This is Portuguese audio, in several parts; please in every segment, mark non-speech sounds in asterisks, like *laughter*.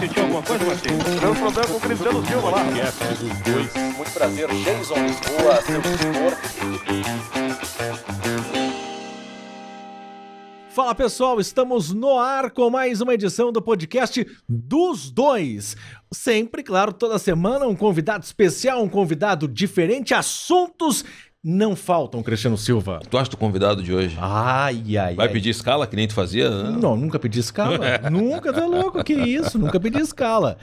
Sentiu alguma coisa, Martins? Problema com o Cristiano Silva lá. Muito prazer, Jason Lisboa, seu tutor. Fala pessoal, estamos no ar com mais uma edição do podcast dos dois. Sempre, claro, toda semana um convidado especial, um convidado diferente, assuntos não faltam, Cristiano Silva. Tu acha o convidado de hoje? Ai, ai, Vai ai. pedir escala que nem tu fazia? Não, nunca pedi escala. nunca, tá louco, que isso, nunca pedi escala.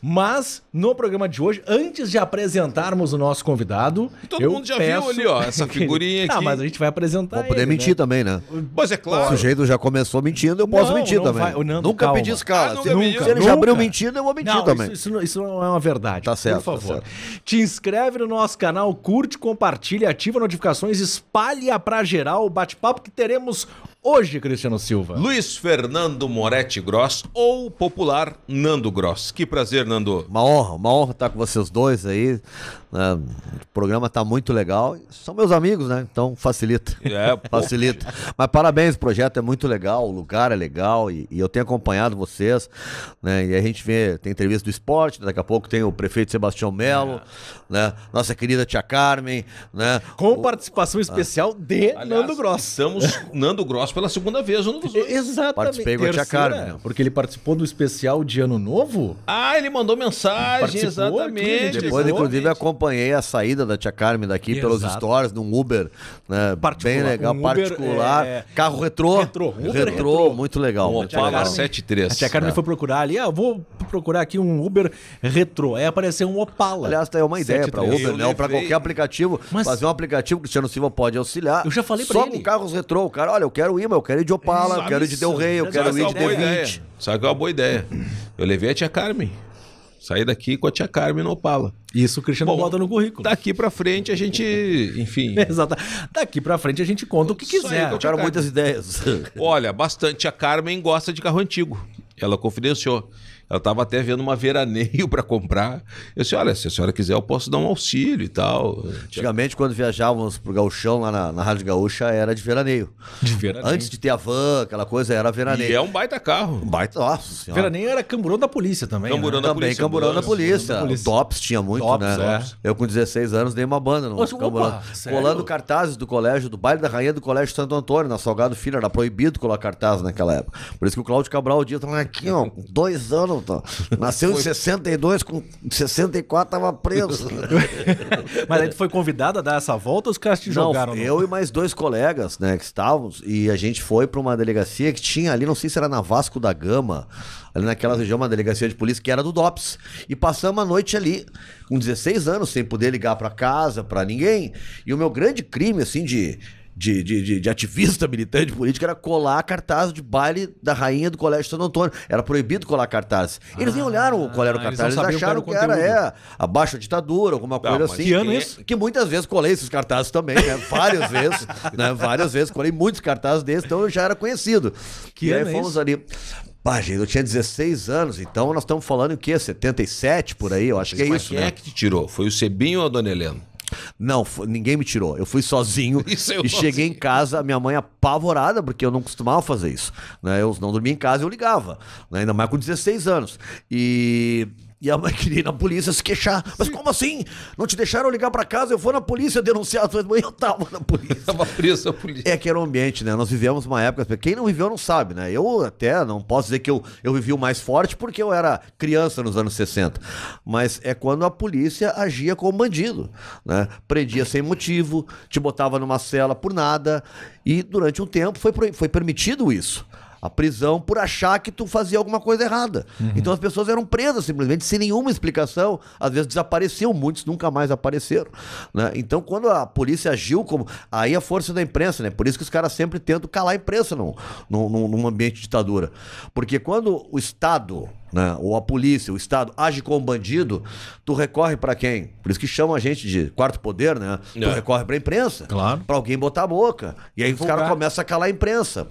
Mas, no programa de hoje, antes de apresentarmos o nosso convidado. Todo eu mundo já peço... viu ali, ó, essa *laughs* figurinha Ah, aqui. mas a gente vai apresentar. Vou poder ele, mentir né? também, né? Pois é O claro. sujeito já começou mentindo, eu posso Não, mentir não também. vai- Nando, nunca calma. pedi escala. Ah, se, nunca ele- pediu. se ele já abriu Nunca. mentindo, eu vou mentir Não, também. Isso, isso não, isso não é uma verdade. Tá certo, Por tá favor. certo. Te inscreve no nosso canal, curte, compartilha, ativa notificações, espalha pra geral o bate-papo que teremos hoje, Cristiano Silva. Luiz Fernando Moretti Gross ou popular Nando Gross. Que prazer, Nando. Uma honra, uma honra estar com vocês dois aí. Né? O programa tá muito legal. São meus amigos, né? Então facilita. *laughs* É, facilita. Mas parabéns, o projeto é muito legal, o lugar é legal e, e eu tenho acompanhado vocês, né? E a gente vê, tem entrevista do esporte, daqui a pouco tem o prefeito Sebastião Melo, né? Nossa querida tia Carmen, né? Com participação especial de Aliás, Nando Gross. Estamos Nando Gross pela segunda vez um dos. Exatamente. Participei com a tia Carmen. Porque ele participou do especial de Ano Novo. Ah, ele mandou mensagem, aqui, exatamente. Depois, Exatamente. inclusive, acompanhei a saída da tia Carmen daqui pelos Exato. stories, num Uber, né? Particular, Bem legal, um Uber, particular. é, Carro retrô. retrô, Uber retrô, retrô. muito legal. Um Opala legal. 73. A tia Carmen foi procurar ali, ah, vou procurar aqui um Uber retrô. Aí apareceu um Opala. Aliás, tá aí uma ideia para 73. Uber, né? Ou para qualquer aplicativo. Mas- Fazer um aplicativo que o Cristiano Silva pode auxiliar. Eu já falei pra Só ele. com carros retrô. O cara, olha, eu quero ir, mas eu quero ir de Opala, eu quero ir de? Del Rey, eu quero ir é de ideia. D20. Sabe que é uma boa ideia. Eu levei a tia Carmen. Saí daqui com a tia Carmen no Opala. Isso o Cristiano Bom, bota no currículo. Daqui pra frente a gente, *laughs* enfim. Exato. Daqui pra frente a gente conta o que quiser. Eu quero muitas ideias. Olha, bastante. A Carmen gosta de carro antigo. Ela confidenciou. Ela tava até vendo uma veraneio para comprar. Eu disse: olha, se a senhora quiser, eu posso dar um auxílio e tal. Antigamente, quando viajávamos pro Gauchão lá na, na Rádio Gaúcha, era de veraneio. De veraneio. Antes de ter a van, aquela coisa, era veraneio. E é um baita carro. Baita, nossa senhora. Veraneio era camburão da polícia também. Camburão né? da Também polícia, camburão da polícia. da polícia. O Tops tinha muito, Tops, né? é. Eu com 16 anos dei uma banda no Nossa, opa, camburão. sério? Colando cartazes do colégio, do baile da rainha do colégio Santo Antônio, na Salgado Filho. Era proibido colar cartaz naquela época. Por isso que o Cláudio Cabral, o dia, tava aqui, ó, com dois anos. Tá. Nasceu em 62, com 64 tava preso. *laughs* Mas aí tu foi convidado a dar essa volta ou os caras te Não, jogaram? eu e mais dois colegas, né, que estávamos, e a gente foi para uma delegacia que tinha ali, não sei se era na Vasco da Gama, ali naquela região, uma delegacia de polícia que era do DOPS. E passamos a noite ali, com 16 anos, sem poder ligar para casa, para ninguém. E o meu grande crime, assim, de. De, de, de- de ativista militante político era colar cartaz de baile da rainha do Colégio Santo Antônio. Era proibido colar cartaz. Eles nem olharam qual era o Ah, eles cartaz, eles, sabiam qual acharam que era, conteúdo. é, abaixo a ditadura, alguma coisa mas assim. que ano quem é- isso? Que muitas vezes colei esses cartazes também, né? Várias *laughs* vezes, né? Várias vezes colei muitos cartazes desses, então eu já era conhecido. Que e aí ano é fomos isso? ali. Pá, gente, eu tinha 16 anos, então nós estamos falando em o quê? 77 por aí, eu acho que é Mas isso, quem né? é que te tirou? Foi o Cebinho ou a Dona Helena? Não, ninguém me tirou. Eu fui sozinho *laughs* Isso e cheguei em casa, minha mãe apavorada, porque eu não costumava fazer isso. Né? Eu não dormia em casa, eu ligava. né? Ainda mais com 16 anos. E. E a mãe queria ir na polícia se queixar. Mas como assim? Não te deixaram ligar pra casa? Eu vou na polícia denunciar. Eu falei, mãe, eu tava na polícia. *laughs* Tava preso a polícia. É que era o ambiente, né? Nós vivemos uma época. Quem não viveu não sabe, né? Eu até não posso dizer que eu, eu vivi o mais forte porque eu era criança nos anos 60. Mas é quando a polícia agia como bandido, né? Prendia sem motivo, te botava numa cela por nada. E durante um tempo foi, foi permitido isso. A prisão por achar que tu fazia alguma coisa errada. Então as pessoas eram presas simplesmente sem nenhuma explicação. Às vezes desapareciam, muitos nunca mais apareceram. né? Então quando a polícia agiu como. Aí a força da imprensa, né? Por isso que os caras sempre tentam calar a imprensa num, num, num- ambiente de ditadura. Porque quando o Estado. Né, ou a polícia, o Estado age como bandido, tu recorre pra quem? Por isso que chamam a gente de quarto poder, né? Tu É. recorre pra imprensa. Claro. Pra alguém botar a boca. E aí os Divulgar. caras começam a calar a imprensa.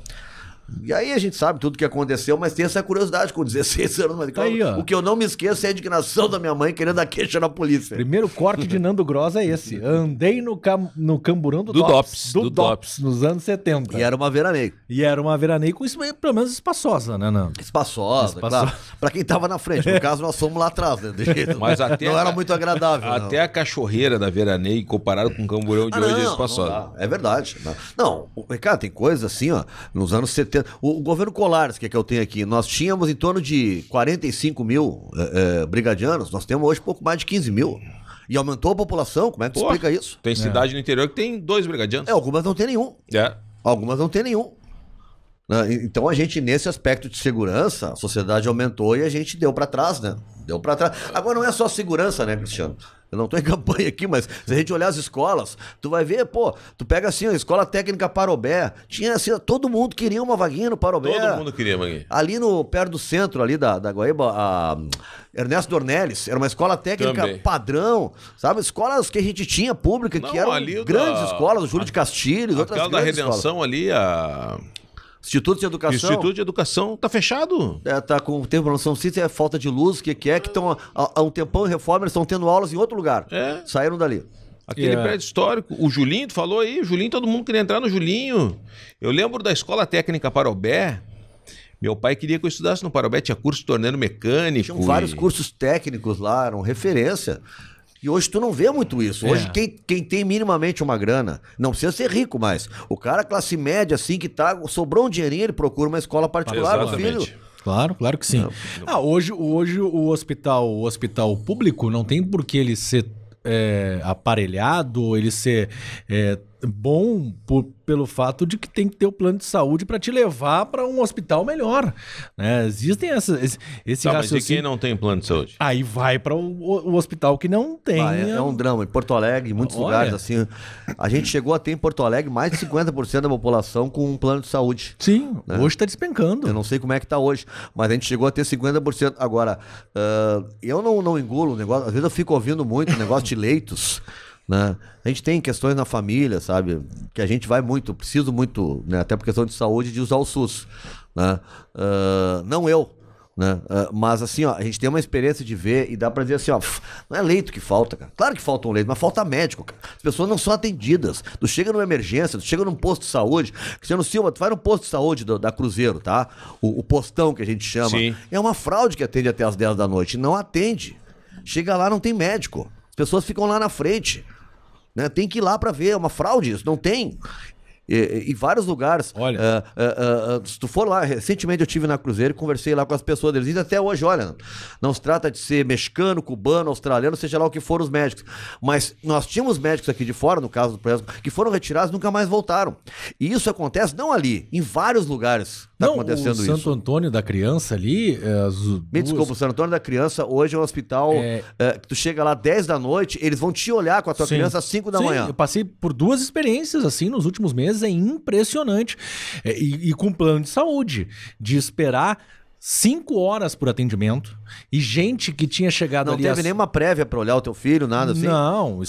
E aí a gente sabe tudo o que aconteceu, mas tem essa curiosidade com 16 anos. Mas, Tá aí. O que eu não me esqueço é a indignação da minha mãe querendo dar queixa na polícia. Primeiro corte de Nando Gross é esse. Andei no, cam... no camburão do, Do Dops. Dops, Do, do Dops, nos anos 70. E era uma veraneio. E era uma veraneio com isso, pelo menos espaçosa, né, Nando? Espaçosa, Espaçosa. claro. pra quem tava na frente. No caso, nós fomos lá atrás, né? *laughs* Mas até não a- era muito agradável. não. Até a cachorreira da Veraneio, comparado com o camburão de Ah, hoje, não, eles não passaram. dá. É verdade. Não, não o- Ricardo, tem coisas assim, ó. Nos anos 70. O, o governo Colares, que é que eu tenho aqui, nós tínhamos em torno de 45 mil eh, eh, brigadianos, nós temos hoje pouco mais de 15 mil. E aumentou a população, como é que tu Pô, explica isso? Tem cidade no interior que tem dois brigadianos. É, algumas não tem nenhum. É. Algumas não tem nenhum. Né? Então a gente, nesse aspecto de segurança, a sociedade aumentou e a gente deu pra trás, né? Deu pra trás. Agora não é só segurança, né, Cristiano? Eu não tô em *laughs* campanha aqui, mas se a gente olhar as escolas, tu vai ver, pô, tu pega assim, a escola técnica Parobé, tinha assim, todo mundo queria uma vaguinha no Parobé. Todo mundo queria, Magui. Ali no, perto do centro ali da, da Guaíba, a Ernesto Dornelles, era uma escola técnica Também. padrão, sabe? Escolas que a gente tinha pública, que Não, eram ali o grandes da- escolas, o Júlio de Castilhos, outras Aquela da grandes escolas. Redenção ali, a... Instituto de Educação. Instituto de Educação, tá fechado. É, tá com tempo, não sei se é falta de luz, o que, que é, que estão há, um tempão em reforma, eles estão tendo aulas em outro lugar. É. Saíram dali. Aquele É. prédio histórico. O Julinho, tu falou aí, o Julinho, todo mundo queria entrar no Julinho. Eu lembro da Escola Técnica Parobé. Meu pai queria que eu estudasse no Parobé, tinha curso de torneiro mecânico. Tinham vários e- cursos técnicos lá, eram referência. E hoje tu não vê muito isso. Hoje É. quem, quem tem minimamente uma grana, não precisa ser rico, mas o cara classe média, assim, que tá, sobrou um dinheirinho, ele procura uma escola particular, meu filho. Claro, claro que sim. Ah, hoje, hoje o hospital, o hospital público não tem por que ele ser é, aparelhado, ele ser é, bom por- pelo fato de que tem que ter o plano de saúde para te levar para um hospital melhor. né? Existem essas, esse, esse Tá, mas e quem raciocínio. não tem plano de saúde? Aí vai para o, o hospital que não tem. Ah, é, é um drama. Em Porto Alegre, em muitos Olha. lugares, assim. A gente chegou a ter em Porto Alegre mais de 50% da população com um plano de saúde. Sim, Né? hoje está despencando. Eu não sei como é que tá hoje, mas a gente chegou a ter 50%. Agora, ah, eu não, não engulo o negócio, às vezes eu fico ouvindo muito o negócio de leitos, né? A gente tem questões na família, sabe? Que a gente vai muito, preciso muito, né? Até por questão de saúde, de usar o SUS, né? Ah, não eu, né? Ah, mas assim, ó, a gente tem uma experiência de ver e dá pra dizer assim, ó, não é leito que falta, cara. Claro que falta um leito, mas falta médico, cara. As pessoas não são atendidas. Tu chega numa emergência, tu chega num posto de saúde. Cristiano Silva, tu vai no posto de saúde do- da Cruzeiro, tá? O, o postão que a gente chama. Sim. É uma fraude que atende até as 10 da noite. Não atende. Chega lá, não tem médico. As pessoas ficam lá na frente. Né? Tem que ir lá pra ver. É uma fraude isso. Não tem. Em vários lugares. Olha. Ah, ah, ah, se tu for lá, recentemente eu tive na Cruzeiro e conversei lá com as pessoas deles. E até hoje, olha, não se trata de ser mexicano, cubano, australiano, seja lá o que for os médicos. Mas nós tínhamos médicos aqui de fora, no caso do Preso, que foram retirados e nunca mais voltaram. E isso acontece não ali, em vários lugares está não, acontecendo o isso. Santo Antônio da criança ali, é, as Me duas- desculpa, o Santo Antônio da Criança hoje é um hospital É. é, que tu chega lá 10 da noite, eles vão te olhar com a tua Sim. criança às 5 da Sim, manhã. Eu passei por duas experiências assim nos últimos meses, é impressionante. E, e com plano de saúde, de esperar cinco horas por atendimento e gente que tinha chegado Não ali. teve às- nenhuma prévia pra olhar o teu filho, nada assim? Não,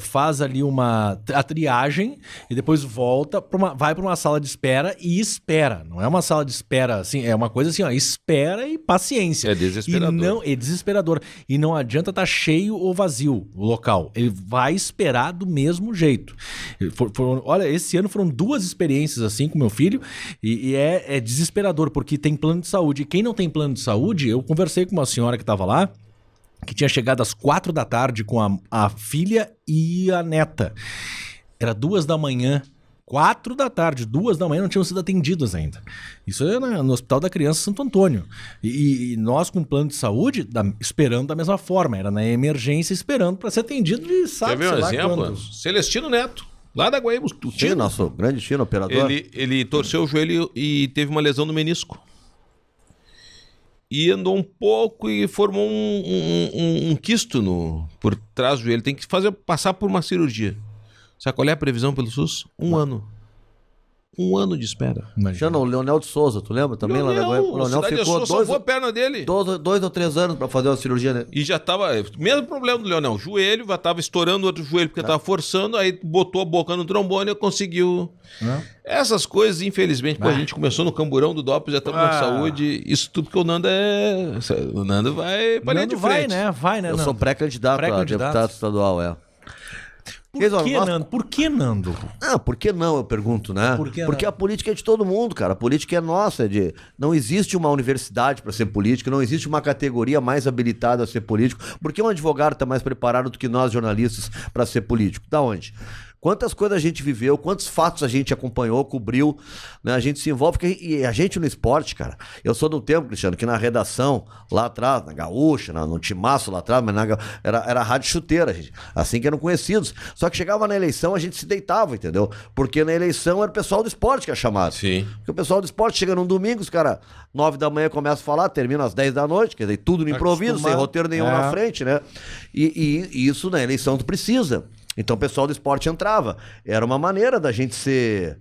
faz ali uma a triagem e depois volta para uma vai para uma sala de espera e espera. Não é uma sala de espera assim, é uma coisa assim, ó, espera e paciência. É desesperador. E não, é desesperador. E não adianta estar cheio ou vazio o local. Ele vai esperar do mesmo jeito. For- foram- olha, esse ano foram duas experiências assim com meu filho e, e é, é desesperador porque tem plano de saúde. E quem não tem plano de saúde, eu conversei com uma senhora que estava lá que tinha chegado às quatro da tarde com a, a filha e a neta. Era duas da manhã. Quatro da tarde, duas da manhã não tinham sido atendidas ainda. Isso é no Hospital da Criança Santo Antônio. E, e nós, com plano de saúde, da- esperando da mesma forma. Era na emergência, esperando para ser atendido e sabe Quer ver um sei lá exemplo? quando. Celestino Neto, lá da Guaíba, o Sim, Tino. nosso grande tino, operador. Ele, ele torceu o joelho e teve uma lesão no menisco. E andou um pouco e formou um, um, um- um quisto no, por trás do joelho. Tem que fazer, passar por uma cirurgia. Sabe qual é a previsão pelo SUS? Um ano. Um ano de espera. Imagina. O Leonel de Souza, tu lembra também? lá da Guaíba? O Leonel ficou dois, salvou a perna dele. dois, dois ou três anos pra fazer uma cirurgia, né? E já tava. Mesmo problema do Leonel. Joelho, já tava estourando o outro joelho porque tava forçando, aí botou a boca no trombone e conseguiu. Essas coisas, infelizmente, pô, a gente começou no camburão do DOP, já estamos na Ah. saúde. Isso tudo que o Nando é. O Nando vai Nando de vai, frente. né? Vai, né? Eu Nando? sou pré-candidato a Pré-candidato. deputado estadual, é. Por dizer, que, nós- Nando? Por que, Nando? Ah, por que não, eu pergunto, né? Por que Porque a política é de todo mundo, cara. A política é nossa. É de... Não existe uma universidade para ser político, não existe uma categoria mais habilitada a ser político. Por que um advogado está mais preparado do que nós, jornalistas, para ser político? Da onde? Quantas coisas a gente viveu, quantos fatos a gente acompanhou, cobriu, né? A gente se envolve, porque, e a gente no esporte, cara. Eu sou do tempo, Cristiano, que na redação, lá atrás, na Gaúcha, na- no Timaço lá atrás, mas na era, era rádio chuteira, gente. Assim que eram conhecidos. Só que chegava na eleição, a gente se deitava, entendeu? Porque na eleição era o pessoal do esporte que é chamado. Sim. Porque o pessoal do esporte chega num domingo, os caras, nove da manhã começa a falar, termina às 10 da noite, quer dizer, tudo no improviso, sem roteiro nenhum É. na frente, né? E, e- e isso na eleição tu precisa. Então o pessoal do esporte entrava. Era uma maneira da gente ser,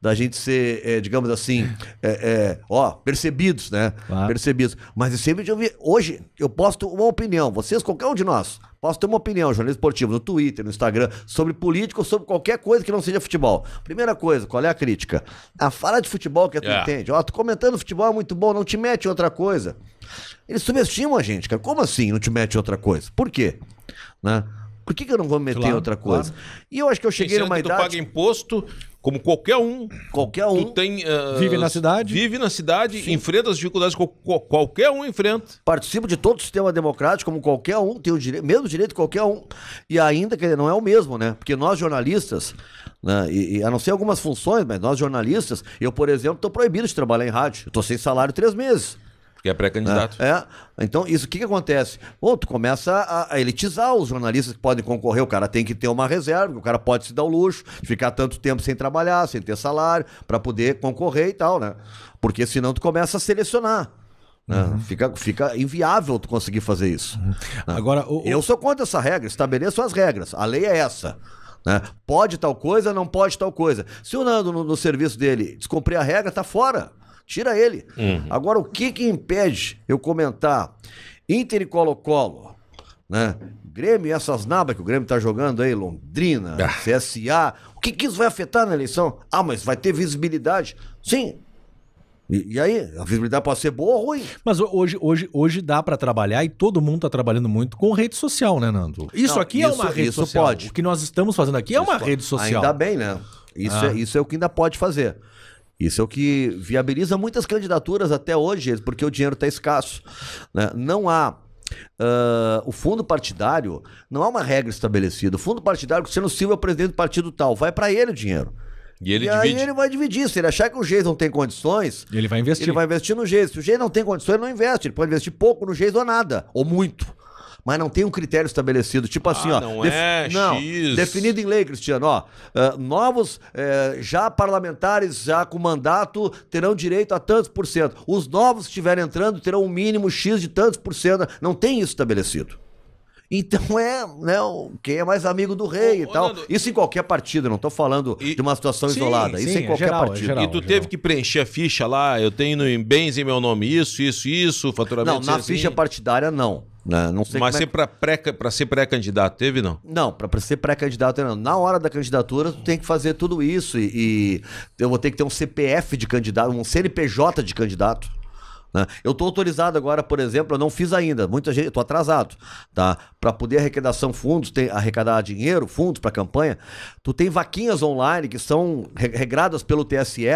da gente ser, eh, digamos assim, eh, eh, ó, percebidos, né? Claro. Percebidos. Mas eu sempre ouvi. Hoje eu posso ter uma opinião. Vocês, qualquer um de nós, posso ter uma opinião, jornalismo esportivo, no Twitter, no Instagram, sobre política ou sobre qualquer coisa que não seja futebol. Primeira coisa, qual é a crítica? A fala de futebol que tu É. entende. Ó, tu comentando futebol é muito bom, não te mete em outra coisa. Eles subestimam a gente, cara. Como assim não te mete em outra coisa? Por quê? Né? Por que, que eu não vou me meter em Claro, outra coisa? E eu acho que eu cheguei Sendo numa que tu idade. paga imposto, como qualquer um. Qualquer um. Tu tem. ah, Vive na cidade? Vive na cidade, enfrenta as dificuldades que qual- qualquer um enfrenta. participo de todo o sistema democrático, como qualquer um, tem o direito, mesmo direito que qualquer um. E ainda, quer dizer, não é o mesmo, né? Porque nós jornalistas, né, e, e a não ser algumas funções, mas nós jornalistas, eu, por exemplo, estou proibido de trabalhar em rádio. Eu estou sem salário três meses. Porque é pré-candidato. É. Então, isso o que, que acontece? Pô, tu começa a, a elitizar os jornalistas que podem concorrer. O cara tem que ter uma reserva, o cara pode se dar o luxo de ficar tanto tempo sem trabalhar, sem ter salário, para poder concorrer e tal, né? Porque senão tu começa a selecionar. né? Fica, fica inviável tu conseguir fazer isso. né? Agora, o- Eu sou contra essa regra, estabeleço as regras. A lei é essa. né? Pode tal coisa, não pode tal coisa. Se o Nando, no, no serviço dele, descumprir a regra, tá fora. Tira ele. Agora, o que que impede eu comentar Inter e Colo-Colo, né? Grêmio e essas nabas que o Grêmio tá jogando aí, Londrina, CSA. O que que isso vai afetar na eleição? Ah, mas vai ter visibilidade. Sim. E, e aí? A visibilidade pode ser boa ou ruim. Mas ho- hoje, hoje, hoje dá pra trabalhar e todo mundo tá trabalhando muito com rede social, né, Nando? Isso Não, aqui é isso- uma rede isso social. pode. O que nós estamos fazendo aqui é uma rede social. Ainda bem, né? Isso, Ah. é, isso é o que ainda pode fazer. Isso é o que viabiliza muitas candidaturas até hoje, porque o dinheiro está escasso. né? Não há. ah, o fundo partidário não há uma regra estabelecida. O fundo partidário, Cristiano Silva é o presidente do partido tal, vai para ele o dinheiro. E ele e aí ele vai dividir. Se ele achar que o Geis não tem condições, Ele vai investir. ele vai investir no Geis. Se o Geis não tem condições, ele não investe. Ele pode investir pouco no Geis ou nada, ou muito. Mas não tem um critério estabelecido. Tipo assim, ó. não é não, X. definido em lei, Cristiano. Ó, ah, novos eh, já parlamentares, já com mandato, terão direito a tantos por cento. Os novos que estiverem entrando terão um mínimo X de tantos por cento. Não tem isso estabelecido. Então *laughs* é, né, o- quem é mais amigo do rei Ô, e ô, tal. Nando, Isso em qualquer partido, não tô falando E- de uma situação Sim, isolada. Isso sim, em é qualquer geral, é partido. geral. E tu teve que preencher a ficha lá, eu tenho no- em bens em meu nome isso, isso, isso, faturamento. Não, na assim. ficha partidária, não. Né? Não sei Mas como é ser pra, pré, ser pré-candidato, teve não? Não, para ser pré-candidato, não. Na hora da candidatura, tu tem que fazer tudo isso. E, e eu vou ter que ter um CPF de candidato, um CNPJ de candidato. Né? Eu tô autorizado agora, por exemplo, eu não fiz ainda, muita gente, tô atrasado, tá? Para poder arrecadação fundos, tem, arrecadar dinheiro, fundos para campanha, tu tem vaquinhas online que são re- regradas pelo TSE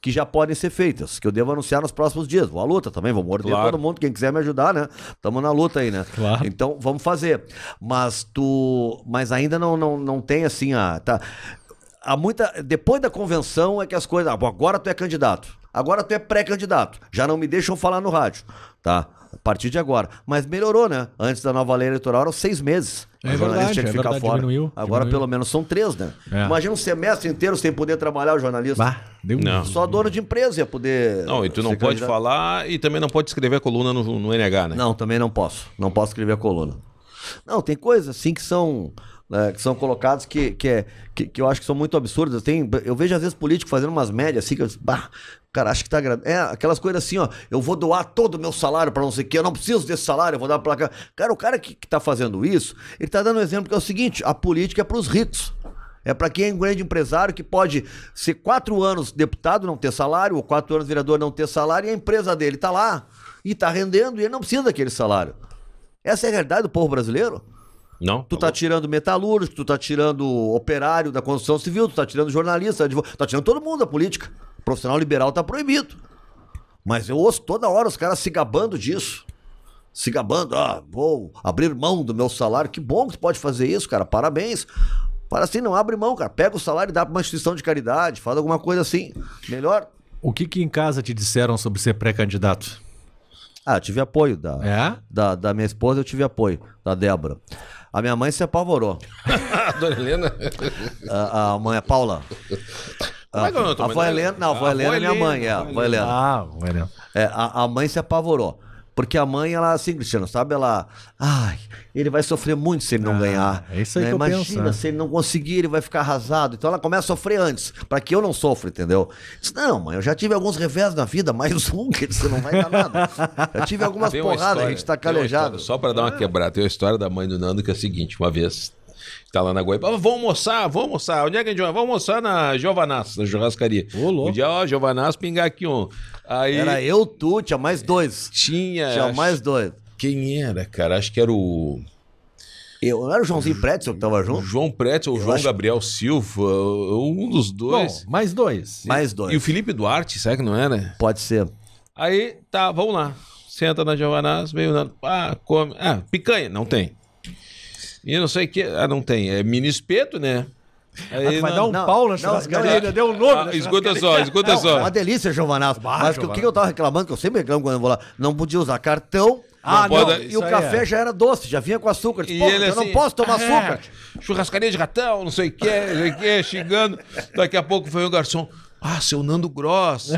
que já podem ser feitas, que eu devo anunciar nos próximos dias. Vou à luta também, vou morder Claro. todo mundo, quem quiser me ajudar, né? Tamo na luta aí, né? Claro. Então, vamos fazer. Mas tu. Mas ainda não, não, não tem assim a. Tá. Há muita. Depois da convenção é que as coisas. ah, agora tu é candidato. Agora tu é pré-candidato. Já não me deixam falar no rádio. Tá? A partir de agora. Mas melhorou, né? Antes da nova lei eleitoral eram seis meses. É O jornalista verdade, tinha que é ficar verdade, fora. diminuiu, Agora diminuiu. pelo menos são três, né? É. Imagina um semestre inteiro sem poder trabalhar o jornalista. Bah, deu Não. Só dono de empresa ia poder. Não, e tu não pode candidato. falar e também não pode escrever a coluna no, no NH, né? Não, também não posso. Não posso escrever a coluna. Não, tem coisas assim que são. Né, que são colocadas que, que, é, que, que eu acho que são muito absurdas. Tem, eu vejo às vezes político fazendo umas médias assim que eu bah, cara acha que tá agradando. É, aquelas coisas assim, ó. Eu vou doar todo o meu salário pra não sei o quê, eu não preciso desse salário, eu vou dar pra cá. Cara, o cara que, que tá fazendo isso, ele tá dando um exemplo que é o seguinte: a política é pros ricos. É para quem é um grande empresário que pode ser quatro anos deputado, não ter salário, ou quatro anos vereador, não ter salário, e a empresa dele tá lá e tá rendendo e ele não precisa daquele salário. Essa é a realidade do povo brasileiro. Não? Tu tá tirando metalúrgico, tu tá tirando operário da construção civil, tu tá tirando jornalista, advogado, tá tirando todo mundo da política. O profissional liberal tá proibido. Mas eu ouço toda hora os caras se gabando disso. Se gabando, ah, vou abrir mão do meu salário. Que bom que tu pode fazer isso, cara. Parabéns. Para assim, não abre mão, cara. Pega o salário e dá pra uma instituição de caridade, faz alguma coisa assim. Melhor. O que que em casa te disseram sobre ser pré-candidato? Ah, eu tive apoio da, É? da, da minha esposa, eu tive apoio, da Débora. A minha mãe se apavorou. *laughs* A dona Helena. A, a mãe, a Paula. Como é que é o nome da A tua avó mãe? Helena, não, a avó Helena é minha Helena, mãe, é, a avó Helena. Ah, olha. É, a, a mãe se apavorou. Porque a mãe, ela, assim, Cristiano, sabe? Ela. Ai, ele vai sofrer muito se ele não Ah, ganhar. é isso aí que eu Imagina, penso, né? se ele não conseguir, ele vai ficar arrasado. Então ela começa a sofrer antes, pra que eu não sofra, entendeu? Diz, não, mãe, eu já tive alguns revés na vida, mais *laughs* um, que você não vai dar nada. Eu tive algumas porradas, a gente tá calejado. história, Só pra dar uma quebrada, tem uma história da mãe do Nando que é a seguinte: uma vez, tá lá na Goiaba, vamos almoçar, vamos almoçar. Onde é que a gente vai? Vamos almoçar na Giovanas, na churrascaria. Ô, louco. Um dia, ó, Giovanas, pingar aqui um. Aí Era eu, tu, tinha mais dois. tinha. Tinha mais dois. Quem era, cara? Acho que era o Eu, não era o Joãozinho Pretzel que tava junto? João Pretz ou o João acho- Gabriel Silva, um dos Bom, dois. mais dois. Mais dois. E o Felipe Duarte, sabe que não era? Pode ser. Aí, tá, vamos lá. Senta na Giovanaz, veio na. Ah, come. Ah, picanha, não tem. E não sei o que. Ah, não tem. É mini espeto, né? Aí, Ah, vai não- dar um não, pau na churrascaria, ainda deu um nome. Ah, escuta só, escuta Não, só. uma delícia, Giovanazzo. Mas que- o que eu tava reclamando, que eu sempre reclamo quando eu vou lá, não podia usar cartão. Ah, Não E o café é. já era doce, já vinha com açúcar. Disse, E ele eu assim, não posso tomar "É, açúcar. Churrascaria de ratão, não sei o que, não sei o que, xingando. Daqui a pouco foi o garçom. Ah, seu Nando Gross.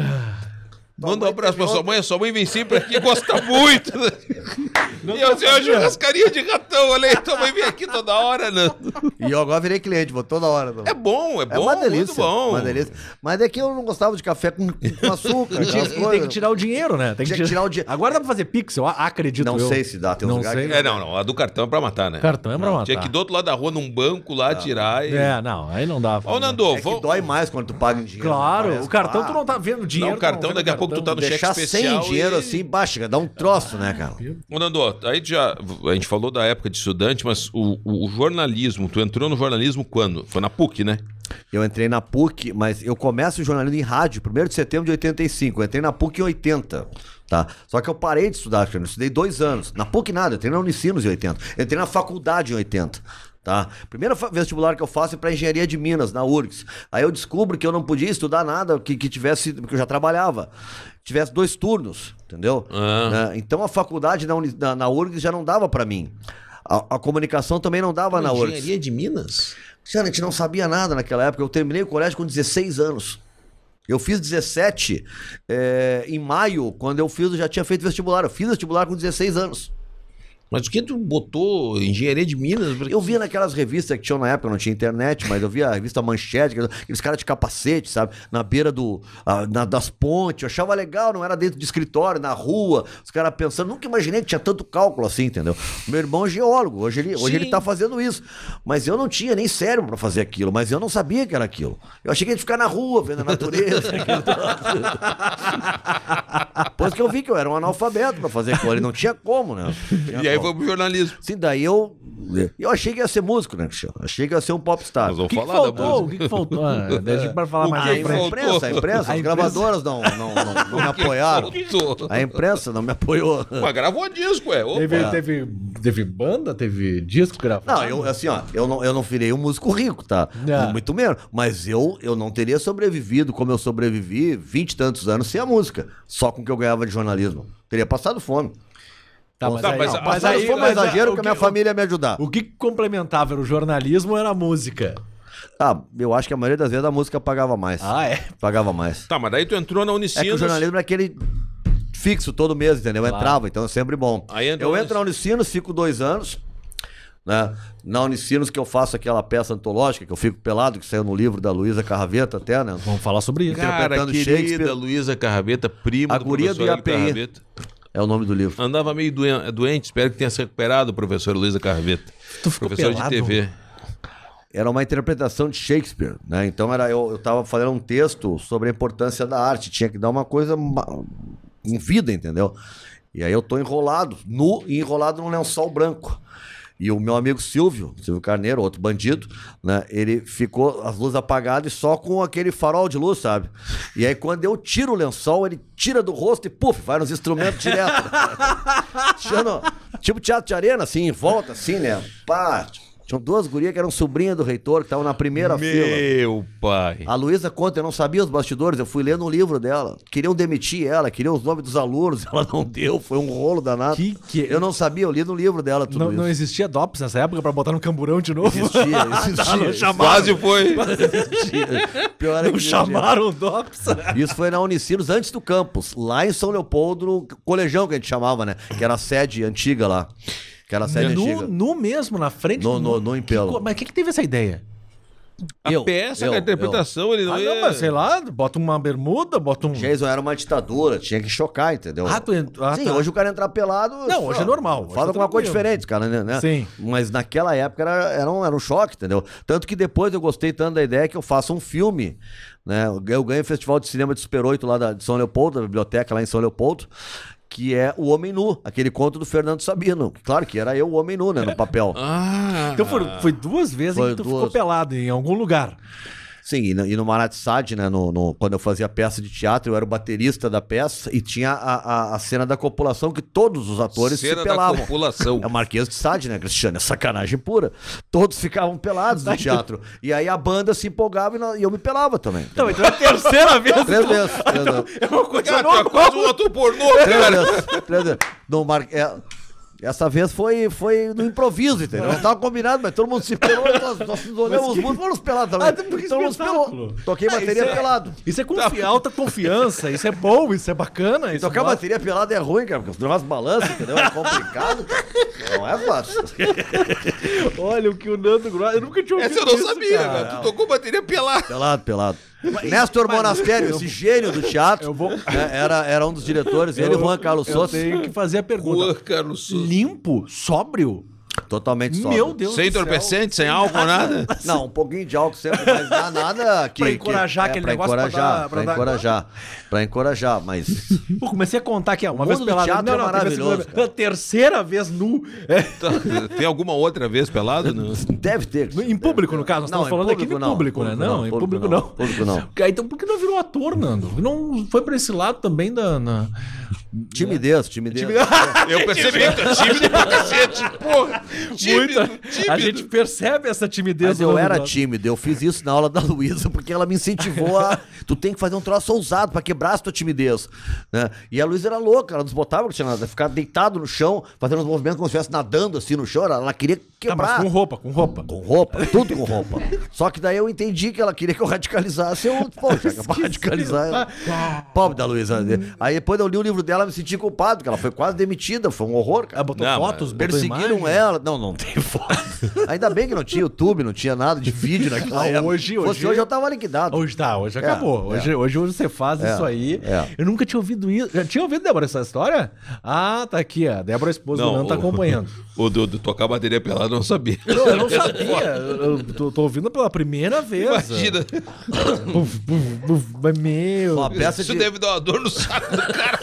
Manda um abraço pra sua mãe, a sua mãe vem sempre aqui, gosta muito. *laughs* e eu a churrascaria de ratão, olha aí, tua mãe vem aqui toda hora, Nando. E eu agora virei cliente, vou toda hora. É bom, é bom, É uma delícia. muito bom. Uma delícia. Mas é que eu não gostava de café com, com açúcar. *laughs* E, e tem que tirar o dinheiro, né? Tem que tirar o dinheiro. Agora dá pra fazer pixel, acredito Não eu. sei se dá, tem Não sei. que- É, não, não, a do cartão é pra matar, né? Cartão é pra matar. Tinha que ir do outro lado da rua, num banco lá, tirar e... É, não, aí não dá. O Nando, É que vamos... dói mais quando tu paga em dinheiro. Claro, o cartão que, tu não tá vendo dinheiro. Não, o cartão, não daqui a pouco tu tá no cheque Deixar especial sem dinheiro assim, baixa, dá um troço, né, cara? Ô, Nando, aí já. A gente falou da época de estudante, mas o, o- o jornalismo, tu entrou no jornalismo quando? Foi na PUC, né? Eu entrei na PUC, mas eu começo o jornalismo em rádio, 1 de setembro de 85. Eu entrei na PUC em 80. Tá? Só que eu parei de estudar, eu estudei dois anos. Na PUC nada, eu entrei na Unicinos em 80. Eu entrei na faculdade em 80. Tá? Primeiro vestibular que eu faço é para engenharia de Minas, na URGS. Aí eu descubro que eu não podia estudar nada que, que tivesse, porque eu já trabalhava, tivesse dois turnos, entendeu? Ah. Né? Então a faculdade na, na, na URGS já não dava para mim. A, a comunicação também não dava na URGS. Engenharia de Minas? Cristiano, a gente não sabia nada naquela época. Eu terminei o colégio com 16 anos. Eu fiz 17 é, em maio, quando eu fiz, eu já tinha feito vestibular. Eu fiz vestibular com 16 anos. Mas o que tu botou engenharia de Minas? Eu via naquelas revistas que tinham na época, não tinha internet, mas eu via a revista Manchete, aqueles- caras de capacete, sabe? Na beira do, ah, na- das pontes. Eu achava legal, não era dentro de escritório, na rua. Os caras pensando, nunca imaginei que tinha tanto cálculo assim, entendeu? Meu irmão é geólogo, hoje ele, hoje ele tá fazendo isso. Mas eu não tinha nem cérebro pra fazer aquilo, mas eu não sabia que era aquilo. Eu achei que ia ficar na rua, vendo a natureza. *laughs* Depois que eu vi que eu era um analfabeto pra fazer aquilo, ali, não tinha como, né? Tinha E aí como. foi pro jornalismo. Sim, daí eu. Eu achei que ia ser músico, né, Cristiano? Achei que ia ser um popstar. Nós vamos O que, que falar da faltou? O música. que, que faltou? *laughs* Ah, deixa pra falar O mais que A que imprensa, a imprensa, as gravadoras não, não, não, não me *laughs* apoiaram. Faltou. A imprensa não me apoiou. Mas gravou disco, ué. Opa. Teve, teve, teve banda, teve disco gravado. Não, eu, assim, ó, eu não, eu não virei um músico rico, tá? Não. Muito menos. Mas eu, eu não teria sobrevivido como eu sobrevivi vinte e tantos anos sem a música. Só com o que eu ganhava de jornalismo. Teria passado fome. Tá, mas Tá, aí, mas não, a- mas aí, é mas exagero, porque a minha que- família ia me ajudar. O que complementava era o jornalismo ou era a música? Ah, eu acho que a maioria das vezes a música pagava mais. Ah, é? Pagava mais. Tá, mas daí tu entrou na É Unicinos. que o jornalismo é aquele fixo todo mês, entendeu? Eu Claro. entrava, então é sempre bom. Eu entro na Unicinos, fico dois anos. Né? Na Unicinos que eu faço aquela peça antológica, que eu fico pelado, que saiu no livro da Luísa Carraveta até, né? Vamos falar sobre isso. Cara, interpretando querida Shakespeare. Luísa Carrabeta, prima A do guria do IAPI. Carrabeta. É o nome do livro. Andava meio doen- doente, espero que tenha se recuperado, professor Luísa Carrabeta. Tu ficou Professor pelado? de TV. Era uma interpretação de Shakespeare, né? Então era eu, eu tava fazendo um texto sobre a importância da arte, tinha que dar uma coisa com vida, entendeu? E aí eu tô enrolado, nu e enrolado num lençol branco. E o meu amigo Silvio, Silvio Carneiro, outro bandido, né? Ele ficou as luzes apagadas e só com aquele farol de luz, sabe? E aí quando eu tiro o lençol, ele tira do rosto e puf, vai nos instrumentos direto. *laughs* Tipo teatro de arena, assim, em volta, assim, né? Pá. Tinham duas gurias que eram sobrinhas do reitor, que estavam na primeira fila. Meu pai. A Luísa conta, eu não sabia os bastidores, eu fui lendo um livro dela. Queriam demitir ela, queriam os nomes dos alunos, *laughs* ela não deu, foi um rolo danado. Que que- Eu não sabia, eu li no livro dela tudo Não, isso. não existia DOPS nessa época pra botar no camburão de novo? Existia, *laughs* existia. chamaram. Quase foi. *laughs* existia. Pior é Não que chamaram o DOPS? Isso foi na Unicinos, antes do campus, lá em São Leopoldo, no colegião que a gente chamava, né? Que era a sede antiga lá. Que era a sede No, antiga. no mesmo, na frente No- do- no- no Que Impelo. co- mas quem que teve essa ideia? A Eu, peça, eu, a interpretação, ele não Ah, ia... não, mas sei lá, bota uma bermuda, bota um... Jason era uma ditadura, tinha que chocar, entendeu? Ah, tu ent- ah, Sim, tá. hoje o cara entrar pelado. Não, hoje é normal, Faz tá alguma coisa diferente, cara, né? Sim. Mas naquela época era, era, um, era um choque, entendeu? Tanto que depois eu gostei tanto da ideia que eu faço um filme, né? Eu ganhei o Festival de Cinema de Super 8 lá da, de São Leopoldo, da biblioteca lá em São Leopoldo. Que é o Homem Nu, aquele conto do Fernando Sabino. Claro que era eu o Homem Nu, né? No papel. Ah, Então foi, foi duas vezes Foi em que tu duas. ficou pelado em algum lugar. Sim, e no, e no Marat Sade, né, no, no- quando eu fazia peça de teatro, eu era o baterista da peça e tinha a, a, a cena da copulação que todos os atores cena se da pelavam. população. *laughs* É o Marquês de Sade, né, Cristiano? É sacanagem pura. Todos ficavam pelados no teatro. E aí a banda se empolgava e, nó- e eu me pelava também. Não, então é a terceira *laughs* vez. Três vezes. Três *laughs* vezes. É uma coisa Cara, quase um ator pornô, Três cara. vezes. Três vezes. No Mar... é, Essa vez foi, foi no improviso, entendeu? Não tava combinado, mas todo mundo se pelou, nós, nós nos olhamos os muros, fomos pelados também. Ah, porque todo mundo se pelou. Toquei Ah, bateria isso é- pelado. Isso é confi alta confiança, isso é bom, isso é bacana. Isso Tocar mostra- bateria pelada é ruim, cara, porque os negócios balançam, entendeu? É complicado. cara. Não é fácil. *laughs* Olha o que o Nando Gross. Eu nunca tinha ouvido Essa eu não isso, sabia, cara. cara. Tu tocou bateria pelada. Pelado, pelado. Néstor Monastério, esse gênio do teatro, vou- né, era, era um dos diretores, ele e Juan Carlos eu Souza. tenho que fazer a pergunta. Juan Carlos Souza. Limpo, sóbrio? Totalmente sóbrio. Meu Deus Sem do céu. entorpecente, sem álcool, nada. *laughs* Não, um pouquinho de álcool sempre, mas não, nada que... Pra encorajar que, aquele pra negócio pra encorajar, dar- pra, pra dar- encorajar, pra encorajar, mas... *laughs* Pô, comecei a contar aqui, ó, uma O vez pelado. teatro é teve a maravilhoso, vez. A terceira vez nu. É, Tá, Tem alguma outra vez pelado? Não. *laughs* Deve ter. no- em público, no caso. Nós Não, estamos falando aqui público de não, público, né? Não, não, em público não, não. público não. *laughs* Então por que não virou ator, Nando? Não foi pra esse lado também da. na- Timidez, timidez. Eu percebi é tímido pra cacete. Porra, tímido, Muita- tímido. A gente percebe essa timidez Mas eu era tímido, eu fiz isso na aula da Luísa, porque ela me incentivou a. Tu tem que fazer um troço ousado pra quebrar a tua timidez. Né? E a Luísa era louca, ela nos botava, tinha nada, ficar deitado no chão, fazendo uns movimentos como se estivesse nadando assim no chão, ela, ela queria Ah, mas quebrar. com roupa, com roupa. Com roupa, tudo com roupa. *laughs* Só que daí eu entendi que ela queria que eu radicalizasse. Eu, poxa, pra radicalizar. Pobre da Luísa. Aí depois eu li o livro dela e me senti culpado, porque ela foi quase demitida. Foi um horror, cara. Ela botou Não, fotos, botou Perseguiram imagem. ela. Não, não tem *laughs* foto. Ainda bem que não tinha YouTube, não tinha nada de vídeo naquela Ah, época. hoje- Fosse hoje- hoje eu tava liquidado. Hoje tá, hoje acabou. é. Hoje, hoje você faz É, isso aí. é. Eu nunca tinha ouvido isso. Já tinha ouvido, Débora, essa história? Ah, tá aqui, a Débora, a esposa Não, do Nando, tá o- acompanhando. *laughs* O do, do tocar bateria pelada eu não sabia. Não, eu não sabia. Eu tô, tô ouvindo pela primeira vez. Imagina. Puf, puf, mas meu. Uma peça Isso de... deve dar uma dor no saco do cara.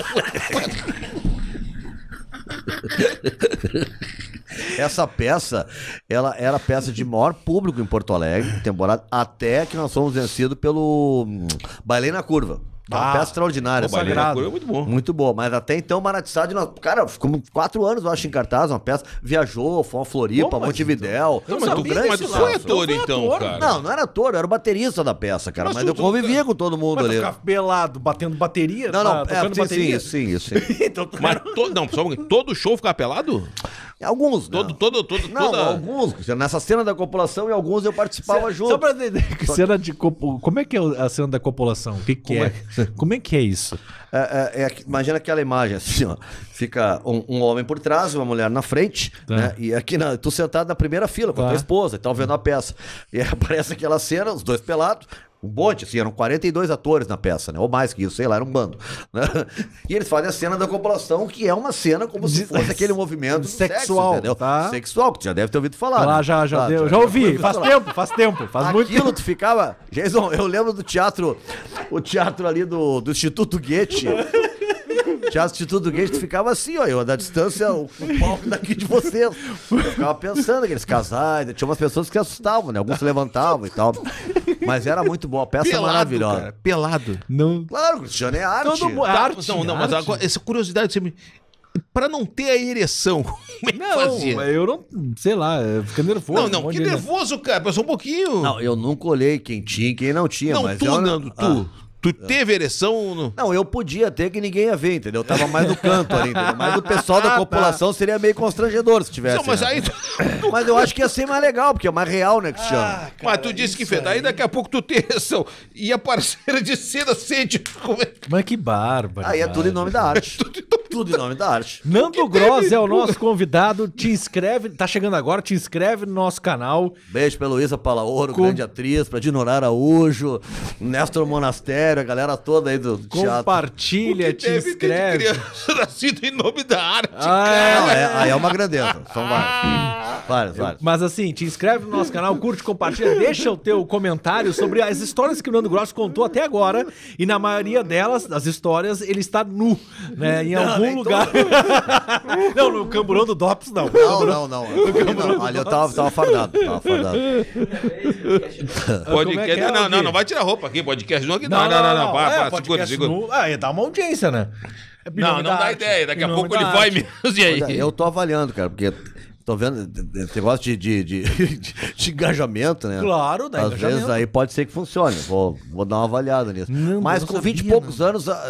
Essa peça, ela era a peça de maior público em Porto Alegre, temporada, até que nós fomos vencidos pelo hum, Bailei na Curva. É uma Ah, peça extraordinária. Na sagrado. é muito bom. Muito boa, mas até então Maratissade, nós, cara, ficamos quatro anos, eu acho, em cartaz, uma peça. Viajou, foi uma Floripa, Pô, mas Montevidéu. não sabia grande Mas tu esse foi ator, então, ator. cara. Não, não era ator, eu era o baterista da peça, cara. Mas Mas, tu- eu tu- convivia com todo mundo Mas ali. ficava pelado, batendo bateria? Não, não, tá, é, tocando sim, bateria? sim, isso, isso. sim. *laughs* então, Mas to- não, só um todo show ficava pelado? Alguns, né? Todo, todo, todo, Não, toda... alguns. Nessa cena da copulação, em alguns eu participava junto. Só pra entender, que *laughs* cena de como é que é a cena da copulação? O que, que é? *laughs* Como é que é isso? É, é, é imagina aquela imagem assim, ó. Fica um, um homem por trás, uma mulher na frente, Tá. né? E aqui na, tu sentado na primeira fila com a Tá. tua esposa, e tá vendo a peça. E *laughs* aparece aquela cena, os dois pelados. Um monte, assim, eram 42 atores na peça, né? Ou mais que isso, sei lá, era um bando. né? *laughs* E eles fazem a cena da copulação, que é uma cena como se fosse aquele *laughs* movimento Sexual, sexo, tá? Sexual, que tu já deve ter ouvido falar. Né? já, já, deu, já ter ouvi. Faz falar. tempo, faz tempo. Faz muito Aquilo tempo. tu ficava. Jason, eu lembro do teatro, o teatro ali do, do Instituto Goethe. Teatro Instituto Gay, gente ficava assim, ó, eu da distância, o, o palco daqui de vocês. Eu ficava pensando, aqueles casais, tinha umas pessoas que se assustavam, né? Alguns se levantavam e tal. Mas era muito boa, a peça é maravilhosa. cara, pelado. Não. Claro, Cristiano é arte. Todo mundo. Tá, Arte, não, não, mas arte. agora, essa curiosidade sempre. Pra não ter a ereção, *laughs* como é que Não, fazia? eu não. Sei lá, fica nervoso. Não, um não, monte que de- nervoso, cara. Passou um pouquinho. Não, eu nunca olhei quem tinha e quem não tinha, Não, mas tu, eu Nando, tu. Ah. Tu teve ereção no... Não, eu podia ter que ninguém ia ver, entendeu? Eu tava mais no canto ali, entendeu? Mas o pessoal da população seria meio constrangedor se tivesse. Não, mas né? aí... tu- *laughs* Mas eu acho que ia ser mais legal, porque é mais real, né, Cristiano? Ah, mas tu disse que fez. Daí daqui a pouco tu tem ereção. E a parceira de cena sente... Como é Mas que bárbaro. Aí é tudo em nome da arte. *laughs* tudo em nome da arte. *laughs* Nando Gross é o nosso convidado. Te inscreve, tá chegando agora, te inscreve no nosso canal. Beijo pra Luísa Palaoro, Com- grande atriz, pra Dinora Araújo, Néstor Monastério, a galera toda aí do teatro. Compartilha, te inscreve. criança *laughs* nascido em nome da arte, Ah, é, aí é uma grandeza. São vários. Vários, vários. Mas assim, te inscreve no nosso canal, curte, compartilha, deixa o teu comentário sobre as histórias que o Nando Gross contou até agora. E na maioria delas, as histórias, ele está nu, né? Em algum lugar. *laughs* não, no camburão do Dops, não. Não, não, não. não. Ali eu tava, tava fardado. Tava fardado. Pode *laughs* Como é é, não, não, não, não vai tirar roupa aqui, podcast não aqui. Não, não, não, não, para, É, para, segura, podcast segura. nu- Ah, ia dar uma audiência, né? É Não, não dá arte, ideia, daqui a pouco ele vai mesmo. E aí? Eu tô avaliando, cara, porque tô vendo esse negócio de, de, *laughs* de, de engajamento, né? Claro, dá Às engajamento. vezes aí pode ser que funcione. Vou, vou dar uma avaliada nisso. Não, Mas não com 20 e sabia, poucos anos ah,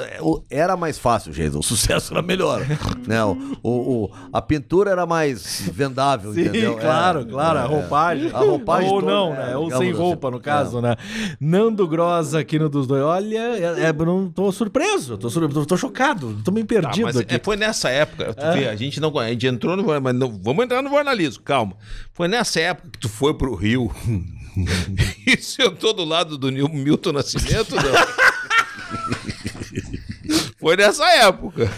era mais fácil, gente. O *laughs* sucesso era melhor. *laughs* né? O, o- o- a pintura era mais vendável, Sim, entendeu? claro, É, claro, a é. roupagem. A roupagem Ou toda, não, é, né? Ou sem assim. roupa, no caso, É. né? Nando Gross aqui no dos dois. Olha, é, é, não tô surpreso, tô, sur- tô, tô chocado, tô meio Tá, perdido mas aqui. é, foi nessa época, tu vê, a gente não a gente entrou no mas não, vamos entrar no jornalismo, calma. Foi nessa época que tu foi pro Rio *laughs* e sentou do lado do Milton Nascimento, não? Foi nessa época.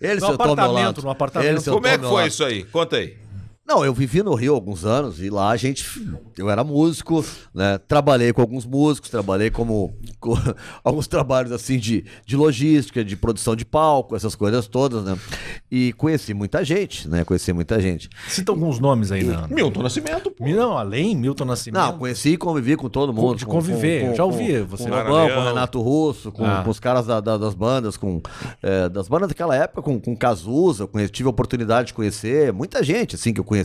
Ele No apartamento, no apartamento. Ele Como é que foi lado. isso aí? Conta aí. Não, eu vivi no Rio alguns anos e lá a gente. Eu era músico, né? Trabalhei com alguns músicos, trabalhei como. *laughs* com alguns trabalhos assim de, de logística, de produção de palco, essas coisas todas, né? E conheci muita gente, né? Conheci muita gente. Cita alguns nomes aí, Nando. Milton Nascimento, pô. Não, além Milton Nascimento. Não, conheci e convivi com todo mundo. de com- conviver, com- eu já com- ouvi com, você. Com o Lobão, com o. Renato Russo, com, Ah. com os caras da- da- das bandas, com é, das bandas daquela época, com, com Cazuza, eu conheci- tive a oportunidade de conhecer muita gente, assim, que eu conheci,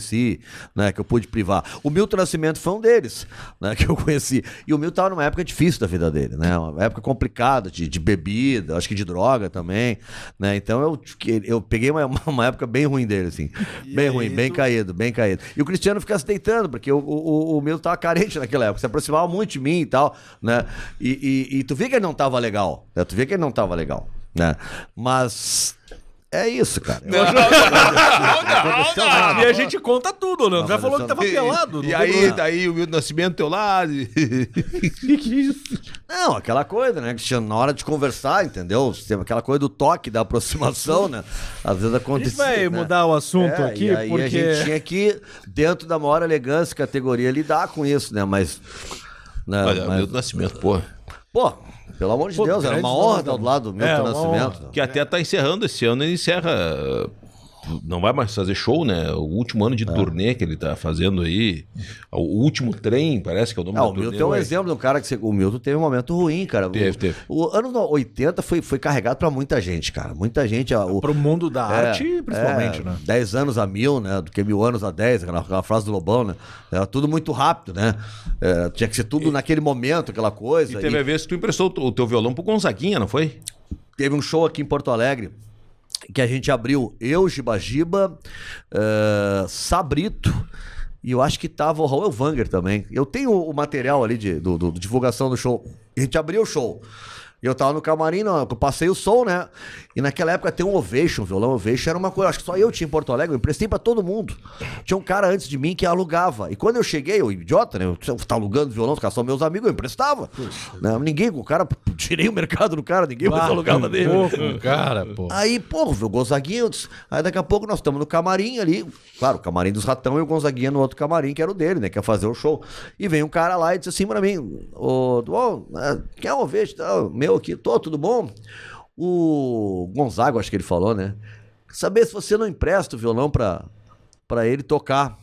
né, que eu pude privar. O Milton Nascimento foi um deles, né, que eu conheci. E o Milton estava numa época difícil da vida dele, né, uma época complicada, de, de bebida, acho que de droga também, né, então eu, eu peguei uma, uma época bem ruim dele, assim, bem ruim, bem caído, bem caído. E o Cristiano fica se deitando, porque o, o, o Milton tava carente naquela época, se aproximava muito de mim e tal, né, e, e, e tu vê que ele não tava legal, né, tu vê que ele não tava legal, né, mas... É isso, cara. Que *laughs* não aconteceu nada. E a gente conta tudo, Nando. Não, Já falou que tava pelado. E não aí, daí o Milton Nascimento do teu lado. e- *laughs* Não, aquela coisa, né, Cristiano? Na hora de conversar, entendeu? Tem Aquela coisa do toque, da aproximação, né? Às vezes A acontecia. gente vai né? mudar o assunto É, aqui, e aí porque... a gente tinha que, dentro da maior elegância e categoria, lidar com isso, né? Mas. Né? Olha, o mas- Milton Nascimento, pô. Pô, pelo amor de Pô, Deus, era uma honra estar do lado do É, Milton uma Nascimento. Que até tá encerrando esse ano, ele encerra. Não vai mais fazer show, né? O último ano de turnê que ele tá fazendo aí. O último trem, parece que é o nome Ah, da o turnê. Milton é um exemplo de um cara que você- o Milton teve um momento ruim, cara. Teve, o, teve. O ano no- 80 foi, foi carregado pra muita gente, cara. Muita gente. O, Pro mundo da É, arte, principalmente, é, né? 10 anos a mil, né? Do que mil anos a 10, aquela, aquela frase do Lobão, né? Era tudo muito rápido, né? É, tinha que ser tudo naquele momento, aquela coisa. E teve E a vez que tu emprestou o teu violão pro Gonzaguinha, não foi? teve um show aqui em Porto Alegre que a gente abriu eu, Giba Giba, eh, Sabrito. E eu acho que tava o Raul Vanger também. Eu tenho o material ali de do- do divulgação do show. A gente abriu o show. E eu tava no camarim, não, eu passei o som, né? E naquela época tem um Ovation, violão Ovation, era uma coisa, acho que só eu tinha em Porto Alegre, eu emprestei pra todo mundo. Tinha um cara antes de mim que alugava. E quando eu cheguei, eu idiota, né? Eu tá alugando violão, os caras são meus amigos, eu emprestava. Né? Ninguém, o cara, *laughs* tirei o mercado do cara, ninguém mais alugava dele. Pouco, cara, pô. Aí, pô, o Gonzaguinha, disse- aí daqui a pouco nós estamos no camarim ali, claro, o camarim dos ratão e o Gonzaguinha no outro camarim, que era o dele, né, que ia fazer o show. E vem um cara lá e disse assim pra mim, ô, é, quer uma vez, tá, meu aqui, tô, tudo bom? O Gonzaga, acho que ele falou, né? Saber se você não empresta o violão pra, pra ele tocar.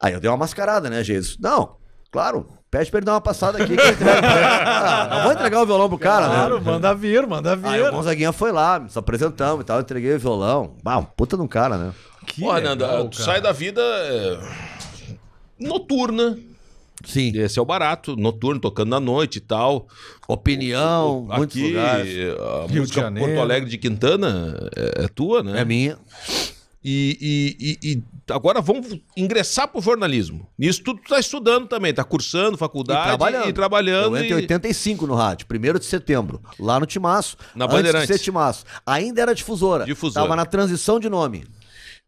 Aí eu dei uma mascarada, né, Jesus? Não, claro. Pede pra ele dar uma passada aqui. Que eu entrego pra ele. *laughs* Ah, não vou entregar o violão pro cara, Claro, né? manda vir, manda Aí o vir. Gonzaguinha foi lá, nos apresentamos e tal, eu entreguei o violão. Ah, um puta de um cara, né? Que Pô, legal, Nanda, tu sai da vida é, noturna. Sim. Esse é o barato, noturno, tocando na noite e tal. Opinião, muitos Aqui, lugares. a de música Janeiro. Porto Alegre de Quintana é, é tua, né? É minha. E, e- e- e agora vamos ingressar pro jornalismo. Nisso tudo tu tá estudando também, tá cursando faculdade E trabalhando. e trabalhando. Eu entrei em e- 85 no rádio, 1 de setembro, lá no Timaço. Na antes Bandeirantes. de ser Timaço. Ainda era difusora. Difusora. Tava na transição de nome.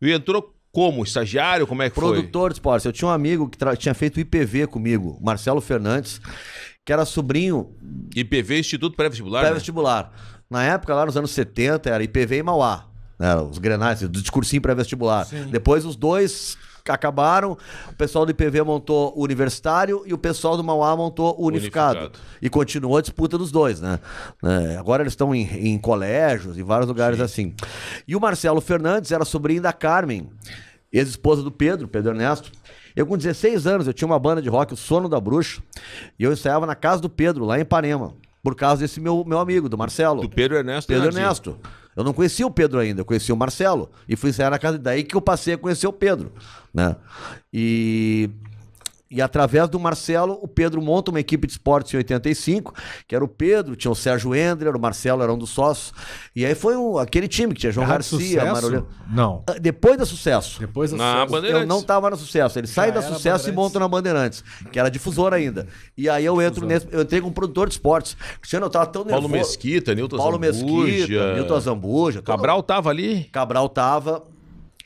E entrou como? Estagiário? Como é que Produtor de esportes. Eu tinha um amigo que tra- tinha feito IPV comigo, Marcelo Fernandes, que era sobrinho foi? IPV, Instituto Pré-Vestibular? né? pré-vestibular. Na época, lá nos anos 70, era IPV e Mauá. Né, os grenais, do discursinho pré-vestibular. Depois os dois acabaram, o pessoal do IPV montou o universitário e o pessoal do Mauá montou o unificado. Unificado. E continuou a disputa dos dois, né? É, agora eles estão em, em colégios, em vários lugares assim. E o Marcelo Fernandes era sobrinho da Carmen, ex-esposa do Pedro, Pedro Ernesto. Eu, com 16 anos, eu tinha uma banda de rock, o Sono da Bruxa, e eu ensaiava na casa do Pedro, lá em Ipanema, por causa desse meu, meu amigo, do Marcelo. Do Pedro Ernesto. Pedro. Ernesto. Eu não conhecia o Pedro ainda, eu conhecia o Marcelo. E fui ensaiar na casa daí que eu passei a conhecer o Pedro, né? E e através do Marcelo, o Pedro monta uma equipe de esportes em 85, que era o Pedro, tinha o Sérgio Endler, o Marcelo era um dos sócios. E aí foi um- aquele time que tinha João Rádio Garcia? Marolino. Não. Ah, Depois da sucesso. Depois da Na sucesso. Bandeirantes. Eu não tava na sucesso. Ele sai da era sucesso e monta na Bandeirantes, que era difusora ainda. E aí eu entro nesse. Eu entrei como produtor de esportes. Cristiano, eu tava tão Paulo nervoso. Mesquita, Nilton Paulo Zambuja. Mesquita, Nilton Zambuja. todo- Cabral tava ali. Cabral tava.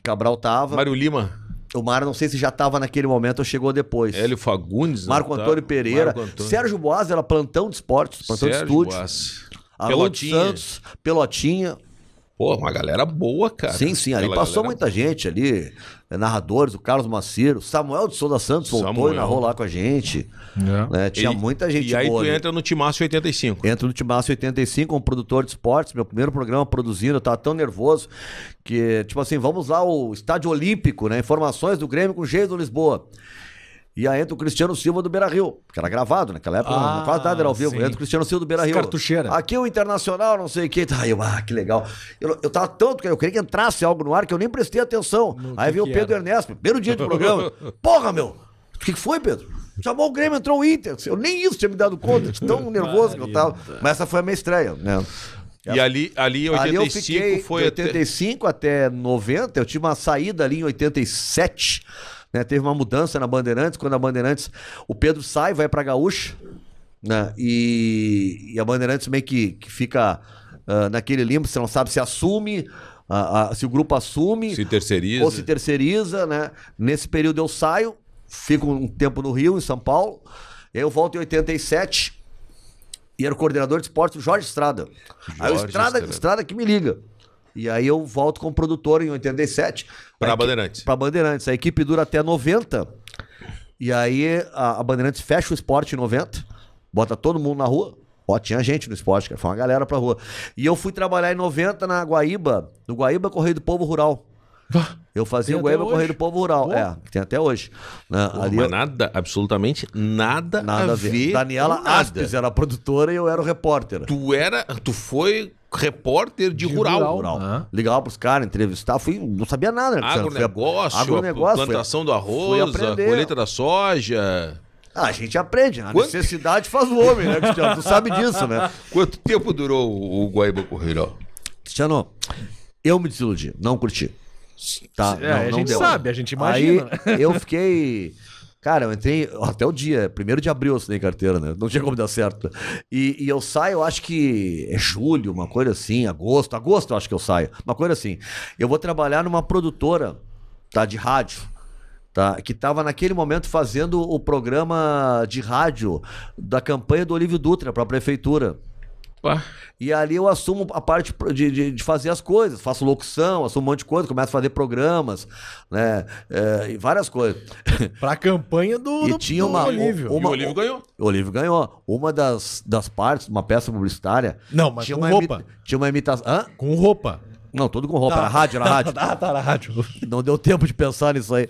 Cabral tava. Mário Lima. O Mário, não sei se já tava naquele momento ou chegou depois. Hélio Fagundes. Marco não tá? Antônio Pereira. Marco Antônio. Sérgio Boas era plantão de esportes, plantão Sérgio de estúdio. Boas. Pelotinha. Santos, Pelotinha. Pô, uma galera boa, cara. sim, sim, ali Aquela passou galera- muita gente ali. Eh, Narradores, o Carlos Maciro, Samuel de Souza Santos voltou Samuel. e narrou lá com a gente. É. né? Tinha E- muita gente E aí boa tu ali. entra no Timácio 85. Entro no Timaço 85 como produtor de esportes, meu primeiro programa produzindo, eu tava tão nervoso que, tipo assim, vamos lá o Estádio Olímpico, né? Informações do Grêmio com Geison Lisboa. E aí entra o Cristiano Silva do Beira Rio, que era gravado naquela época, Ah, não, quase nada era ao vivo. sim. Entra o Cristiano Silva do Beira Rio. Cartucheira. Aqui o Internacional, não sei o que. Aí eu, ah, que legal. Eu, eu tava tanto que eu queria que entrasse algo no ar que eu nem prestei atenção. No aí veio o Pedro era? Ernesto, primeiro dia de programa. *laughs* Porra, meu! O que que foi, Pedro? Chamou o Grêmio, entrou o Inter. Eu nem isso tinha me dado conta, de tão *laughs* nervoso que eu tava. Mas essa foi a minha estreia, né? E ali, ali em Ali eu 85 fiquei foi de até... 85 até 90, eu tive uma saída ali em 87, né? Teve uma mudança na Bandeirantes, quando a Bandeirantes, o Pedro sai, vai pra Gaúcha, né? E, e a Bandeirantes meio que, que fica ah, naquele limbo, você não sabe se assume, ah, ah, se o grupo assume, Se terceiriza. ou se terceiriza, né? Nesse período eu saio, fico um tempo no Rio, em São Paulo, eu volto em 87 e era o coordenador de esportes o Jorge Estrada. aí o Jorge Estrada, Estrada. Estrada que me liga. E aí eu volto como produtor em 87. Pra A equi- Bandeirantes. Pra Bandeirantes. A equipe dura até 90. E aí a, a Bandeirantes fecha o esporte em 90. Bota todo mundo na rua. Ó, tinha gente no esporte, cara. Foi uma galera pra rua. E eu fui trabalhar em 90 na Guaíba, no Guaíba Correio do Povo Rural. Eu fazia o Guaíba Correio do Povo Rural. Pô. É, que tem até hoje. Né? Porra, Ali mas eu- nada, absolutamente nada, nada a ver. Daniela com nada. Aspes era a produtora e eu era o repórter. Tu era, tu foi repórter de, De rural. rural. Rural. Ah. Ligava pros caras, entrevistar, fui, não sabia nada. né, Cristiano? Fui a- Agronegócio, agronegócio, plantação do arroz, a colheita da soja. Ah, a gente aprende, a Quanto- necessidade faz o homem, né, Cristiano? Tu sabe disso, né? Quanto tempo durou o, o Guaíba Correio? Cristiano, eu me desiludi, não curti. Tá, É, não, a não gente deu. sabe, a gente imagina. Aí eu fiquei. Cara, eu entrei até o dia, primeiro de abril eu assinei carteira, né? Não tinha como dar certo. E, e eu saio, eu acho que é julho, uma coisa assim, agosto. Agosto eu acho que eu saio. Uma coisa assim. Eu vou trabalhar numa produtora, tá? De rádio. Tá, que estava naquele momento fazendo o programa de rádio da campanha do Olívio Dutra para a prefeitura. Pá. E ali eu assumo a parte de, de, de fazer as coisas, faço locução, assumo um monte de coisa, começo a fazer programas, né? é, e várias coisas. *laughs* Pra campanha do, E do, tinha do uma- Olívio. uma- e o Olívio ganhou. O Olívio ganhou. Uma das, das partes, uma peça publicitária. Não, mas tinha com uma roupa. imi- Tinha uma imitação. Hã? Com roupa. Não, tudo com roupa. Era rádio, era rádio. *laughs* Ah, tá na rádio. Não deu tempo de pensar nisso aí.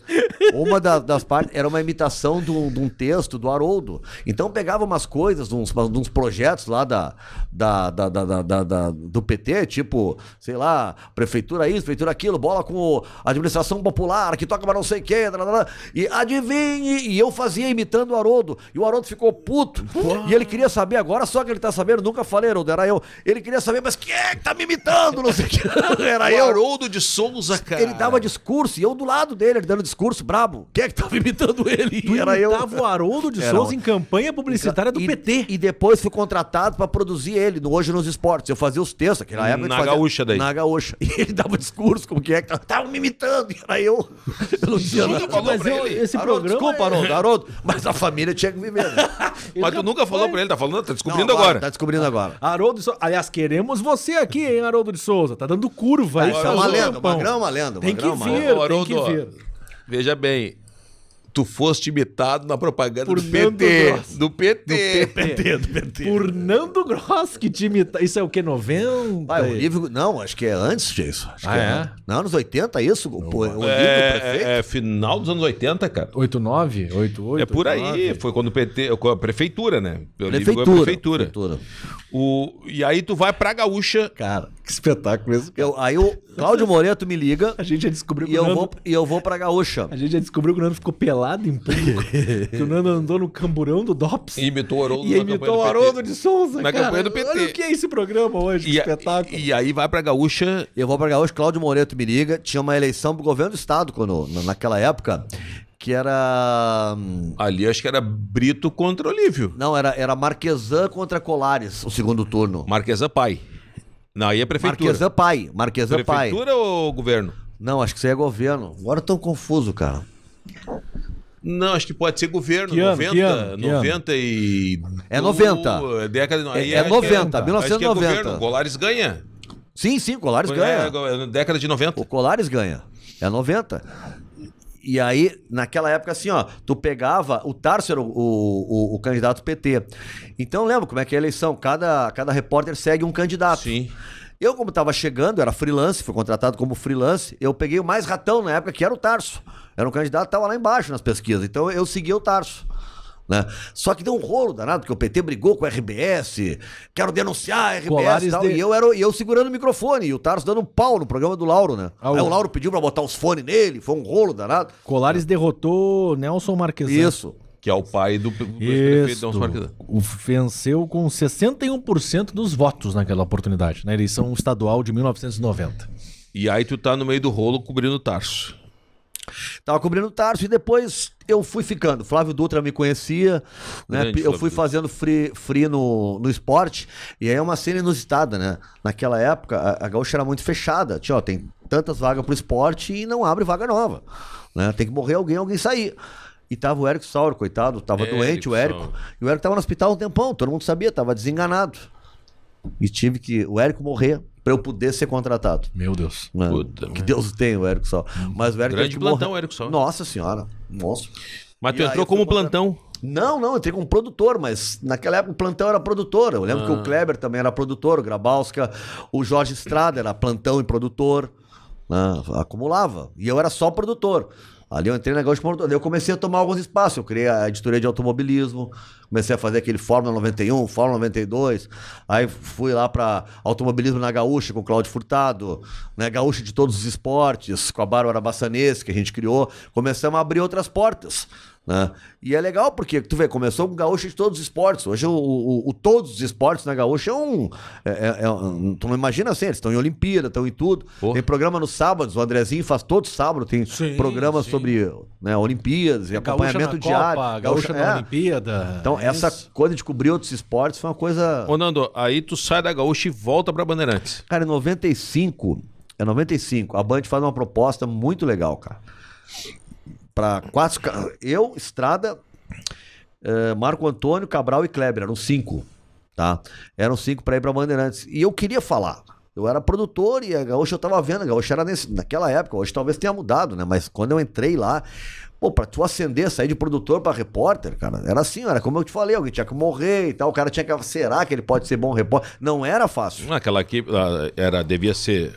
Uma da- das partes era uma imitação de um, de um texto do Haroldo. Então pegava umas coisas, uns, uns projetos lá da, da, da- da- da- do PT, tipo, sei lá, prefeitura isso, prefeitura aquilo, bola com administração popular, que toca pra não sei blá. e adivinhe, e eu fazia imitando o Haroldo, e o Haroldo ficou puto, e ele queria saber agora, só que ele tá sabendo, nunca falei, Haroldo, era eu. Ele queria saber, mas quem é que tá me imitando, não sei o que. *laughs* Era O eu. Haroldo de Souza, cara. Ele dava discurso e eu do lado dele, ele dando discurso brabo. Quem é que tava imitando ele? Tu Era eu. imitava o Haroldo de Era Souza um- em campanha publicitária do e, PT. E depois fui contratado pra produzir ele no Hoje nos Esportes. Eu fazia os textos, aquela época. Na fazia- gaúcha daí. Na gaúcha. E ele dava discurso, como que é que tava, tava me imitando. E era eu. Eu não tinha nada. mas eu- esse Haroldo, programa. Desculpa, é- Haroldo, Haroldo. Mas a família tinha que viver. né? *laughs* Mas tu nunca falou pra ele, tá falando, tá descobrindo Não, agora. Tá descobrindo agora. Haroldo de Souza. Aliás, queremos você aqui, hein, Haroldo de Souza. Tá dando curva. Isso é uma um lenda. Magrão é uma lenda. Tem que é vir, tem que vir. Veja bem, tu foste imitado na propaganda Por do Nando PT. Gross. Do PT. PT, do PT. Por Nando Gross, que te imita. Isso é o quê? 90? Vai, o Olívio. Não, acho que é antes disso. Acho Ah, que é? Não, anos 80, isso? O, o Olívio, prefeito. É, é final dos anos 80, cara. 89, 88. É por aí, 89. foi quando o PT, com a prefeitura, né? Eu lembro que foi a Prefeitura. prefeitura. prefeitura. O, e aí tu vai pra Gaúcha. Cara, que espetáculo esse. Eu, aí o Cláudio Moreto me liga *laughs* A gente já descobriu que e o eu, Nando... vou, e eu vou pra Gaúcha. A gente já descobriu que o Nando ficou pelado em público. *laughs* que o Nando andou no camburão do DOPS. E imitou o Haroldo E imitou o. Haroldo de Souza, Na cara. campanha do PT. Olha o que é esse programa hoje, que E, a- espetáculo. e aí vai pra Gaúcha. Eu vou pra Gaúcha, Cláudio Moreto me liga. Tinha uma eleição pro governo do estado quando, na- naquela época, que era. hum, Ali acho que era Brito contra Olívio. Não, era, era Marquesan contra Colares, o segundo turno. Marquesa Pai. Não, aí é prefeitura. Marquesan Pai. Marquesan Pai. Prefeitura ou governo? Não, acho que isso aí é governo. Agora eu tô confuso, cara. Não, acho que pode ser governo. Que ano? 90, Que ano? Que 90 e. É 90. Década de... aí É- é acho que 90, acho que 1990. governo. Colares ganha. Sim, sim, Colares É, ganha. go- década de 90. O Colares ganha. É 90. E aí, naquela época, assim, ó, tu pegava. O Tarso era o, o, o- o candidato PT. Então, lembra como é que é a eleição? Cada, cada repórter segue um candidato. Sim. Eu, como tava chegando, era freelance, fui contratado como freelance, eu peguei o mais ratão na época, que era o Tarso. Era um candidato que tava lá embaixo nas pesquisas. Então eu segui o Tarso. Né? Só que deu um rolo danado, porque o PT brigou com a RBS, quero denunciar a RBS Colares e tal. de- E eu, era, e eu segurando o microfone, e o Tarso dando um pau no programa do Lauro, né? Ah, Aí o- o Lauro pediu pra botar os fones nele, foi um rolo danado. Colares derrotou Nelson Marquesan. Isso. Que é o pai do, do ex-prefeito. O- Venceu com 61% dos votos naquela oportunidade, na eleição estadual de 1990. E aí tu tá no meio do rolo cobrindo o Tarso. Tava cobrindo o Tarso e depois eu fui ficando. Flávio Dutra me conhecia, né? Grande Eu fui fazendo free, free no, no esporte. E aí é uma cena inusitada, né? Naquela época, a, a gaúcha era muito fechada. Tinha, ó, tem tantas vagas pro esporte e não abre vaga nova. Né? Tem que morrer alguém, alguém sair. E tava o Érico Sauro, coitado, tava Érico doente o Érico. Sauro. E o Érico tava no hospital um tempão, todo mundo sabia, tava desenganado. E tive que o Érico morrer pra eu poder ser contratado. Meu Deus. né? Puta, que Deus tem o Érico Sauro. Mas o Érico Grande que plantão, morrer. Érico Sauro. Nossa senhora. Nossa. Mas tu E entrou como plantão. Não, não, entrei como produtor, mas naquela época o plantão era produtor. Eu lembro que Ah. o Kleber também era produtor, o Grabowska, o Jorge Estrada era plantão e produtor. né? Acumulava. E eu era só produtor. Ali eu entrei na produtor. Daí eu comecei a tomar alguns espaços. Eu criei a editoria de automobilismo, comecei a fazer aquele Fórmula 91, Fórmula 92. Aí fui lá para automobilismo na Gaúcha com o Cláudio Furtado, né? Gaúcha de todos os esportes, com a Bárbara Bassanese, que a gente criou. Começamos a abrir outras portas. Né? E é legal porque, tu vê, começou com gaúcha de todos os esportes. Hoje o, o- o todos os esportes na gaúcha é um. É, é- é um- tu não imagina assim, eles estão em Olimpíada, estão em tudo. Pô. Tem programa nos sábados, o Andrezinho faz todo sábado, tem Sim, programas sim. sobre né, Olimpíadas e acompanhamento gaúcha na diário. Copa, gaúcha na é. Olimpíada. Então, é essa isso. coisa de cobrir outros esportes foi uma coisa. Ô, Nando, aí tu sai da Gaúcha e volta pra Bandeirantes. Cara, em 95, é 95, a Band faz uma proposta muito legal, cara. Pra quatro. Eu, Estrada, eh, Marco Antônio, Cabral e Kleber, eram cinco. tá? Eram cinco pra ir pra Bandeirantes. E eu queria falar. Eu era produtor e a Gaúcha eu tava vendo. A Gaúcha era nesse, naquela época. Hoje talvez tenha mudado, né? Mas quando eu entrei lá, pô, pra tu ascender, sair de produtor pra repórter, cara, era assim, era como eu te falei, alguém tinha que morrer e tal. O cara tinha que. Será que ele pode ser bom repórter? Não era fácil. Aquela equipe ah, era, devia ser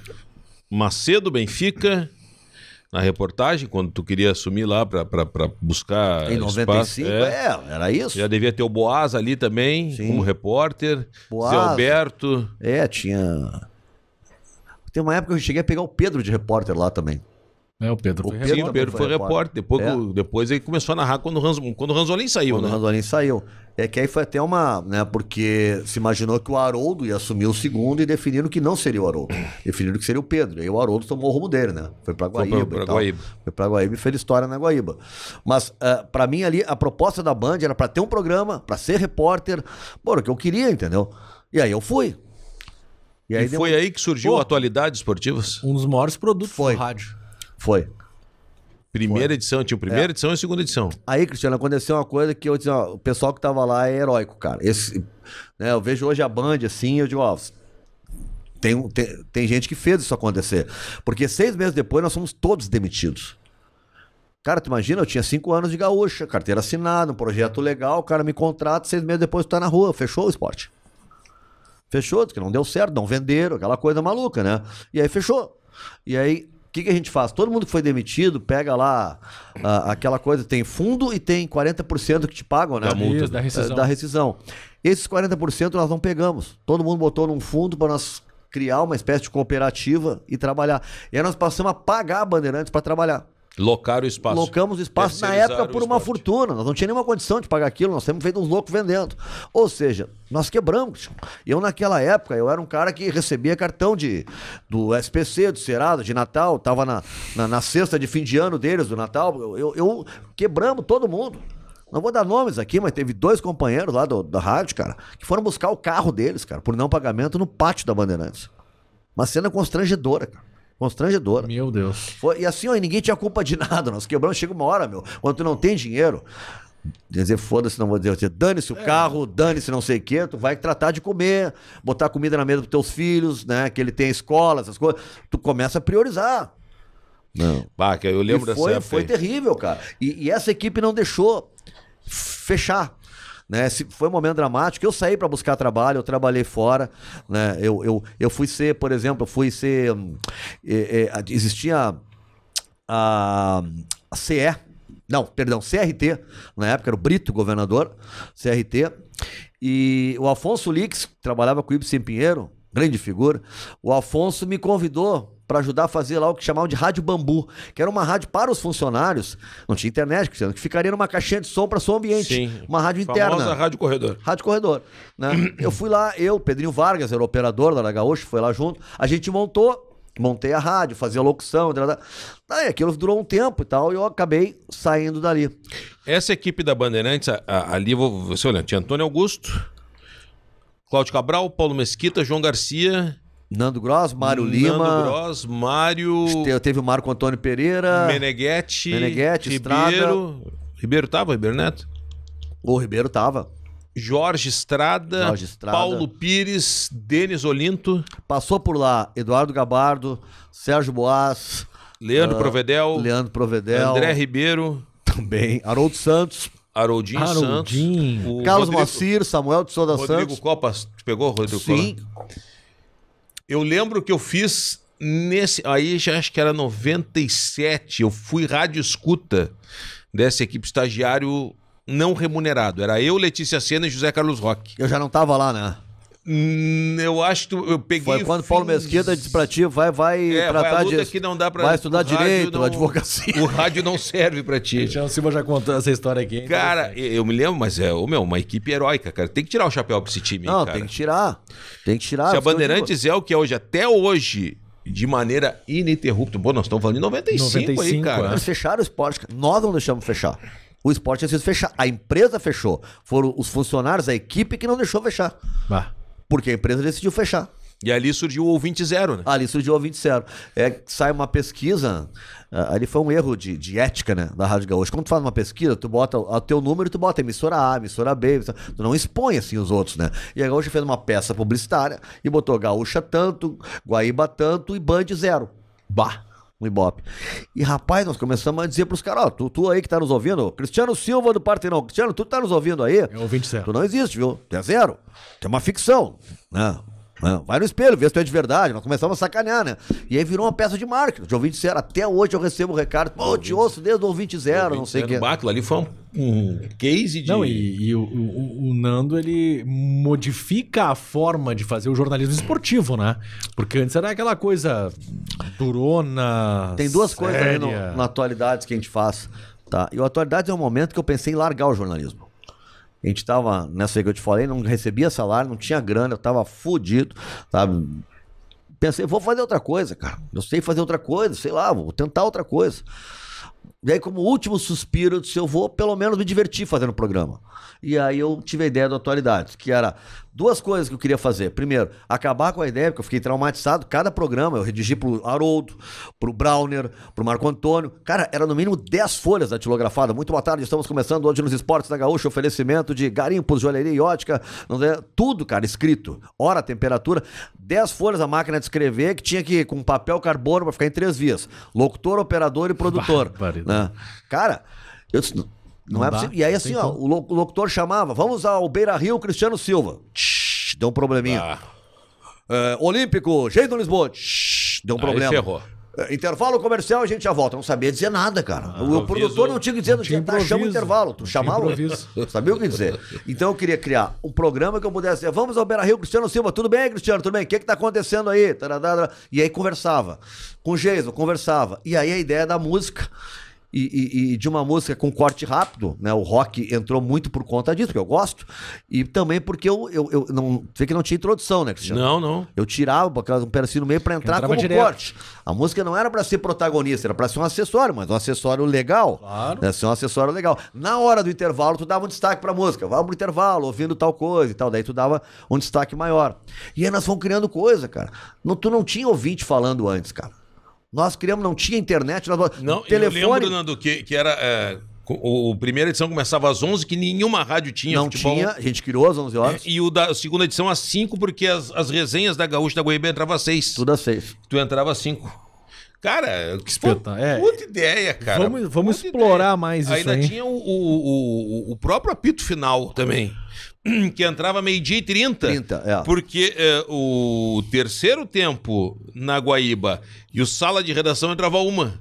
Macedo, Benfica, na reportagem, quando tu queria assumir lá pra buscar. Em espaço. 95, É. é, era isso. Já devia ter o Boaz ali também, Sim. como repórter. Boaz. Zé Alberto. É, tinha. Tem uma época que eu cheguei a pegar o Pedro de repórter lá também. É, o Pedro O foi Pedro Sim, o Pedro foi foi repórter. Depois, É. o- depois ele começou a narrar quando o, Ranz, quando o Ranzolin saiu, Quando o né? Ranzolin saiu. É que aí foi até uma, né, porque se imaginou que o Haroldo ia assumir o segundo e definiram que não seria o Haroldo. *clears throat* definiram que seria o Pedro. E aí o Haroldo tomou o rumo dele, né? Foi pra Foi Guaíba pra- pra e tal. Guaíba. Foi pra Guaíba e fez história na Guaíba. Mas ah, pra mim ali, a proposta da Band era pra ter um programa, pra ser repórter. O que eu queria, entendeu? E aí eu fui. E, aí deu- foi aí que surgiu Pô. Atualidades Esportivas. um dos maiores produtos Foi. do rádio. Foi. Primeira edição, tinha primeira É. edição e segunda edição. Aí, Cristiano, aconteceu uma coisa que eu disse, ó, o pessoal que tava lá é heróico, cara. Esse, né, eu vejo hoje a Band assim, eu digo, ó, tem, tem, tem gente que fez isso acontecer. Porque seis meses depois nós fomos todos demitidos. Cara, tu imagina, eu tinha cinco anos de gaúcha, carteira assinada, um projeto legal, o cara me contrata, seis meses depois tu tá na rua, fechou o esporte. Fechou, porque não deu certo, não venderam, aquela coisa maluca, né? E aí fechou. E aí, que, que a gente faz? Todo mundo que foi demitido, pega lá ah, aquela coisa, tem fundo e tem 40% que te pagam, né? Da multa. Isso, da rescisão. Eh, Da rescisão. Esses 40% nós não pegamos. Todo mundo botou num fundo para nós criar uma espécie de cooperativa e trabalhar. E aí nós passamos a pagar a Bandeirantes para trabalhar. Locaram o espaço. Locamos o espaço na época por uma fortuna. Nós não tínhamos nenhuma condição de pagar aquilo, nós temos feito uns loucos vendendo. Ou seja, nós quebramos. Eu, naquela época, eu era um cara que recebia cartão de, do SPC, do Cerado, de Natal, tava na, na, na cesta de fim de ano deles, do Natal. Eu, eu, eu quebramos todo mundo. Não vou dar nomes aqui, mas teve dois companheiros lá do, da rádio, cara, que foram buscar o carro deles, cara, por não pagamento no pátio da Bandeirantes. Uma cena constrangedora, cara. Constrangedora. Meu Deus. Foi- e assim, ó, e ninguém tinha culpa de nada. Nós quebramos, chega uma hora, meu. Quando tu não tem dinheiro, quer dizer, foda-se, não vou dizer, dane-se o carro, dane-se não sei o quê, tu vai tratar de comer, botar comida na mesa dos teus filhos, né? Que ele tem escola, essas coisas. Tu começa a priorizar. Não. Bah, que eu lembro E foi, dessa época. foi terrível, cara. E, e essa equipe não deixou fechar. Né? Foi um momento dramático. Eu saí para buscar trabalho, eu trabalhei fora. Né? Eu, eu, eu fui ser, por exemplo, fui ser. hum, é, é, existia a, a CE. Não, perdão, CRT, na época era o Brito, governador, CRT. E o Afonso Lix, que trabalhava com o Ibsen Pinheiro, grande figura, o Afonso me convidou para ajudar a fazer lá o que chamavam de Rádio Bambu, que era uma rádio para os funcionários, não tinha internet, que ficaria numa caixinha de som para seu ambiente, Sim. uma rádio Famosa interna. Rádio Corredor. Rádio Corredor. Né? eu fui lá, eu, Pedrinho Vargas, era o operador da Gaúcha, foi lá junto. A gente montou, montei a rádio, fazia locução. Tá. Aí aquilo durou um tempo e tal, e eu acabei saindo dali. Essa equipe da Bandeirantes, a- a- ali, você olhando, tinha Antônio Augusto, Cláudio Cabral, Paulo Mesquita, João Garcia, Nando Gross, Mário Nando Lima. Gross, Mário te- Teve o Marco Antônio Pereira. Meneghetti, Meneghetti, Ribeiro. Ribeiro tava, Ribeiro Neto? O Ribeiro tava. Jorge Estrada, Jorge Estrada. Paulo Pires, Denis Olinto, Passou por lá Eduardo Gabardo, Sérgio Boas, Leandro Provedel, Ah, Leandro Provedel. André Ribeiro, Também. Haroldo Santos. Haroldinho, Haroldinho. Santos, Carlos Rodrigo, Macir, Samuel de Souza Rodrigo Santos. Copa, tu pegou, Rodrigo Sim. Copa? Eu lembro que eu fiz nesse. Aí já acho que era 97. Eu fui rádio escuta dessa equipe estagiário não remunerado. Era eu, Letícia Senna e José Carlos Roque. Eu já não tava lá, né? Hum, Eu acho que eu peguei. Foi quando Paulo Mesquita disse pra ti, vai, vai É, vai tratar a luta disso. que não dá pra. Vai estudar direito, não- advocacia. O rádio não serve pra ti. Cristiano Silva já contou essa história aqui. hein? Cara, eu me lembro, mas é, ô, meu, uma equipe heróica, cara. Tem que tirar o chapéu pra esse time, Não, cara. tem que tirar. Tem que tirar. Se a Bandeirantes é o que é hoje, até hoje, de maneira ininterrupta. Pô, nós estamos falando de 95, aí, 95, cara. é. Eles fecharam o esporte. cara. Nós não deixamos fechar. O esporte tinha sido fechar. A empresa fechou. Foram os funcionários, a equipe que não deixou fechar. Bah. Porque a empresa decidiu fechar. E ali surgiu o ouvinte zero, né? Ali surgiu o ouvinte zero. É, sai uma pesquisa, ah, ali foi um erro de, de ética, né, da Rádio Gaúcha. Quando tu faz uma pesquisa, tu bota o teu número, tu bota emissora A, emissora B, emissora- tu não expõe assim os outros, né? E a Gaúcha fez uma peça publicitária e botou Gaúcha tanto, Guaíba tanto e Band zero. Bah! No Ibope. E rapaz, nós começamos a dizer pros caras, ó, tu, tu aí que tá nos ouvindo, Cristiano Silva do Partenão, Cristiano, tu tá nos ouvindo aí? É o 27. Tu não existe, viu? Tu é zero. Tu é uma ficção, né? Né? Vai no espelho, vê se tu é de verdade. Nós começamos a sacanear, né? E aí virou uma peça de marketing. De ouvinte zero. Até hoje eu recebo o recado. Pô, te ouço desde o ouvinte zero, não sei o que. Aquilo ali foi um, um case de. Não, e, e o, o- o Nando, ele modifica a forma de fazer o jornalismo esportivo, né? Porque antes era aquela coisa durona. Tem duas coisas aí no, séria. no Atualidades que a gente faz. Tá? E o Atualidades é um momento que eu pensei em largar o jornalismo. A gente tava, nessa aí que eu te falei, não recebia salário, não tinha grana, eu tava fudido, sabe? Pensei, vou fazer outra coisa, cara. Eu sei fazer outra coisa, sei lá, vou tentar outra coisa. E aí, como último suspiro, eu disse, eu vou pelo menos me divertir fazendo o programa. E aí eu tive a ideia do Atualidades, que era duas coisas que eu queria fazer. Primeiro, acabar com a ideia, porque eu fiquei traumatizado. Cada programa eu redigi pro Haroldo, pro Browner, pro Marco Antônio. Cara, era no mínimo 10 folhas datilografada. Muito boa tarde, estamos começando hoje nos Esportes da Gaúcha, oferecimento de garimpos, joalheria e ótica. É, tudo, cara, escrito. Hora, temperatura. 10 folhas a máquina de escrever, que tinha que ir com papel carbono pra ficar em três vias. Locutor, operador e produtor. Né? Cara, eu disse, não, não Não é dá, possível. E aí, assim, ó, o lo- o locutor chamava, vamos ao Beira Rio Cristiano Silva. Tsh, deu um probleminha. Ah, É, Olímpico, jeito Lisboa. Tsh, deu um aí problema. ferrou. É, Intervalo comercial, a gente já volta. Não sabia dizer nada, cara. o improviso. produtor não tinha que dizer, não tinha tá, chama o intervalo. Tu não *laughs* sabia o que dizer. Então eu queria criar um programa que eu pudesse dizer, vamos ao Beira Rio, Cristiano Silva, tudo bem, Cristiano, tudo bem? O que que tá acontecendo aí? E aí conversava. Com o Geiso, conversava. E aí a ideia da música. E, e- e de uma música com corte rápido, né? O rock entrou muito por conta disso, porque eu gosto. E também porque eu, eu, eu não. Vê que não tinha introdução, né, Cristiano? Não, não. Eu tirava aquelas- um pedacinho no meio pra entrar Entrava como direto. corte. A música não era pra ser protagonista, era pra ser um acessório, mas um acessório legal. Claro. Né? Ser um acessório legal. Na hora do intervalo, tu dava um destaque pra música. Vamos pro intervalo, ouvindo tal coisa e tal. Daí tu dava um destaque maior. E aí nós fomos criando coisa, cara. Não, tu não tinha ouvinte falando antes, cara. Nós criamos, não tinha internet, nós, Não, telefone. eu lembro, Nando, que, que era. é, o, o primeira edição começava às 11, que nenhuma rádio tinha não futebol. tinha, a gente criou às 11 horas. E o da a segunda edição às 5, porque as, as resenhas da Gaúcha da Goiânia entrava às 6. Tudo às seis. Tu entrava às 5. Cara, que Espeta- é. puta ideia, cara. Vamos- vamos explorar mais isso Ainda aí. tinha o, o, o, o próprio apito final também. Que entrava meio-dia e 30. 30, é. Porque é, o terceiro tempo na Guaíba e o sala de redação entrava uma.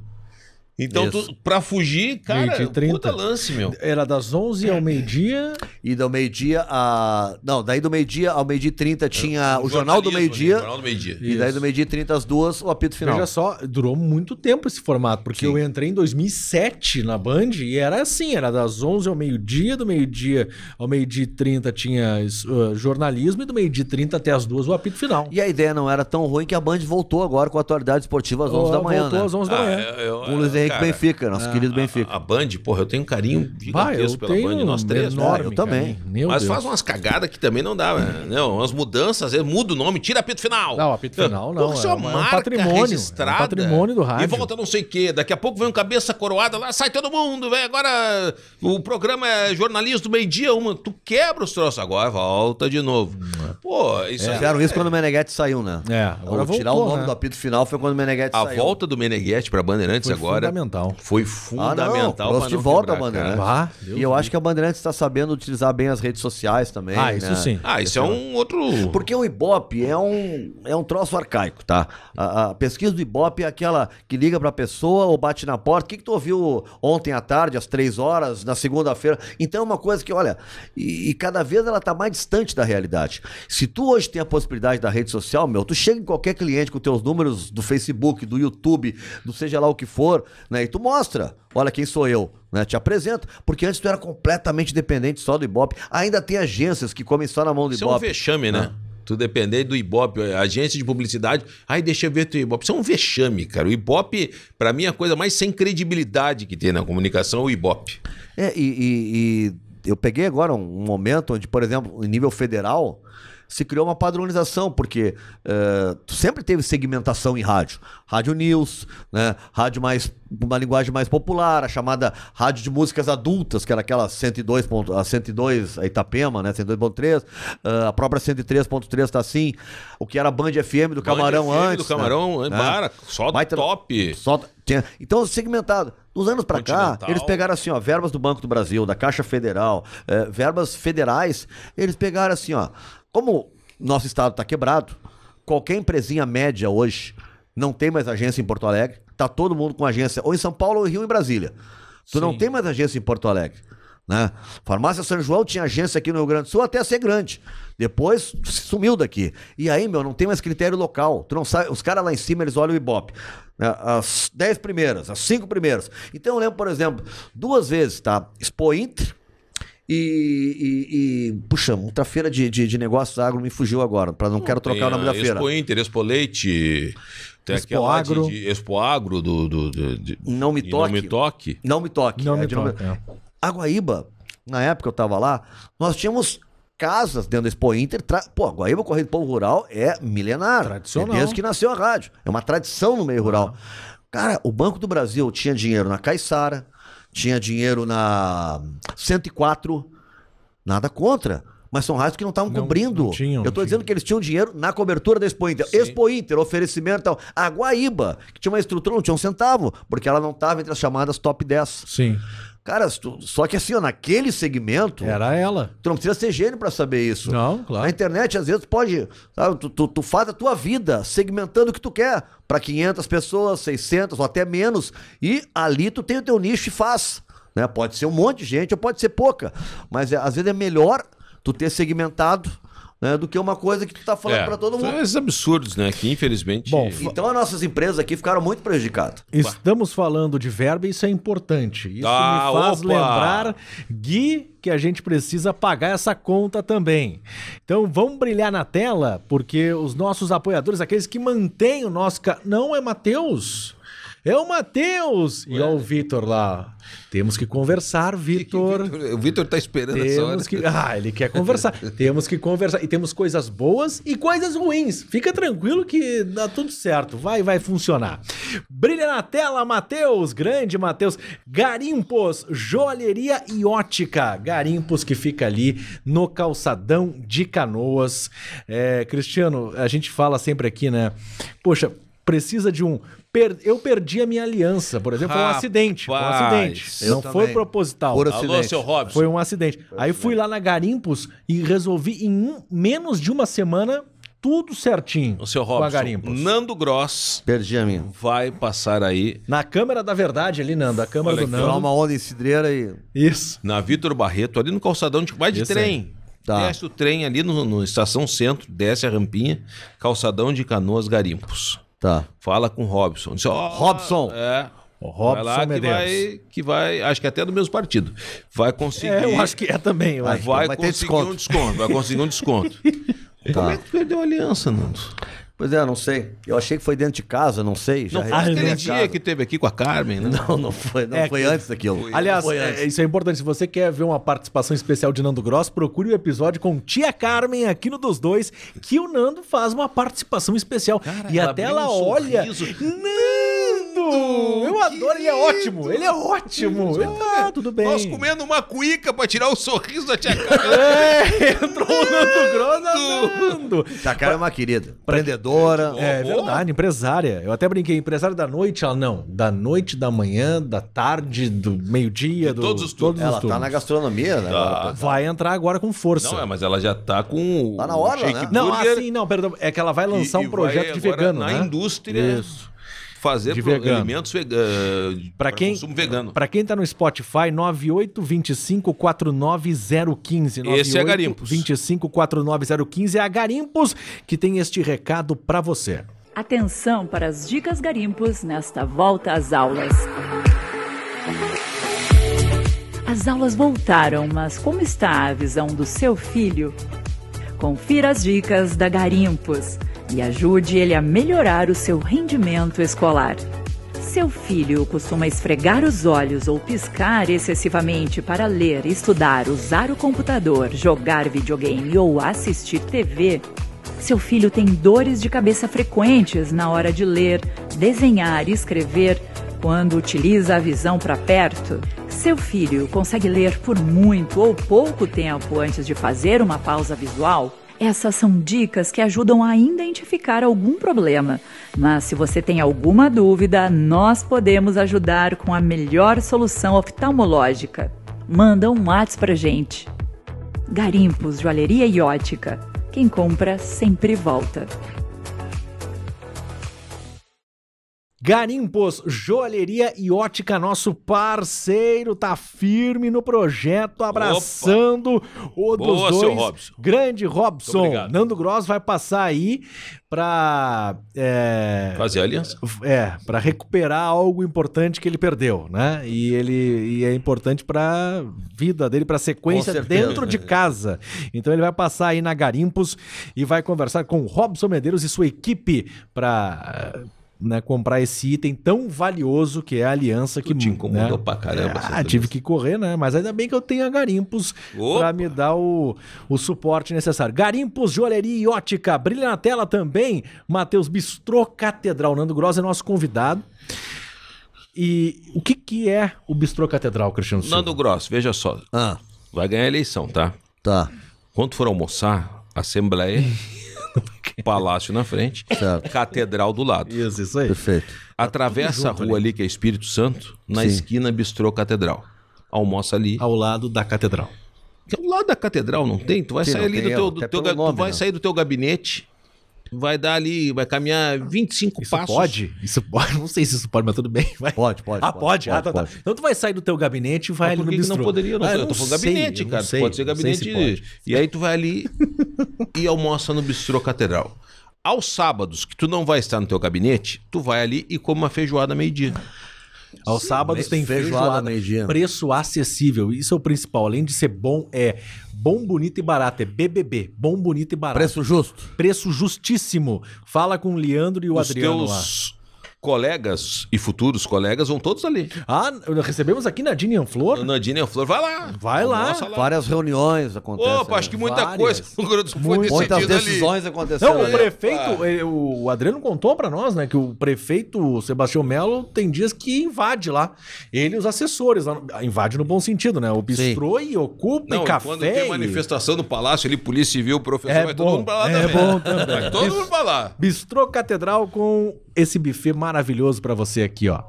Então, Isso. tu, pra fugir, cara, Meio-dia e 30. puta lance, meu. Era das 11 ao meio-dia. E do meio-dia a. Não, daí do meio-dia ao meio-dia e 30 tinha o Jornal do Jornalismo, Meio-Dia. Jornal do Meio-Dia. E daí do meio-dia e 30 às duas, o apito final. Veja só, durou muito tempo esse formato, porque Sim. eu entrei em 2007 na Band e era assim, era das 11 ao meio-dia, do meio-dia ao meio-dia e 30 tinha uh, jornalismo e do meio-dia e 30 até as duas o apito final. E a ideia não era tão ruim que a Band voltou agora com a atualidade esportiva às 11 da manhã. Voltou né? às 11 da Ah, manhã. eu- eu- Com o Luiz Henrique cara, Benfica, nosso querido a- Benfica. A, a Band, porra, eu tenho um carinho gigantesco pela Band, nós três. enorme né? Eu também. Meu Mas Deus. faz umas cagadas que também não dá, né? Não, umas mudanças, às vezes muda o nome, tira apito final. Não, apito final não, Porra, isso é é uma um- é um marca patrimônio, registrada. é um patrimônio do rádio. E volta não sei o quê. Daqui a pouco vem um cabeça coroada lá, sai todo mundo, velho. Agora o programa é jornalismo do meio-dia, uma. Tu quebra os troços. Agora volta de novo. Pô, isso aí. Fizeram isso quando o Meneghetti saiu, né? É, agora tirar voltou, o nome né? do apito final foi quando o Meneghetti A saiu. volta do Meneghetti pra Bandeirantes Foi agora fundamental. foi Ah, fundamental trouxe não de volta a Bandeirantes. cara. Ah, e eu acho que a Bandeirantes está sabendo utilizar bem as redes sociais também. Ah, isso né? sim. Ah, isso é um outro. Porque o Ibope é um, é um troço arcaico, tá? A, a pesquisa do Ibope é aquela que liga pra pessoa ou bate na porta. O que, que tu ouviu ontem à tarde, às três horas, na segunda-feira? Então é uma coisa que, olha, e, e cada vez ela tá mais distante da realidade. Se tu hoje tem a possibilidade da rede social, meu, tu chega em qualquer cliente com teus números do Facebook, do YouTube, do seja lá o que for, né? E tu mostra, olha quem sou eu. Né, te apresenta, porque antes tu era completamente dependente só do Ibope. Ainda tem agências que comem só na mão do Isso é um Ibope. vexame, né? Tu depender do Ibope, agência de publicidade. Ai, deixa eu ver teu Ibope. Isso é um vexame, cara. O Ibope, pra mim, é a coisa mais sem credibilidade que tem na comunicação é o Ibope. É, e, e- e eu peguei agora um, um momento onde, por exemplo, em nível federal, se criou uma padronização, porque eh, sempre teve segmentação em rádio. Rádio News, né? Rádio mais, uma linguagem mais popular, a chamada rádio de músicas adultas, que era aquela 102, ponto- a 102, a Itapema, né? 102.3, eh, a própria 103.3 tá assim, o que era a Band FM do Camarão Band FM antes. Do Camarão, né? para, só Baita- top. só tinha- então, segmentado. Dos anos pra cá, eles pegaram assim, ó, verbas do Banco do Brasil, da Caixa Federal, eh, verbas federais, eles pegaram assim, ó, como nosso estado tá quebrado, qualquer empresinha média hoje não tem mais agência em Porto Alegre, tá todo mundo com agência ou em São Paulo, ou em Rio, ou em Brasília. Tu não Sim. tem mais agência em Porto Alegre. Né? Farmácia São João tinha agência aqui no Rio Grande do Sul até ser grande. Depois sumiu daqui. E aí, meu, não tem mais critério local. Tu não sabe, os caras lá em cima, eles olham o Ibope. né? As 10 primeiras, as 5 primeiras. Então eu lembro, por exemplo, duas vezes, tá? Expo Inter e, e- e- puxa, outra feira de, de, de negócios agro me fugiu agora, para não quero trocar o nome da feira. Expo Inter, Expo Leite. Tem Expo aquela Agro. De, de Expo Agro do. do, do- de- Não me toque. Não me toque. Não me toque. Não é, me toque, é. A Guaíba, na época eu tava lá, nós tínhamos casas dentro da Expo Inter. Tra... Pô, a Guaíba Correio do Povo Rural é milenar. Tradicional. É desde que nasceu a rádio. É uma tradição no meio rural. Cara, o Banco do Brasil tinha dinheiro na Caiçara, tinha dinheiro na 104, nada contra. Mas são rádios que não estavam cobrindo. não tinham, eu tô não dizendo que eles tinham dinheiro na cobertura da Expo Inter. Expo Inter, oferecimento e tal. A Guaíba, que tinha uma estrutura, não tinha um centavo, porque ela não estava entre as chamadas top 10. Sim. Cara, só que assim, ó, naquele segmento, Era ela. tu não precisa ser gênio pra saber isso. Não, Na claro. internet, às vezes, pode. sabe, tu, tu, tu faz a tua vida segmentando o que tu quer. Pra 500 pessoas, 600 ou até menos. E ali tu tem o teu nicho e faz. Né? Pode ser um monte de gente ou pode ser pouca. Mas é, às vezes é melhor tu ter segmentado né, do que uma coisa que tu tá falando É, pra todo são mundo. esses absurdos, né? Que infelizmente. Bom, Então as nossas empresas aqui ficaram muito prejudicadas. Estamos falando de verba e isso é importante. Isso Ah, me faz opa! lembrar, Gui, que a gente precisa pagar essa conta também. Então vamos brilhar na tela, porque os nossos apoiadores, aqueles que mantêm o nosso. Ca... Não é Matheus! É o Matheus! E ó, o Vitor lá. Temos que conversar, Vitor. O Vitor tá esperando essa hora. Temos que. Ah, ele quer conversar. *laughs* temos que conversar. E temos coisas boas e coisas ruins. Fica tranquilo que dá tudo certo. Vai, vai funcionar. Brilha na tela, Matheus. Grande Matheus. Garimpos, joalheria e ótica. Garimpos que fica ali no calçadão de canoas. É, Cristiano, a gente fala sempre aqui, né? Poxa, precisa de um. Per- Eu perdi a minha aliança, por exemplo, foi um Rapaz, acidente. Foi um acidente. eu Não foi também. proposital. Por Alô, acidente. seu Robson. Foi um acidente. Aí fui lá na Garimpos e resolvi em um- menos de uma semana tudo certinho. O seu Com a Robson. Garimpos. Nando Gross Perdi a minha. vai passar aí Na câmera da verdade ali, Nando. A câmera Olha do Tirar Nando. uma onda em cidreira e. Isso. na Vitor Barreto, ali no calçadão de. Vai de Esse trem. Tá. Desce o trem ali no, no Estação Centro, desce a rampinha, calçadão de canoas garimpos. Tá. Fala com o Robson. Diz, ó, Robson. É. O Robson vai lá que vai, que vai, acho que até do mesmo partido. Vai conseguir. É, eu acho que é também. Eu acho. vai, vai ter conseguir desconto. um desconto. Vai conseguir um desconto. Como é que tu perdeu a aliança, Nando? Pois é, não sei. Eu achei que foi dentro de casa, não sei. Já Não foi Ah, aquele dia que teve aqui com a Carmen, né? Não, não foi, não É, foi que- antes daquilo. Aliás, Foi é, antes. isso é importante. Se você quer ver uma participação especial de Nando Gross, procure o episódio com Tia Carmen aqui no Dos Dois, que o Nando faz uma participação especial. e ela até ela um olha. Nando! Eu adoro, ele é ótimo! Ele é ótimo! Ele tá, tudo bem. Nós comendo uma cuíca pra tirar o sorriso da tia *laughs* Carmen. É, entrou o Nando Gross andando. Essa cara é uma querida. Empreendedora. É Boa. verdade, empresária. Eu até brinquei, empresária da noite, ela não. Da noite, da manhã, da tarde, do meio-dia, do todos os turnos. Ela tá turnos. na gastronomia, né? agora? Vai entrar agora com força. Não, é, mas ela já tá com. Tá na hora, né? Não, assim, não, perdão. É que ela vai lançar e- um projeto de agora vegano, na né? indústria Isso. Fazer De pro- vegano. alimentos veganos Pra quem, consumo vegano. Pra quem tá no Spotify, 9825-49015. Esse é Garimpos. 25-49015 é a Garimpos que tem este recado pra você. Atenção para as dicas garimpos nesta volta às aulas. As aulas voltaram, mas como está a visão do seu filho? Confira as dicas da Garimpos e ajude ele a melhorar o seu rendimento escolar. Seu filho costuma esfregar os olhos ou piscar excessivamente para ler, estudar, usar o computador, jogar videogame ou assistir TV? Seu filho tem dores de cabeça frequentes na hora de ler, desenhar e escrever quando utiliza a visão para perto? Seu filho consegue ler por muito ou pouco tempo antes de fazer uma pausa visual? Essas são dicas que ajudam a identificar algum problema. Mas se você tem alguma dúvida, nós podemos ajudar com a melhor solução oftalmológica. Manda um WhatsApp pra gente. Garimpos Joalheria e Ótica. Quem compra sempre volta. Garimpos, joalheria e ótica, nosso parceiro, tá firme no projeto, abraçando o dos Boa, dois. Robson. Grande Robson. Nando Gross vai passar aí pra. É, Fazer aliança. é, para recuperar algo importante que ele perdeu, né? E ele e é importante pra vida dele, pra sequência dentro de casa. Então ele vai passar aí na Garimpos e vai conversar com o Robson Medeiros e sua equipe pra né, comprar esse item tão valioso que é a aliança que te incomodou né? pra caramba, Ah, essa tive que correr, né? Mas ainda bem que eu tenho a Garimpos Opa! pra me dar o, o suporte necessário. Garimpos, joalheria e ótica. Brilha na tela também. Matheus Bistrô Catedral. Nando Gross é nosso convidado. E o que, que é o Bistrô Catedral, Cristiano Silva? Nando Gross, veja só. Ah, Vai ganhar a eleição, tá? tá. Quando for almoçar, Assembleia, *laughs* *laughs* Palácio na frente, Certo. Catedral do lado. Isso, isso aí. Perfeito. Atravessa a junto rua ali. que é Espírito Santo, na Sim. esquina Bistrô Catedral. Almoça ali. Ao lado da catedral. Que é o lado da catedral, não tem? Tu vai Sim, sair ali do teu, do nome, tu vai né? sair do teu gabinete, vai dar ali, vai caminhar 25 Isso passos. pode? Isso pode? *laughs* Não sei se isso pode, mas tudo bem. Vai. Pode, pode. Ah, pode? Ah, tá, tá. Então tu vai sair do teu gabinete e vai Mas ali no que, que não bistrô. poderia? Não, Ah, eu tô falando sei, gabinete, eu cara. sei, pode ser sei se gabinete. pode. E aí tu vai ali e almoça no Bistrô Catedral. Aos sábados, que tu não vai estar no teu gabinete, tu vai ali e come uma feijoada meio-dia. Aos sábados tem feijoada, feijoada, preço acessível. Isso é o principal. Além de ser bom, é bom, bonito e barato. É BBB. Bom, bonito e barato. Preço justo. Preço justíssimo. Fala com o Leandro e o Os Adriano lá. Colegas e futuros colegas vão todos ali. Ah, recebemos aqui na Dinian Flor. Na Dina Flor, vai lá. Vai lá. Almoça Várias reuniões acontecem. Opa, acho que muita Várias. coisa *laughs* foi Muitas decidida ali. decisões aconteceram. Não, o prefeito, eh, o Adriano contou pra nós, né, que o prefeito Sebastião Melo tem dias que invade lá. Ele e os assessores, lá no- invade no bom sentido, né? O bistrô e ocupa Não, e café. quando tem e- manifestação no palácio ali, polícia civil, professor, É vai bom, todo mundo pra lá é também. bom *laughs* também. Vai todo mundo pra lá. Bistrô Catedral com esse buffet maravilhoso pra você aqui, ó.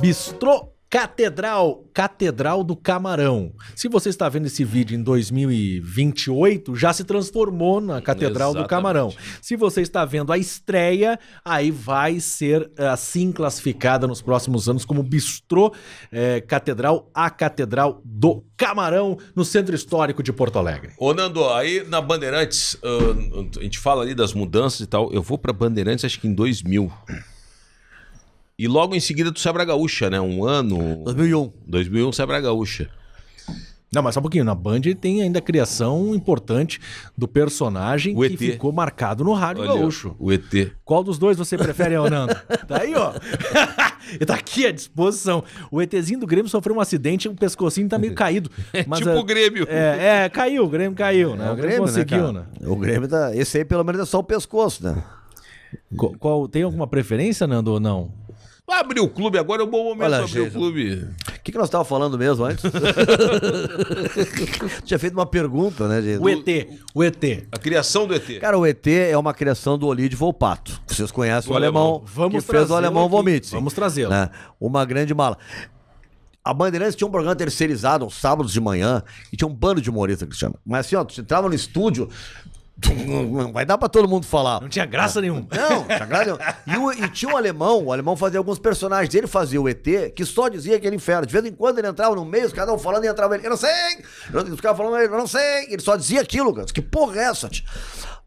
Bistrô Catedral, Catedral do Camarão. Se você está vendo esse vídeo em 2028, já se transformou na Catedral do Exatamente. Camarão. Se você está vendo a estreia, aí vai ser eh, assim classificada nos próximos anos como Bistrô eh, Catedral, a Catedral do Camarão, no Centro Histórico de Porto Alegre. Ô, Nando, aí na Bandeirantes, ah, a gente fala ali das mudanças e tal. Eu vou pra Bandeirantes acho que em 2000. E logo em seguida tu sai pra Gaúcha, né? Um ano. 2001. 2001 sai pra Gaúcha. Não, mas só um pouquinho. Na Band tem ainda a criação importante do personagem O que ET. ficou marcado no Rádio Olha, Gaúcho. o ET. Qual dos dois você prefere, Nando? *laughs* Tá aí, ó. Ele *laughs* tá aqui à disposição. O ETzinho do Grêmio sofreu um acidente, o pescocinho tá meio *laughs* caído. Mas, tipo é, o Grêmio. É, é, caiu, o Grêmio caiu, né? É o Grêmio, conseguiu, né? cara? O Grêmio tá. Esse aí pelo menos é só o pescoço, né? Qual, qual- tem alguma preferência, Nando, ou não? Vai abrir o clube agora, é um bom momento Olha, pra abrir o clube. O que, que nós estávamos falando mesmo antes? *laughs* Tinha feito uma pergunta, né, gente? O ET, o ET. A criação do ET. Cara, o ET é uma criação do Olide Volpato. Vocês conhecem o, O alemão, alemão. Vamos que fez o alemão aqui. Vomit. Vamos trazê-lo. Né? Uma grande mala. A Bandeirantes tinha um programa terceirizado aos sábados de manhã e tinha um bando de humoristas, Cristiano. Mas assim, ó, tu entrava no estúdio, não vai dar pra todo mundo falar. Não tinha graça nenhuma. *laughs* Não, tinha graça nenhuma. e, o- e tinha um alemão, o alemão fazia alguns personagens. Ele fazia o ET, que só dizia aquele inferno. De vez em quando ele entrava no meio, os caras estavam falando e entrava ele. Eu não sei! Os caras falando, eu não sei! Ele só dizia aquilo, cara. Que porra é essa?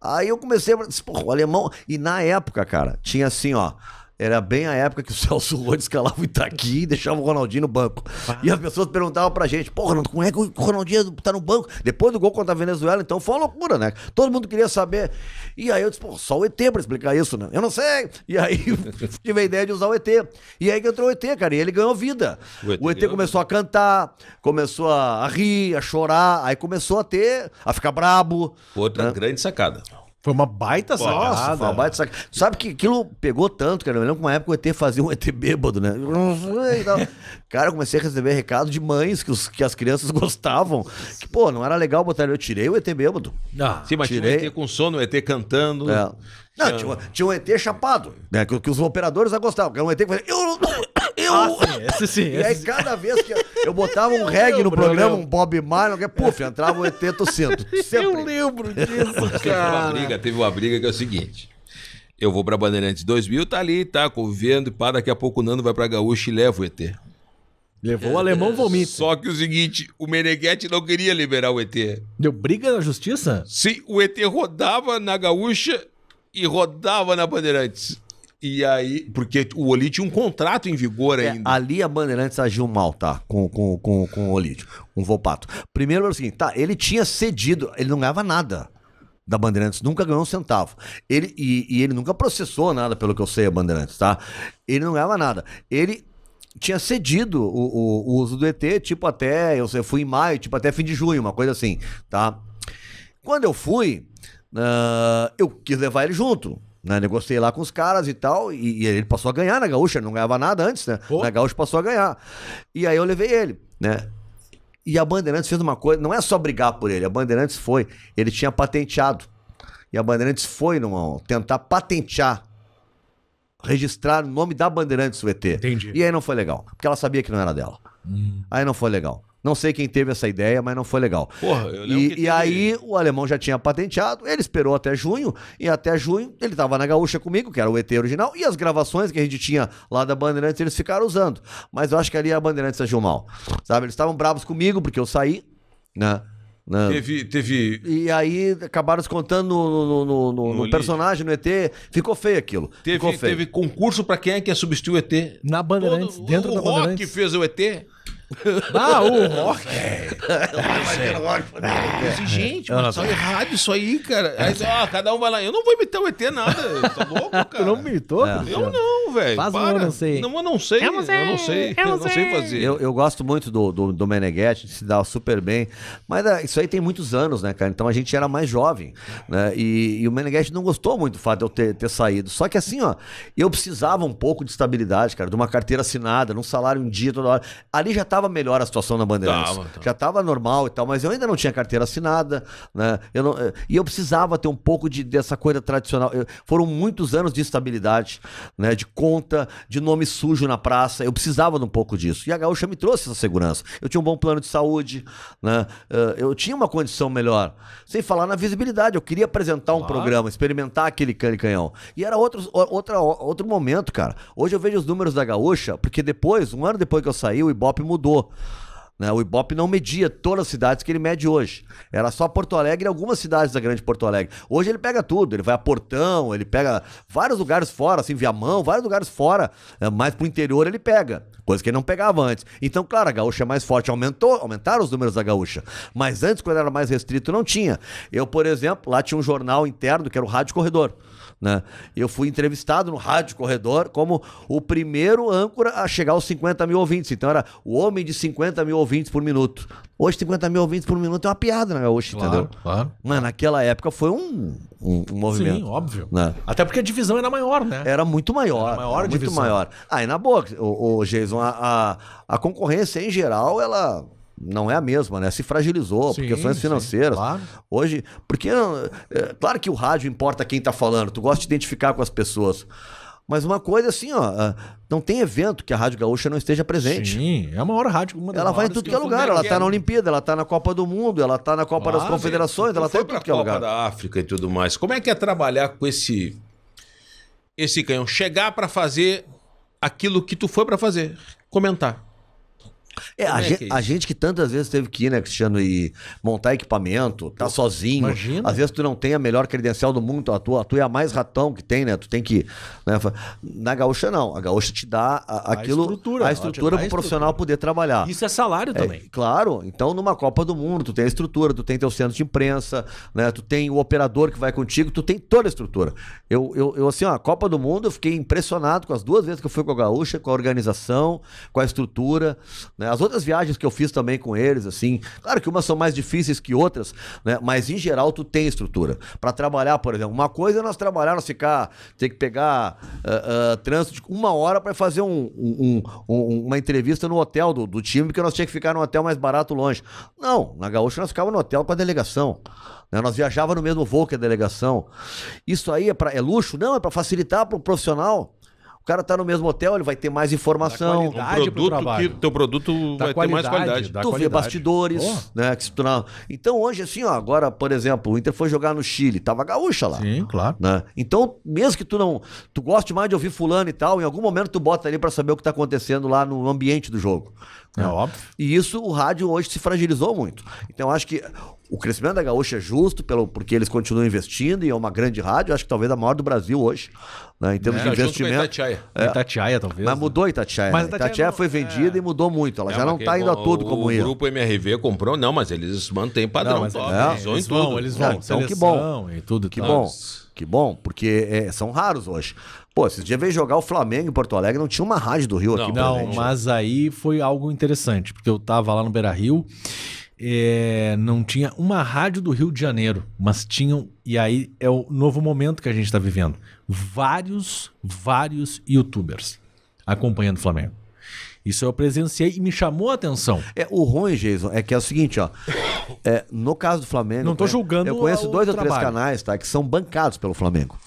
Aí eu comecei a. Porra, o alemão. E na época, cara, tinha assim, ó. Era bem a época que o *laughs* Celso Rhodes escalava o Itaqui e deixava o Ronaldinho no banco. E as pessoas perguntavam pra gente, pô, Ronaldo, como é que o Ronaldinho tá no banco? Depois do gol contra a Venezuela, então foi uma loucura, né? Todo mundo queria saber. E aí eu disse, pô, só o ET pra explicar isso, né? Eu não sei. E aí *laughs* tive a ideia de usar o ET. E aí que entrou o ET, cara, e ele ganhou vida. O ET O ET começou a cantar, começou a rir, a chorar, aí começou a ter, a ficar brabo. Outra grande sacada. Foi uma baita Nossa, sacada. foi uma baita saca. Sabe que aquilo pegou tanto, cara. Eu lembro que uma época o ET fazia um ET bêbado, né? *laughs* Cara, eu comecei a receber recado de mães que, os, que as crianças *laughs* gostavam. Que, pô, não era legal botar ele. Eu tirei o ET bêbado. Ah, Sim, mas tinha Tirei. um ET com sono, um ET cantando. É. Não, tinha, tinha um ET chapado, né? Que, que os operadores já gostavam. Que era um ET que fazia. Eu, eu, Ah, sim, esse sim. E aí, esse sim. cada vez que eu botava um *laughs* reggae no lembro, programa, eu um Bob Marley, puf, entrava o ET tossindo. *laughs* Sempre. lembro *laughs* disso, Teve uma briga, teve uma briga que é o seguinte. Eu vou pra Bandeirantes 2000, tá ali, tá convivendo, e pá, daqui a pouco o Nando vai pra Gaúcha e leva o ET. Levou o alemão vomita. Só que o seguinte, o Meneghetti não queria liberar o ET. Deu briga na justiça? Sim, o ET rodava na Gaúcha e rodava na Bandeirantes. E aí, porque o Oli tinha um contrato em vigor É, ainda. ali a Bandeirantes agiu mal, tá? Com, com, com, com o Olídio, com o Volpato. Primeiro era o seguinte, tá? Ele tinha cedido, ele não ganhava nada da Bandeirantes, nunca ganhou um centavo. Ele, e, e ele nunca processou nada, pelo que eu sei, a Bandeirantes, tá? Ele não ganhava nada. Ele tinha cedido o, o- o uso do ET, tipo até, eu sei, fui em maio, tipo até fim de junho, uma coisa assim, tá? Quando eu fui, ah, eu quis levar ele junto. Né? Negociei lá com os caras e tal. E, e ele passou a ganhar na gaúcha, ele não ganhava nada antes, né? Na gaúcha passou a ganhar. E aí eu levei ele, né? E a Bandeirantes fez uma coisa, não é só brigar por ele, a Bandeirantes foi, ele tinha patenteado. E a Bandeirantes foi numa, tentar patentear, registrar o nome da Bandeirantes o ET. Entendi. E aí não foi legal, porque ela sabia que não era dela. Aí não foi legal. Não sei quem teve essa ideia, mas não foi legal. Porra, eu lembro E, que e aí o alemão já tinha patenteado, ele esperou até junho, e até junho ele tava na gaúcha comigo, que era o ET original, e as gravações que a gente tinha lá da Bandeirantes eles ficaram usando. Mas eu acho que ali a Bandeirantes agiu mal. Sabe, eles estavam bravos comigo porque eu saí, né? né? Teve, teve, E aí acabaram se contando no, no- no- no- No no lixo. personagem, no ET. Ficou feio aquilo. Ficou teve, feio. teve concurso pra quem é que ia substituir o ET. Na Bandeirantes, Todo- dentro o da Rock Bandeirantes. fez o ET. Ah, o Rock. Esse, gente, mas tá errado isso aí, cara. Aí, ó, cada um vai lá. Eu não vou imitar o ET nada. Tá louco, cara? *laughs* Tu não mitou? É. Eu não, velho. Faz um para. eu não sei. Não, eu não sei. Eu não sei. Eu não sei, eu não sei fazer. Eu, eu gosto muito do, do, do Meneghetti, se dá super bem. Mas é, isso aí tem muitos anos, né, cara? Então a gente era mais jovem, né? E, e o Meneghetti não gostou muito do fato de eu ter, ter saído. Só que assim, ó, eu precisava um pouco de estabilidade, cara, de uma carteira assinada, num salário em dia toda hora. Ali já tava melhor a situação na Bandeirantes. Tava, tava. Já tava normal e tal, mas eu ainda não tinha carteira assinada, né? Eu não, e eu precisava ter um pouco de, dessa coisa tradicional. Eu- foram muitos anos de estabilidade, né? De conta, de nome sujo na praça. Eu precisava de um pouco disso. E a Gaúcha me trouxe essa segurança. Eu tinha um bom plano de saúde, né? Eh, Eu tinha uma condição melhor. Sem falar na visibilidade. Eu queria apresentar um programa, experimentar aquele canhão. E era outro, o- outra, outro momento, cara. Hoje eu vejo os números da Gaúcha, porque depois, um ano depois que eu saí, o Ibope mudou. Né? O Ibope não media todas as cidades que ele mede hoje. Era só Porto Alegre e algumas cidades da grande Porto Alegre. Hoje ele pega tudo. Ele vai a Portão, ele pega vários lugares fora, assim, Viamão, vários lugares fora. é, mais pro interior ele pega. Coisa que ele não pegava antes. Então, claro, a gaúcha é mais forte. Aumentou, aumentaram os números da gaúcha. Mas antes, quando era mais restrito, não tinha. Eu, por exemplo, lá tinha um jornal interno que era o Rádio Corredor. Né? Eu fui entrevistado no Rádio Corredor como o primeiro âncora a chegar aos 50 mil ouvintes. Então era o homem de 50 mil ouvintes por minuto. Hoje, 50 mil ouvintes por minuto é uma piada na gaúcha, entendeu? claro. Mas naquela época foi um, um, um movimento. Sim, óbvio. né? Até porque a divisão era maior, né? Era muito maior. Era maior era muito maior. Aí, na boa, o, o Jason, a, a, a concorrência em geral, ela não é a mesma, né? Se fragilizou por Sim, questões sim, financeiras. claro. Hoje, porque é, claro que o rádio importa quem tá falando, tu gosta de identificar com as pessoas. Mas uma coisa assim, ó, ah, não tem evento que a Rádio Gaúcha não esteja presente. Sim, é a maior rádio. Uma Ela vai em tudo que é lugar, ela tá quero. na Olimpíada, ela tá na Copa do Mundo, ela tá na Copa das Confederações, ela tá foi em tudo que é Copa lugar. da África e tudo mais. Como é que é trabalhar com esse esse canhão? Chegar pra fazer aquilo que tu foi pra fazer, comentar. É, a, é gente, que é a gente que tantas vezes teve que ir, né, Cristiano, e montar equipamento, tá sozinho. imagina. Às vezes tu não tem a melhor credencial do mundo, a tua, a tua é a mais ratão que tem, né? Tu tem que. Né, na gaúcha, não. A gaúcha te dá a- A aquilo. estrutura, a estrutura a o profissional poder trabalhar. Isso é salário É, também. claro, então numa Copa do Mundo, tu tem a estrutura, tu tem teu centro de imprensa, né? Tu tem o operador que vai contigo, tu tem toda a estrutura. Eu, eu, eu assim, ó, a Copa do Mundo, eu fiquei impressionado com as duas vezes que eu fui com a Gaúcha, com a organização, com a estrutura, né? As outras viagens que eu fiz também com eles, assim, claro que umas são mais difíceis que outras, né? Mas em geral tu tem estrutura. Pra trabalhar, por exemplo, uma coisa é nós trabalhar, nós ficar, ter que pegar ah, ah, trânsito de uma hora pra fazer um- um- um- uma entrevista no hotel do, do time, porque nós tínhamos que ficar no hotel mais barato longe. Não, na Gaúcha nós ficávamos no hotel com a delegação. né? Nós viajávamos no mesmo voo que a delegação. Isso aí é, pra, é luxo? Não, é para facilitar para o profissional. O cara tá no mesmo hotel, ele vai ter mais informação. qualidade. Um Verdade pro produto que teu produto Da vai ter mais qualidade, qualidade. da tu vê qualidade. bastidores, Pô. né? Que se tu não... Então hoje, assim, ó, agora, por exemplo, o Inter foi jogar no Chile, tava gaúcha lá. Sim, claro. né? Então, mesmo que tu não, tu goste mais de ouvir fulano e tal, em algum momento tu bota ali pra saber o que tá acontecendo lá no ambiente do jogo. É né? óbvio. E isso o rádio hoje se fragilizou muito. Então eu acho que o crescimento da Gaúcha é justo pelo porque eles continuam investindo e é uma grande rádio, acho que talvez a maior do Brasil hoje, né, em termos É, de junto com a investimento. Itatiaia. Itatiaia, talvez. Mas né? mudou a Itatiaia. Mas né? a Itatiaia Itatiaia não- foi vendida é. e mudou muito. Ela É, já não tá quem- indo a tudo o, como o ia. grupo MRV comprou, não, mas eles mantêm padrão Não, top. é, eles vão eles em vão, tudo. eles vão. então que Seleção E tudo Que tal. bom, que bom, porque é, são raros hoje. Pô, esses dias veio jogar o Flamengo em Porto Alegre, não tinha uma rádio do Rio Não, aqui Não, mas aí foi algo interessante, porque eu tava lá no Beira Rio, é, não tinha uma rádio do Rio de Janeiro, mas tinham, e aí é o novo momento que a gente tá vivendo. Vários, vários youtubers acompanhando o Flamengo. Isso eu presenciei e me chamou a atenção. É, o ruim, Jason, é que é o seguinte, ó. É, no caso do Flamengo. Não conhe- julgando Eu conheço dois ou três canais, tá? Que são bancados pelo Flamengo.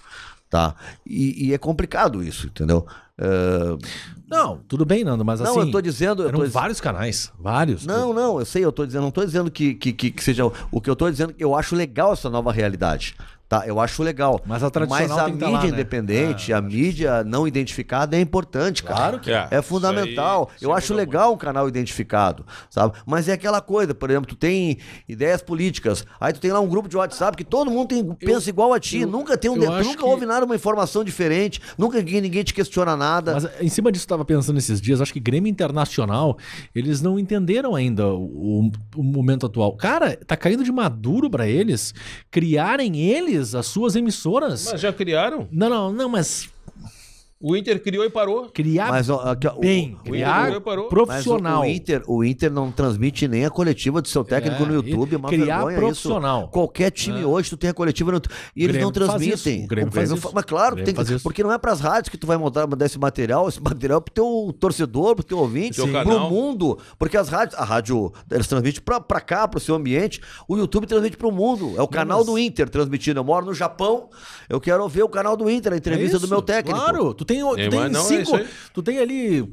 Tá? E, e é complicado isso, entendeu? É, Não, tudo bem, Nando, mas Não, assim. eu tô dizendo- eu eram tô diz- vários canais. Vários. Não, não, eu sei, eu tô dizendo, não tô dizendo que, que, que, que seja. O que eu tô dizendo é que eu acho legal essa nova realidade. Tá, eu acho legal. Mas a tradicional Mas a tá mídia lá, né? independente, Ah, a mídia não identificada é importante, cara. Claro que é. É fundamental. Aí- eu acho legal um canal identificado, sabe? Mas é aquela coisa, por exemplo, tu tem ideias políticas, aí tu tem lá um grupo de WhatsApp que todo mundo tem- pensa igual a ti, eu- nunca tem um, eu nunca que- ouve nada, uma informação diferente, nunca ninguém, ninguém te questiona nada. Mas em cima disso eu tava pensando esses dias, acho que Grêmio Internacional, eles não entenderam ainda o, o momento atual. Cara, tá caindo de maduro pra eles criarem eles as suas emissoras. Mas já criaram. Não, não, não, mas O Inter criou e parou. criar Mas, ó, aqui, ó, o- bem, o criar Inter parou. Mas profissional. o, o Inter, o Inter não transmite nem a coletiva do seu técnico É, no YouTube, é uma criar profissional. isso. Qualquer time hoje tu tem a coletiva no YouTube e eles não faz transmitem. isso, o Grêmio faz isso. Mas claro, tem que, porque não é pras rádios que tu vai mandar, mandar esse material, esse material é pro teu torcedor, pro teu ouvinte, Teu pro canal. mundo, porque as rádios, a rádio, eles transmitem pra, pra cá, pro seu ambiente, o YouTube transmite pro mundo, é o canal mas- do Inter transmitindo. Eu moro no Japão, eu quero ver o canal do Inter, a entrevista É do meu técnico. Claro, tu tem, tu É, tem não, é cinco, aí. tu tem ali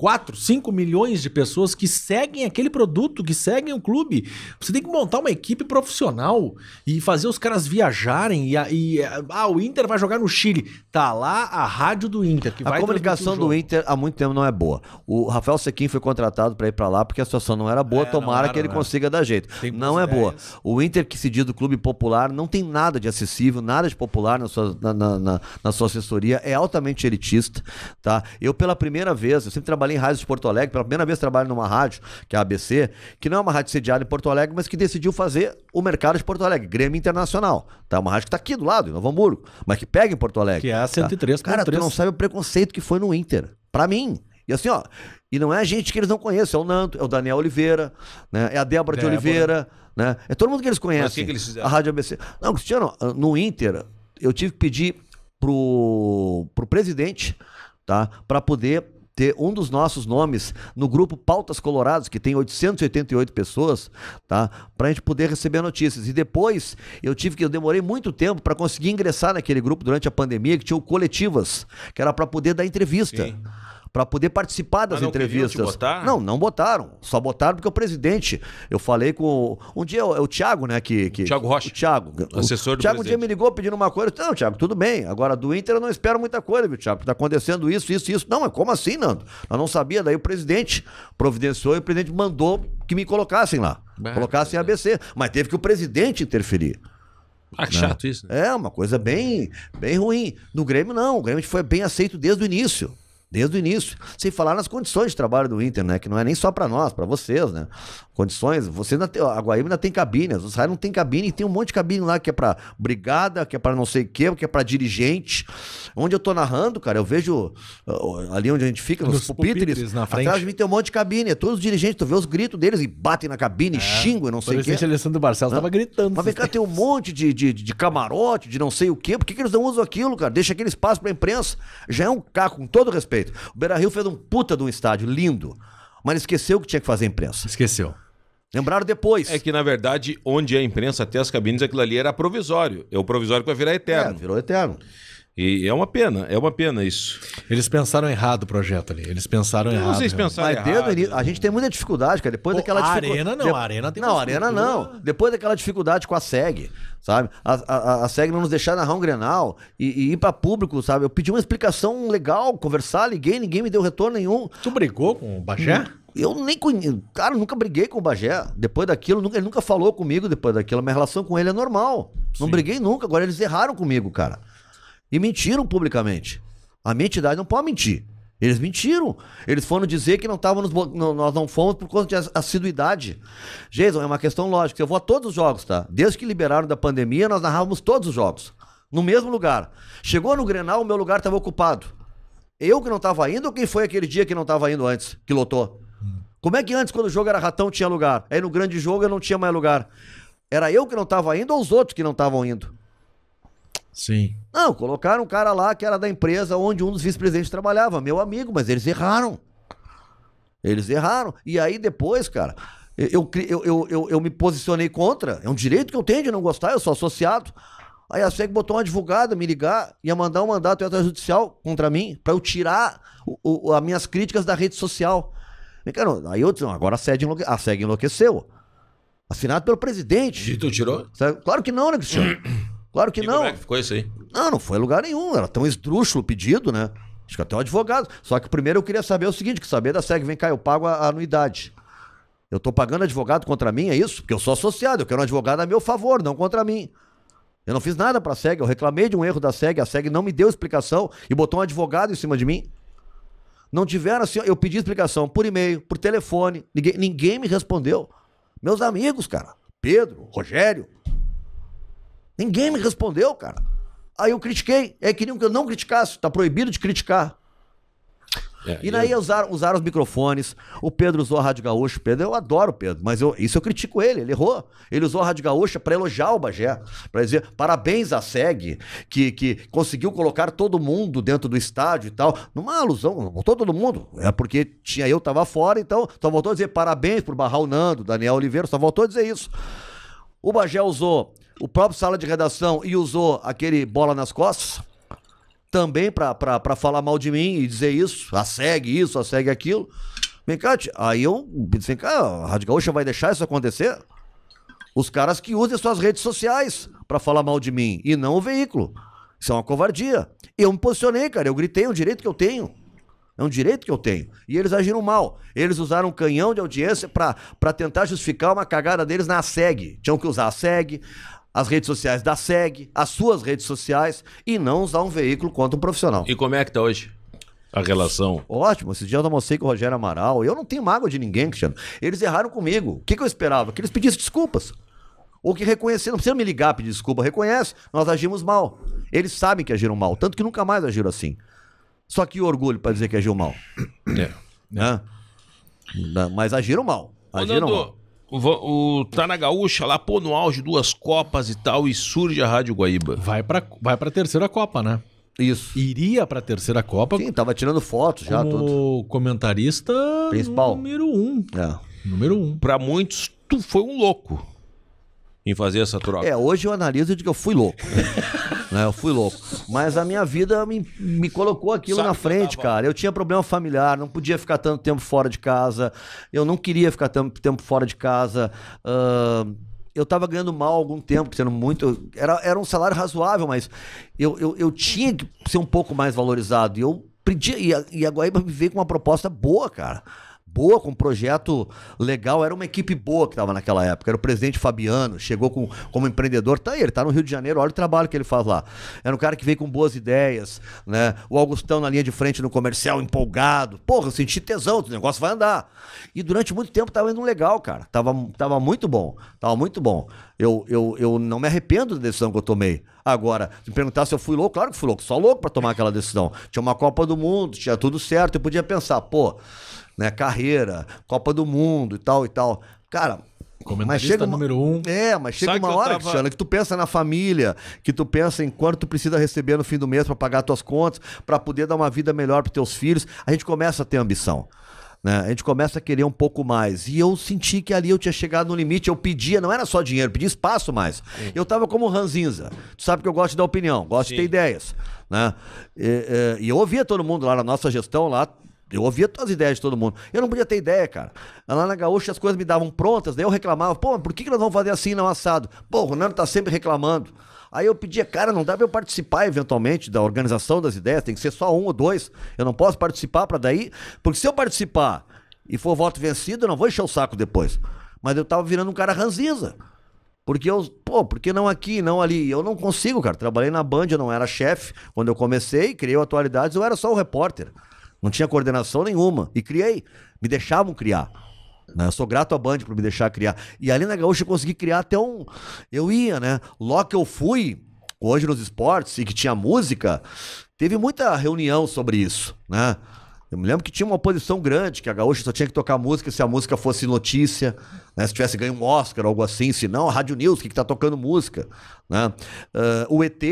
4, 5 milhões de pessoas que seguem aquele produto, que seguem o clube. Você tem que montar uma equipe profissional e fazer os caras viajarem e, e ah, o Inter vai jogar no Chile. Tá lá a rádio do Inter que A vai comunicação do. Inter há muito tempo não é boa. O Rafael Sequim foi contratado para ir para lá porque a situação não era boa. É, tomara era, que ele era. consiga dar jeito. Tem não é boa. ideias. O Inter, que se diz do clube popular, não tem nada de acessível, nada de popular na sua, na, na- na- na sua assessoria. É altamente elitista. Tá? Eu, pela primeira vez, eu sempre trabalhei em rádios de Porto Alegre, pela primeira vez trabalho numa rádio, que é a ABC, que não é uma rádio sediada em Porto Alegre, mas que decidiu fazer o mercado de Porto Alegre, Grêmio Internacional. Tá? Uma rádio que está aqui do lado, em Novo Hamburgo, mas que pega em Porto Alegre. Que é a 103.3. Cara, tu não sabe o preconceito que foi no Inter. Pra mim. E assim, ó. E não é gente que eles não conhecem. É o Nanto, é o Daniel Oliveira, né? É a Débora, de Débora. Oliveira, né? É todo mundo que eles conhecem. Mas o que que eles fizeram? A Rádio ABC. Não, Cristiano, no Inter, eu tive que pedir pro, pro presidente, tá? Pra poder ter um dos nossos nomes no grupo Pautas Coloradas, que tem 888 pessoas, tá? Pra gente poder receber notícias. E depois eu tive que eu demorei muito tempo para conseguir ingressar naquele grupo durante a pandemia que tinha o coletivas, que era para poder dar entrevista. Sim. Pra poder participar das Mas não entrevistas. botar? Não, não botaram. Só botaram porque o presidente. Eu falei com. Um dia o, o Thiago, né? Que, que, Thiago Rocha. O Thiago. Assessor o do Thiago um dia presidente. me ligou pedindo uma coisa. Não, Thiago, tudo bem. Agora do Inter eu não espero muita coisa, viu, Thiago? Tá acontecendo isso, isso, isso. Não, mas como assim, Nando? Eu não sabia. Daí o presidente providenciou e o presidente mandou que me colocassem lá. Bah, colocassem ABC. Mas teve que o presidente interferir. Ah, que chato isso. né? É, uma coisa bem, bem ruim. No Grêmio, não. O Grêmio foi bem aceito desde o início. Desde o início. Sem falar nas condições de trabalho do Inter, né? Que não é nem só pra nós, pra vocês, né? Condições. Você ainda tem, a Guaíba ainda tem cabine. Os caras não tem cabine e tem um monte de cabine lá que é pra brigada, que é pra não sei o quê, que é pra dirigente. Onde eu tô narrando, cara, eu vejo ali onde a gente fica, nos, Nos pupitres, pupitres na frente. Atrás de mim tem um monte de cabine. É todos os dirigentes. Tu vê os gritos deles e batem na cabine, xingam e não O sei o quê. presidente Alessandro Barcelos tava gritando. Mas vem cá, tem um monte de, de, de camarote, de não sei o quê. Por que, que eles não usam aquilo, cara? Deixa aquele espaço pra imprensa. Já é um caco, com todo respeito. O Beira Rio fez um puta de um estádio, lindo. Mas esqueceu que tinha que fazer imprensa. Esqueceu. Lembraram depois. É que, na verdade, onde é a imprensa, até as cabines, aquilo ali era provisório. É o provisório que vai virar É, eterno. virou eterno. E é uma pena, é uma pena isso. Eles pensaram errado o projeto ali. Eles pensaram errado. Vocês pensaram Mas desde errado. início, a gente tem muita dificuldade, cara. Depois Pô, daquela a dificu- Arena não, de- a Arena tem Não, Arena estrutura- não. Depois daquela dificuldade com a SEG, sabe? A, a, a- SEG não nos deixar narrar um Grenal e, e ir pra público, sabe? Eu pedi uma explicação legal, conversar, liguei, ninguém me deu retorno nenhum. Tu brigou com o Bagé? Eu nem conheço. Cara, nunca briguei com o Bagé. Depois daquilo, nunca- ele nunca falou comigo depois daquilo. A minha relação com ele é normal. Não briguei nunca. Agora eles erraram comigo, cara. E mentiram publicamente. A minha entidade não pode mentir. Eles mentiram. Eles foram dizer que não estavam nós não fomos por conta de ass- assiduidade. Jason, é uma questão lógica. Eu vou a todos os jogos, tá? Desde que liberaram da pandemia, nós narrávamos todos os jogos. No mesmo lugar. Chegou no Grenal, o meu lugar estava ocupado. Eu que não estava indo ou quem foi aquele dia que não estava indo antes, que lotou? Como é que antes, quando o jogo era ratão, tinha lugar? Aí no grande jogo eu não tinha mais lugar. Era eu que não estava indo ou os outros que não estavam indo? Sim. Não, colocaram um cara lá que era da empresa onde um dos vice-presidentes trabalhava, meu amigo, mas eles erraram. Eles erraram. E aí depois, cara, eu, eu, eu, eu, eu me posicionei contra. É um direito que eu tenho de não gostar, eu sou associado. Aí a SEG botou uma advogada me ligar, ia mandar um mandato extrajudicial contra mim, pra eu tirar o, o- as minhas críticas da rede social. E, cara, aí eu disse, não, agora a SEG, enlouque... a SEG enlouqueceu. Assinado pelo presidente. E tu tirou? Claro que não, né, Cristiano? *clears throat* Claro que E não. como é que ficou isso aí? Não, não foi em lugar nenhum. Era tão esdrúxulo o pedido, né? Acho que até o advogado. Só que primeiro eu queria saber o seguinte: que saber da SEG, vem cá, eu pago a, a anuidade. Eu tô pagando advogado contra mim, é isso? Porque eu sou associado, eu quero um advogado a meu favor, não contra mim. Eu não fiz nada pra SEG, eu reclamei de um erro da SEG, a SEG não me deu explicação e botou um advogado em cima de mim. Não tiveram assim, eu pedi explicação por e-mail, por telefone, ninguém, ninguém me respondeu. Meus amigos, cara, Pedro, Rogério, Ninguém me respondeu, cara. Aí eu critiquei. É queriam que eu não criticasse. Tá proibido de criticar. É, E daí usaram, usaram os microfones. O Pedro usou a Rádio Gaúcha. Pedro, eu adoro o Pedro, mas eu, isso eu critico ele. Ele errou. Ele usou a Rádio Gaúcha para elogiar o Bagé. Para dizer parabéns à SEG, que, que conseguiu colocar todo mundo dentro do estádio e tal. Numa alusão, não botou todo mundo. É porque tinha eu, tava fora, então só voltou a dizer parabéns por barrar o Nando, Daniel Oliveira, só voltou a dizer isso. O Bagé usou o próprio sala de redação e usou aquele bola nas costas também pra falar mal de mim e dizer isso, a segue isso, a segue aquilo. Vem cá, aí eu vem cá, a Rádio Gaúcha vai deixar isso acontecer? Os caras que usem suas redes sociais pra falar mal de mim e não o veículo. Isso é uma covardia. Eu me posicionei, cara, eu gritei, é um direito que eu tenho. É um direito que eu tenho. E eles agiram mal. Eles usaram um canhão de audiência pra tentar justificar uma cagada deles na SEG. Tinham que usar a SEG, as redes sociais da SEG, as suas redes sociais e não usar um veículo contra um profissional. E como é que tá hoje a relação? Ótimo, esses dias eu almocei com o Rogério Amaral. Eu não tenho mágoa de ninguém, Cristiano. Eles erraram comigo. O que, que eu esperava? Que eles pedissem desculpas. Ou que reconhecessem. Não precisa me ligar pedir desculpa. Reconhece, nós agimos mal. Eles sabem que agiram mal. Tanto que nunca mais agiram assim. Só que orgulho pra dizer que agiu mal. É. Né? Mas agiram mal. Ô, Agiram Nando, mal. O, o- tá na gaúcha lá, pô, no auge, duas copas e tal, e surge a Rádio Guaíba. Vai pra, vai pra terceira Copa, né? Isso. Iria pra terceira Copa Sim, tava tirando fotos já, tudo. como comentarista Principal. número um. É. Número um. Pra muitos, tu foi um louco. Em fazer essa troca. É, hoje eu analiso e digo que eu fui louco. *laughs* né, eu fui louco. Mas a minha vida me, me colocou aquilo Sabe na frente, tava- cara. Eu tinha problema familiar, não podia ficar tanto tempo fora de casa. Eu não queria ficar tanto tempo fora de casa. Ahn, eu tava ganhando mal algum tempo, sendo muito. Era, era um salário razoável, mas eu, eu, eu tinha que ser um pouco mais valorizado. E eu pedi. E a, e a Guaíba me veio com uma proposta boa, cara. Boa, com um projeto legal. Era uma equipe boa que estava naquela época. Era o presidente Fabiano, chegou com, como empreendedor. Tá aí, ele tá no Rio de Janeiro, olha o trabalho que ele faz lá. Era um cara que veio com boas ideias, né? O Augustão na linha de frente no comercial, empolgado. Porra, eu senti tesão, o negócio vai andar. E durante muito tempo tava indo legal, cara. Tava, tava muito bom. Tava muito bom. Eu, eu, eu não me arrependo da decisão que eu tomei. Agora, se me perguntar se eu fui louco, claro que fui louco. Só louco pra tomar aquela decisão. Tinha uma Copa do Mundo, tinha tudo certo. Eu podia pensar, pô, né, carreira, Copa do Mundo e tal e tal. Cara, mas chega uma... número um. É, mas chega Sabe uma que hora, tava- Cristiano, que tu pensa na família, que tu pensa em quanto tu precisa receber no fim do mês pra pagar tuas contas, pra poder dar uma vida melhor pros teus filhos. A gente começa a ter ambição. Né? A gente começa a querer um pouco mais. E eu senti que ali eu tinha chegado no limite. Eu pedia, não era só dinheiro, eu pedia espaço mais. Eu tava como ranzinza. Tu sabe que eu gosto de dar opinião, gosto de ter Sim. ideias. Né? E, e- e eu ouvia todo mundo lá na nossa gestão, lá. Eu ouvia todas as ideias de todo mundo. Eu não podia ter ideia, cara. Lá na Gaúcha as coisas me davam prontas, daí eu reclamava, pô, por que, que nós vamos fazer assim não assado? Pô, o Ronaldo tá sempre reclamando. Aí eu pedia, cara, não dá pra eu participar eventualmente da organização das ideias, tem que ser só um ou dois. Eu não posso participar pra daí, porque se eu participar e for voto vencido, eu não vou encher o saco depois. Mas eu tava virando um cara ranzinza. Porque eu, pô, por que não aqui, não ali? Eu não consigo, cara. Trabalhei na Band, eu não era chefe. Quando eu comecei, criei o Atualidades, eu era só o repórter. Não tinha coordenação nenhuma. E criei. Me deixavam criar. né? Eu sou grato à Band por me deixar criar. E ali na Gaúcha eu consegui criar até um. Eu ia, né? Logo que eu fui, hoje nos esportes, e que tinha música, teve muita reunião sobre isso, né? Eu me lembro que tinha uma oposição grande, que a Gaúcha só tinha que tocar música se a música fosse notícia, né? Se tivesse ganho um Oscar algo assim, se não, a Rádio News, que, que tá tocando música, né? Ah, o ET?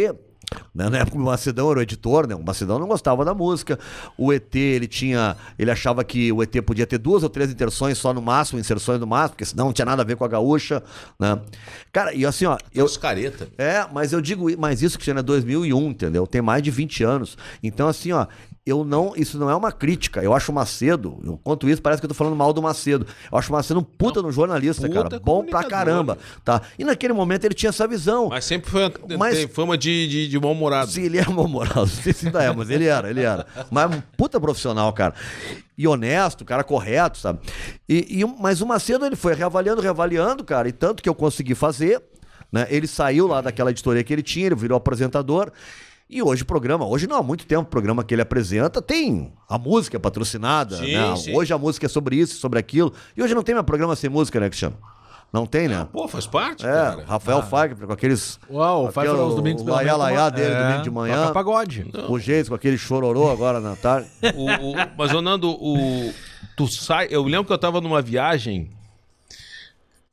Na época o Macedão era o editor, né? O Macedão não gostava da música. O ET, ele tinha. Ele achava que o ET podia ter duas ou três inserções só no máximo, inserções no máximo, porque senão não tinha nada a ver com a gaúcha. Né? Cara, e assim, ó, eu. Os careta. É, mas eu digo, mas isso que é 2001, entendeu? Tem mais de 20 anos. Então, assim, ó, eu não. Isso não é uma crítica. Eu acho o Macedo, eu conto isso, parece que eu tô falando mal do Macedo. Eu acho o Macedo um puta no jornalista, puta cara. Bom pra caramba. Tá? E naquele momento ele tinha essa visão. Mas sempre foi, Mas- tem fama de, de, de mal-humorado. Sim, ele era mal-humorado. Não sei se ainda é, mas ele era, ele era. Mas um puta profissional, cara. E honesto, cara correto, sabe? E, e, mas o Macedo, ele foi reavaliando, reavaliando, cara. E tanto que eu consegui fazer, né? Ele saiu lá daquela editoria que ele tinha, ele virou apresentador. E hoje o programa, hoje não há muito tempo, o programa que ele apresenta tem a música patrocinada, Sim, né? sim. Hoje a música é sobre isso, sobre aquilo. E hoje não tem mais programa sem música, né, Cristiano? Não tem, né? Pô, faz parte, É, cara. Rafael Fagner com aqueles. Uau, o Pfeiffer aquele- aos domingos pela manhã. laiá dele, domingo de manhã. Toca pagode. O jeito com aquele chororô agora na tarde. O- o- mas, ô Nando, o, tu sai. Eu lembro que eu tava numa viagem.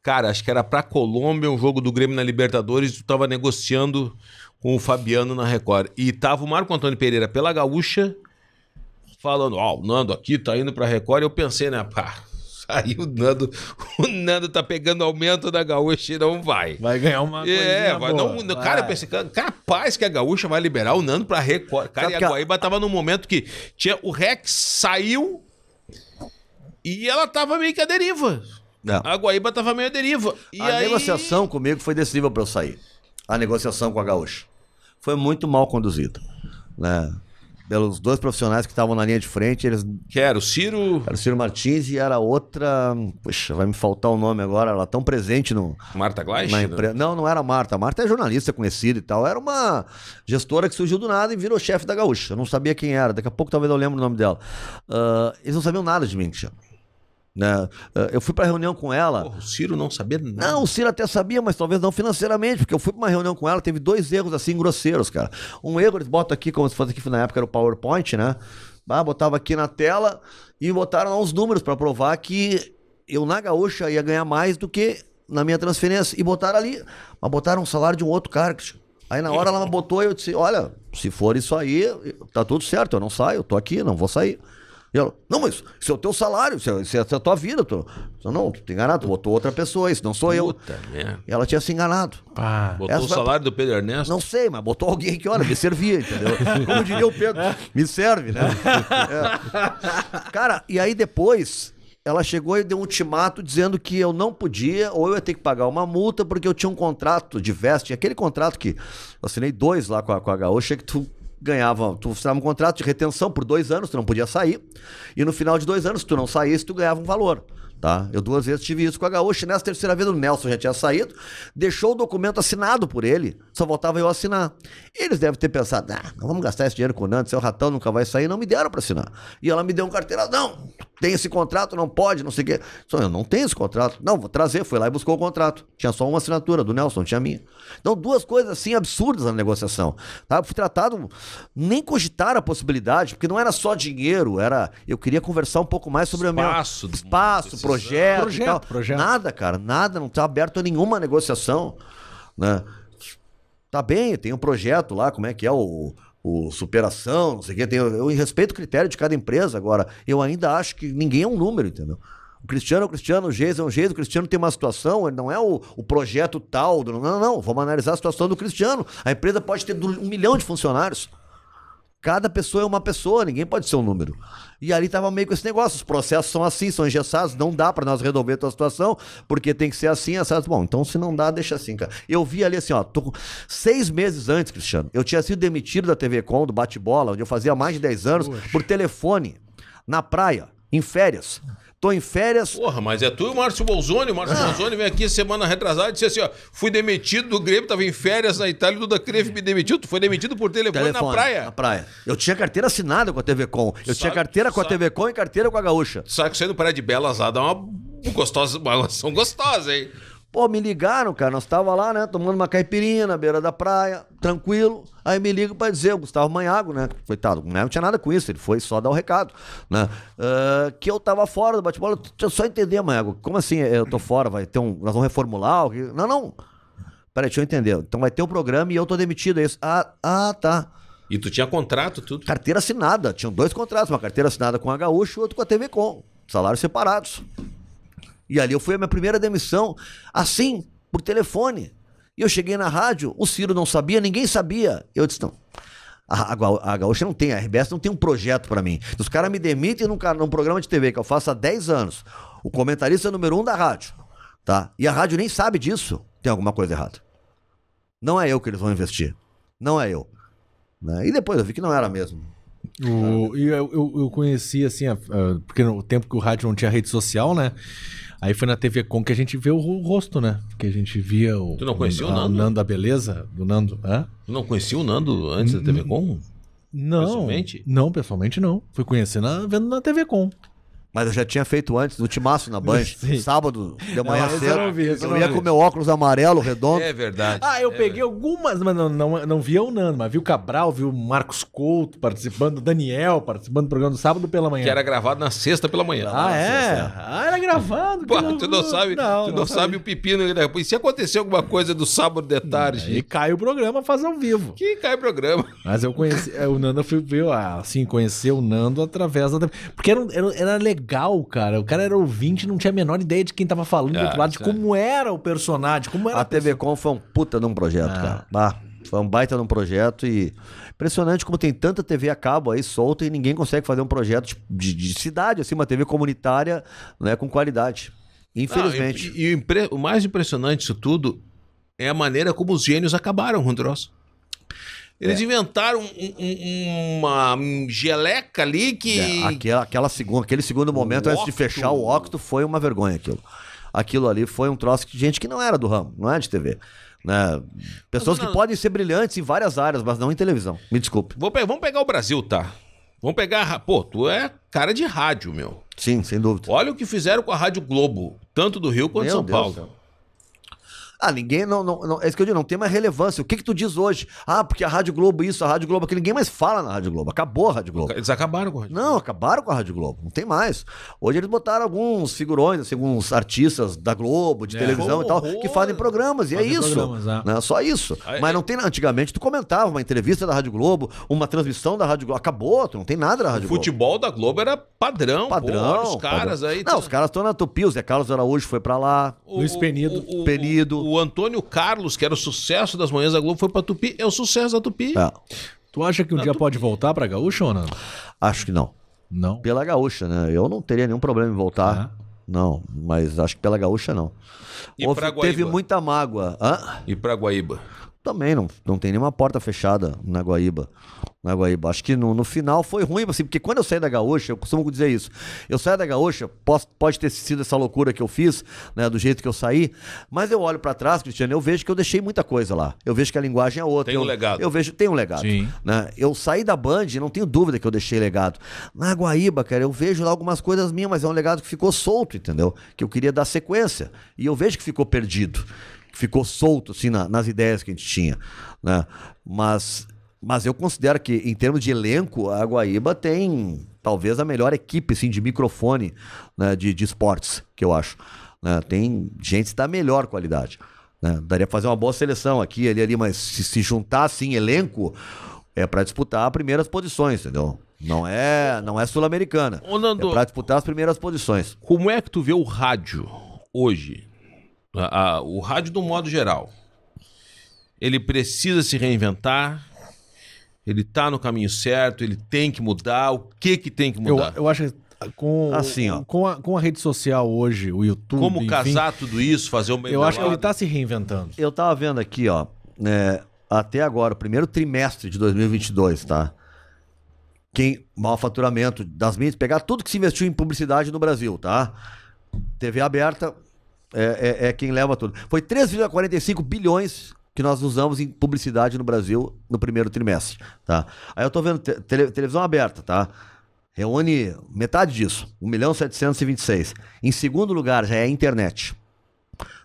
Cara, acho que era pra Colômbia, um jogo do Grêmio na Libertadores, tu tava negociando com o Fabiano na Record. E tava o Marco Antônio Pereira pela Gaúcha, falando, ó, o Nando aqui tá indo pra Record. E eu pensei, né, pá, saiu o Nando, *laughs* o Nando tá pegando aumento da Gaúcha e não vai. Vai ganhar uma É, vai, boa. não, não- cara, eu Vai. pensei, capaz que a Gaúcha vai liberar o Nando pra Record. Cara, Sabe e a que a- Guaíba tava num momento que tinha o Rex saiu e ela tava meio que a deriva. Não. A Guaíba tava meio a deriva. E a aí... negociação comigo foi decisiva para eu sair. A negociação com a Gaúcha. Foi muito mal conduzida. Né? Pelos dois profissionais que estavam na linha de frente, eles Que era o Ciro, era o Ciro Martins e era outra. Puxa, vai me faltar o nome agora. Ela tão presente no, Marta Gleich. na né? empresa. Não, não era a Marta. A Marta é jornalista conhecida e tal. Era uma gestora que surgiu do nada e virou chefe da Gaúcha. Eu não sabia quem era. Daqui a pouco talvez eu lembre o nome dela. Ah, eles não sabiam nada de mim, Cristiano. Né? Ah, eu fui pra reunião com ela. Porra, o Ciro não sabia nada. Não, o Ciro até sabia, mas talvez não financeiramente, porque eu fui pra uma reunião com ela, teve dois erros assim grosseiros, cara. Um erro, eles botam aqui, como se fosse aqui na época era o PowerPoint, né? Ah, botava aqui na tela e botaram lá os números pra provar que eu na gaúcha ia ganhar mais do que na minha transferência. E botaram ali, mas botaram um salário de um outro cara. Aí na hora ela botou e eu disse: Olha, se for isso aí, tá tudo certo, eu não saio, eu tô aqui, não vou sair. E ela, não, mas isso é o teu salário, isso é, isso é a tua vida. Tu... Eu, não, tu tá enganado, tu botou outra pessoa, isso não sou eu. Puta merda. E ela tinha se enganado. Pá. Botou Essa o salário do Pedro Ernesto. Não sei, mas botou alguém que, olha, me servia, entendeu? *laughs* Como diria o Pedro, me serve, né? É. Cara, e aí depois ela chegou e deu um ultimato dizendo que eu não podia, ou eu ia ter que pagar uma multa, porque eu tinha um contrato de veste, aquele contrato que eu assinei dois lá com a, com a Gaúcha, que tu ganhava, tu assinava um contrato de retenção por dois anos, tu não podia sair, e no final de dois anos, se tu não saísse, tu ganhava um valor. Tá? Eu duas vezes tive isso com a Gaúcha, nessa terceira vez o Nelson já tinha saído, deixou o documento assinado por ele, só voltava eu assinar. Eles devem ter pensado, ah, não vamos gastar esse dinheiro com o Nando, seu ratão nunca vai sair, não me deram para assinar. E ela me deu um carteira, não, tem esse contrato, não pode, não sei o quê. Só eu não tenho esse contrato. Não, vou trazer, foi lá e buscou o contrato. Tinha só uma assinatura do Nelson, não tinha a minha. Então, duas coisas assim absurdas na negociação. Tá? Eu fui tratado, nem cogitaram a possibilidade, porque não era só dinheiro, era. Eu queria conversar um pouco mais sobre Espaço, o meu espaço, decisão. Projeto, Projeto, tal. projeto. Nada, cara, nada, não tá aberto a nenhuma negociação, né? Tá bem, tem um projeto lá, como é que é o, o superação, não sei o quê. Tem, eu respeito o critério de cada empresa. Agora, eu ainda acho que ninguém é um número, entendeu? O Cristiano é o Cristiano, o Geis é um Geis, o Cristiano tem uma situação, ele não é o, o projeto tal. Não, não, não. Vamos analisar a situação do Cristiano. A empresa pode ter um milhão de funcionários. Cada pessoa é uma pessoa, ninguém pode ser um número. E ali tava meio com esse negócio. Os processos são assim, são engessados, não dá pra nós resolver a tua situação, porque tem que ser assim, assado. Bom, então se não dá, deixa assim, cara. Eu vi ali assim, ó, tô seis meses antes, Cristiano, eu tinha sido demitido da TV Com, do bate-bola, onde eu fazia mais de 10 anos, por telefone, na praia, em férias. Tô em férias, Porra, mas é tu e o Márcio Bolzoni. O Márcio Bolzoni vem aqui semana retrasada e disse assim: ó, fui demitido do Grêmio, tava em férias na Itália, o Duda Creve me demitiu. Tu foi demitido por telefone, telefone, na praia. Na praia. Eu tinha carteira assinada com a TV Com. Eu tinha Sabe- carteira com a sabe- TV Com e carteira com a Gaúcha. Sabe que saindo praia de Belas lá dá uma gostosa, uma relação gostosa, hein? Pô, me ligaram, cara. Nós tava lá, né? Tomando uma caipirinha na beira da praia, tranquilo. Aí me ligam pra dizer, o Gustavo Manhago, né? Coitado, né? não tinha nada com isso, ele foi só dar o recado, né? Ah, que eu tava fora do bate-bola. Deixa eu só entender, Manhago. Como assim eu tô fora? Vai ter um. Nós vamos reformular? Não, não. Peraí, deixa eu entender. Então vai ter um programa e eu tô demitido, é isso? Ah, ah, tá. E tu tinha contrato, tudo. Carteira assinada. Tinham dois contratos, uma carteira assinada com a Gaúcha e outro com a TV Com. Salários separados. E ali eu fui a minha primeira demissão, assim, por telefone. E eu cheguei na rádio, o Ciro não sabia, ninguém sabia. Eu disse, não. A, a, a Gaúcha não tem, a RBS não tem um projeto pra mim. Os caras me demitem num, num programa de TV que eu faço há 10 anos. O comentarista número um da rádio. Tá? E a rádio nem sabe disso. Tem alguma coisa errada. Não é eu que eles vão investir. Não é eu. Né? E depois eu vi que não era mesmo. O, e eu, eu, eu conheci, assim, a- a- porque no tempo que o rádio não tinha rede social, né? Aí foi na TV Com que a gente vê o ro- rosto, né? Que a gente via o. Tu não conhecia o a- Nando? Nando da Beleza, do Nando. Hã? Tu não conhecia o Nando antes da TV Com? Não. Pessoalmente? Não, pessoalmente não. Fui conhecer na, vendo na TV Com. Mas eu já tinha feito antes, no Timaço na Band, *laughs* Sim. sábado, de manhã Não, cedo. eu não vi, eu eu não ia vi. com meu óculos amarelo, redondo. É verdade. Ah, eu É peguei algumas, mas não, não, não via o Nando, mas vi o Cabral, vi o Marcos Couto participando, o Daniel participando do programa do sábado pela manhã. Que era gravado na sexta pela manhã. Ah, é? Ah, era gravado. Pô, tu não sabe, tu não, sabe o pepino. né? E se acontecer alguma coisa do sábado de E tarde? cai o programa, faz ao vivo. Que cai programa. Mas eu conheci, é, o Nando eu fui ver, ah, assim, conhecer o Nando através da. Porque era, era, era legal, cara. O cara era ouvinte, não tinha a menor ideia de quem tava falando do outro lado, de como era o personagem, como era A TV Com foi um puta de um projeto, Ah. cara. Bah, foi um baita de um projeto e impressionante como tem tanta TV a cabo aí solta e ninguém consegue fazer um projeto de, de- de cidade, assim, uma TV comunitária, né, com qualidade. Infelizmente. Não, e e o, impre- o mais impressionante disso tudo é a maneira como os gênios acabaram com o troço. Eles inventaram um- um- uma geleca ali que. É, aquela, aquela segunda, aquele segundo momento antes de fechar o Octo foi uma vergonha aquilo. Aquilo ali foi um troço de gente que não era do ramo, não é de TV. Né? Pessoas que podem ser brilhantes em várias áreas, mas não em televisão. Me desculpe. Vou pe- vamos pegar o Brasil, tá? Vamos pegar. Pô, tu é cara de rádio, meu. Sim, sem dúvida. Olha o que fizeram com a Rádio Globo, tanto do Rio quanto de São Deus Paulo. céu. Ah, ninguém não, não, não- É isso que eu digo, não tem mais relevância. O que que tu diz hoje? Ah, porque a Rádio Globo isso, a Rádio Globo aquilo. Ninguém mais fala na Rádio Globo. Acabou a Rádio Globo. Eles acabaram com a rádio. Não, acabaram com a Rádio Globo. Não tem mais. Hoje eles botaram alguns figurões, assim, alguns artistas da Globo, de É. televisão e tal, Horror. que fazem programas. E é Fazem isso. programas, é. Né? Só isso. Aí- Mas não tem. Antigamente tu comentava uma entrevista da Rádio Globo, uma transmissão da Rádio Globo. Acabou, tu não tem nada da O Rádio Globo. futebol da Globo era padrão. Padrão. pô, os caras padrão. aí. Não, os caras estão na Tupi. O Zé Carlos Araújo foi pra lá. O- Luiz o- Penido. O, o- Penido. O, Antônio Carlos, que era o sucesso das manhãs da Globo, foi pra Tupi. É o sucesso da Tupi. É, Tu acha que um dia pode voltar pra Gaúcha ou não? acho que não. Não. Pela gaúcha, né? Eu não teria nenhum problema em voltar. Não, mas acho que pela gaúcha não. E Houve- pra Guaíba? teve muita mágoa. Hã? E pra Guaíba. Também não, não tem nenhuma porta fechada na Guaíba. Na Guaíba. Acho que no, no final foi ruim, assim, porque quando eu saí da Gaúcha, eu costumo dizer isso. Eu saí da Gaúcha, posso- pode ter sido essa loucura que eu fiz, né, do jeito que eu saí, mas eu olho pra trás, Cristiano, eu vejo que eu deixei muita coisa lá. Eu vejo que a linguagem é outra. Tem um eu, legado. Eu vejo, tem um legado. Sim. Né? Eu saí da Band, não tenho dúvida que eu deixei legado. Na Guaíba, cara, eu vejo lá algumas coisas minhas, mas é um legado que ficou solto, entendeu? Que eu queria dar sequência. E eu vejo que ficou perdido. Ficou solto, assim, na- nas ideias que a gente tinha. Né? Mas, mas eu considero que, em termos de elenco, a Guaíba tem talvez a melhor equipe, assim, de microfone né, de, de esportes, que eu acho. né? Tem gente da melhor qualidade. né? Daria pra fazer uma boa seleção aqui, ali, ali, mas se, se juntar assim, elenco, é pra disputar as primeiras posições, entendeu? Não é, não é sul-americana. É pra disputar as primeiras posições. Como é que tu vê o rádio hoje? A- a- o rádio, do modo geral. Ele precisa se reinventar. Ele tá no caminho certo. Ele tem que mudar. O que que tem que Eu, mudar? eu acho que com, Assim, ó. com, a, com a rede social hoje, o YouTube. Como enfim, casar tudo isso, fazer o melhor. Eu acho que ele tá se reinventando. Eu tava vendo aqui, ó, né, até agora, o primeiro trimestre de 2022, tá? Quem, mau faturamento das mídias, pegar tudo que se investiu em publicidade no Brasil, tá? TV aberta é, é- é quem leva tudo. Foi 3,45 bilhões que nós usamos em publicidade no Brasil no primeiro trimestre, tá? Aí eu tô vendo te- tele- televisão aberta, tá? Reúne metade disso, 1 milhão 726. Em segundo lugar, já é a internet.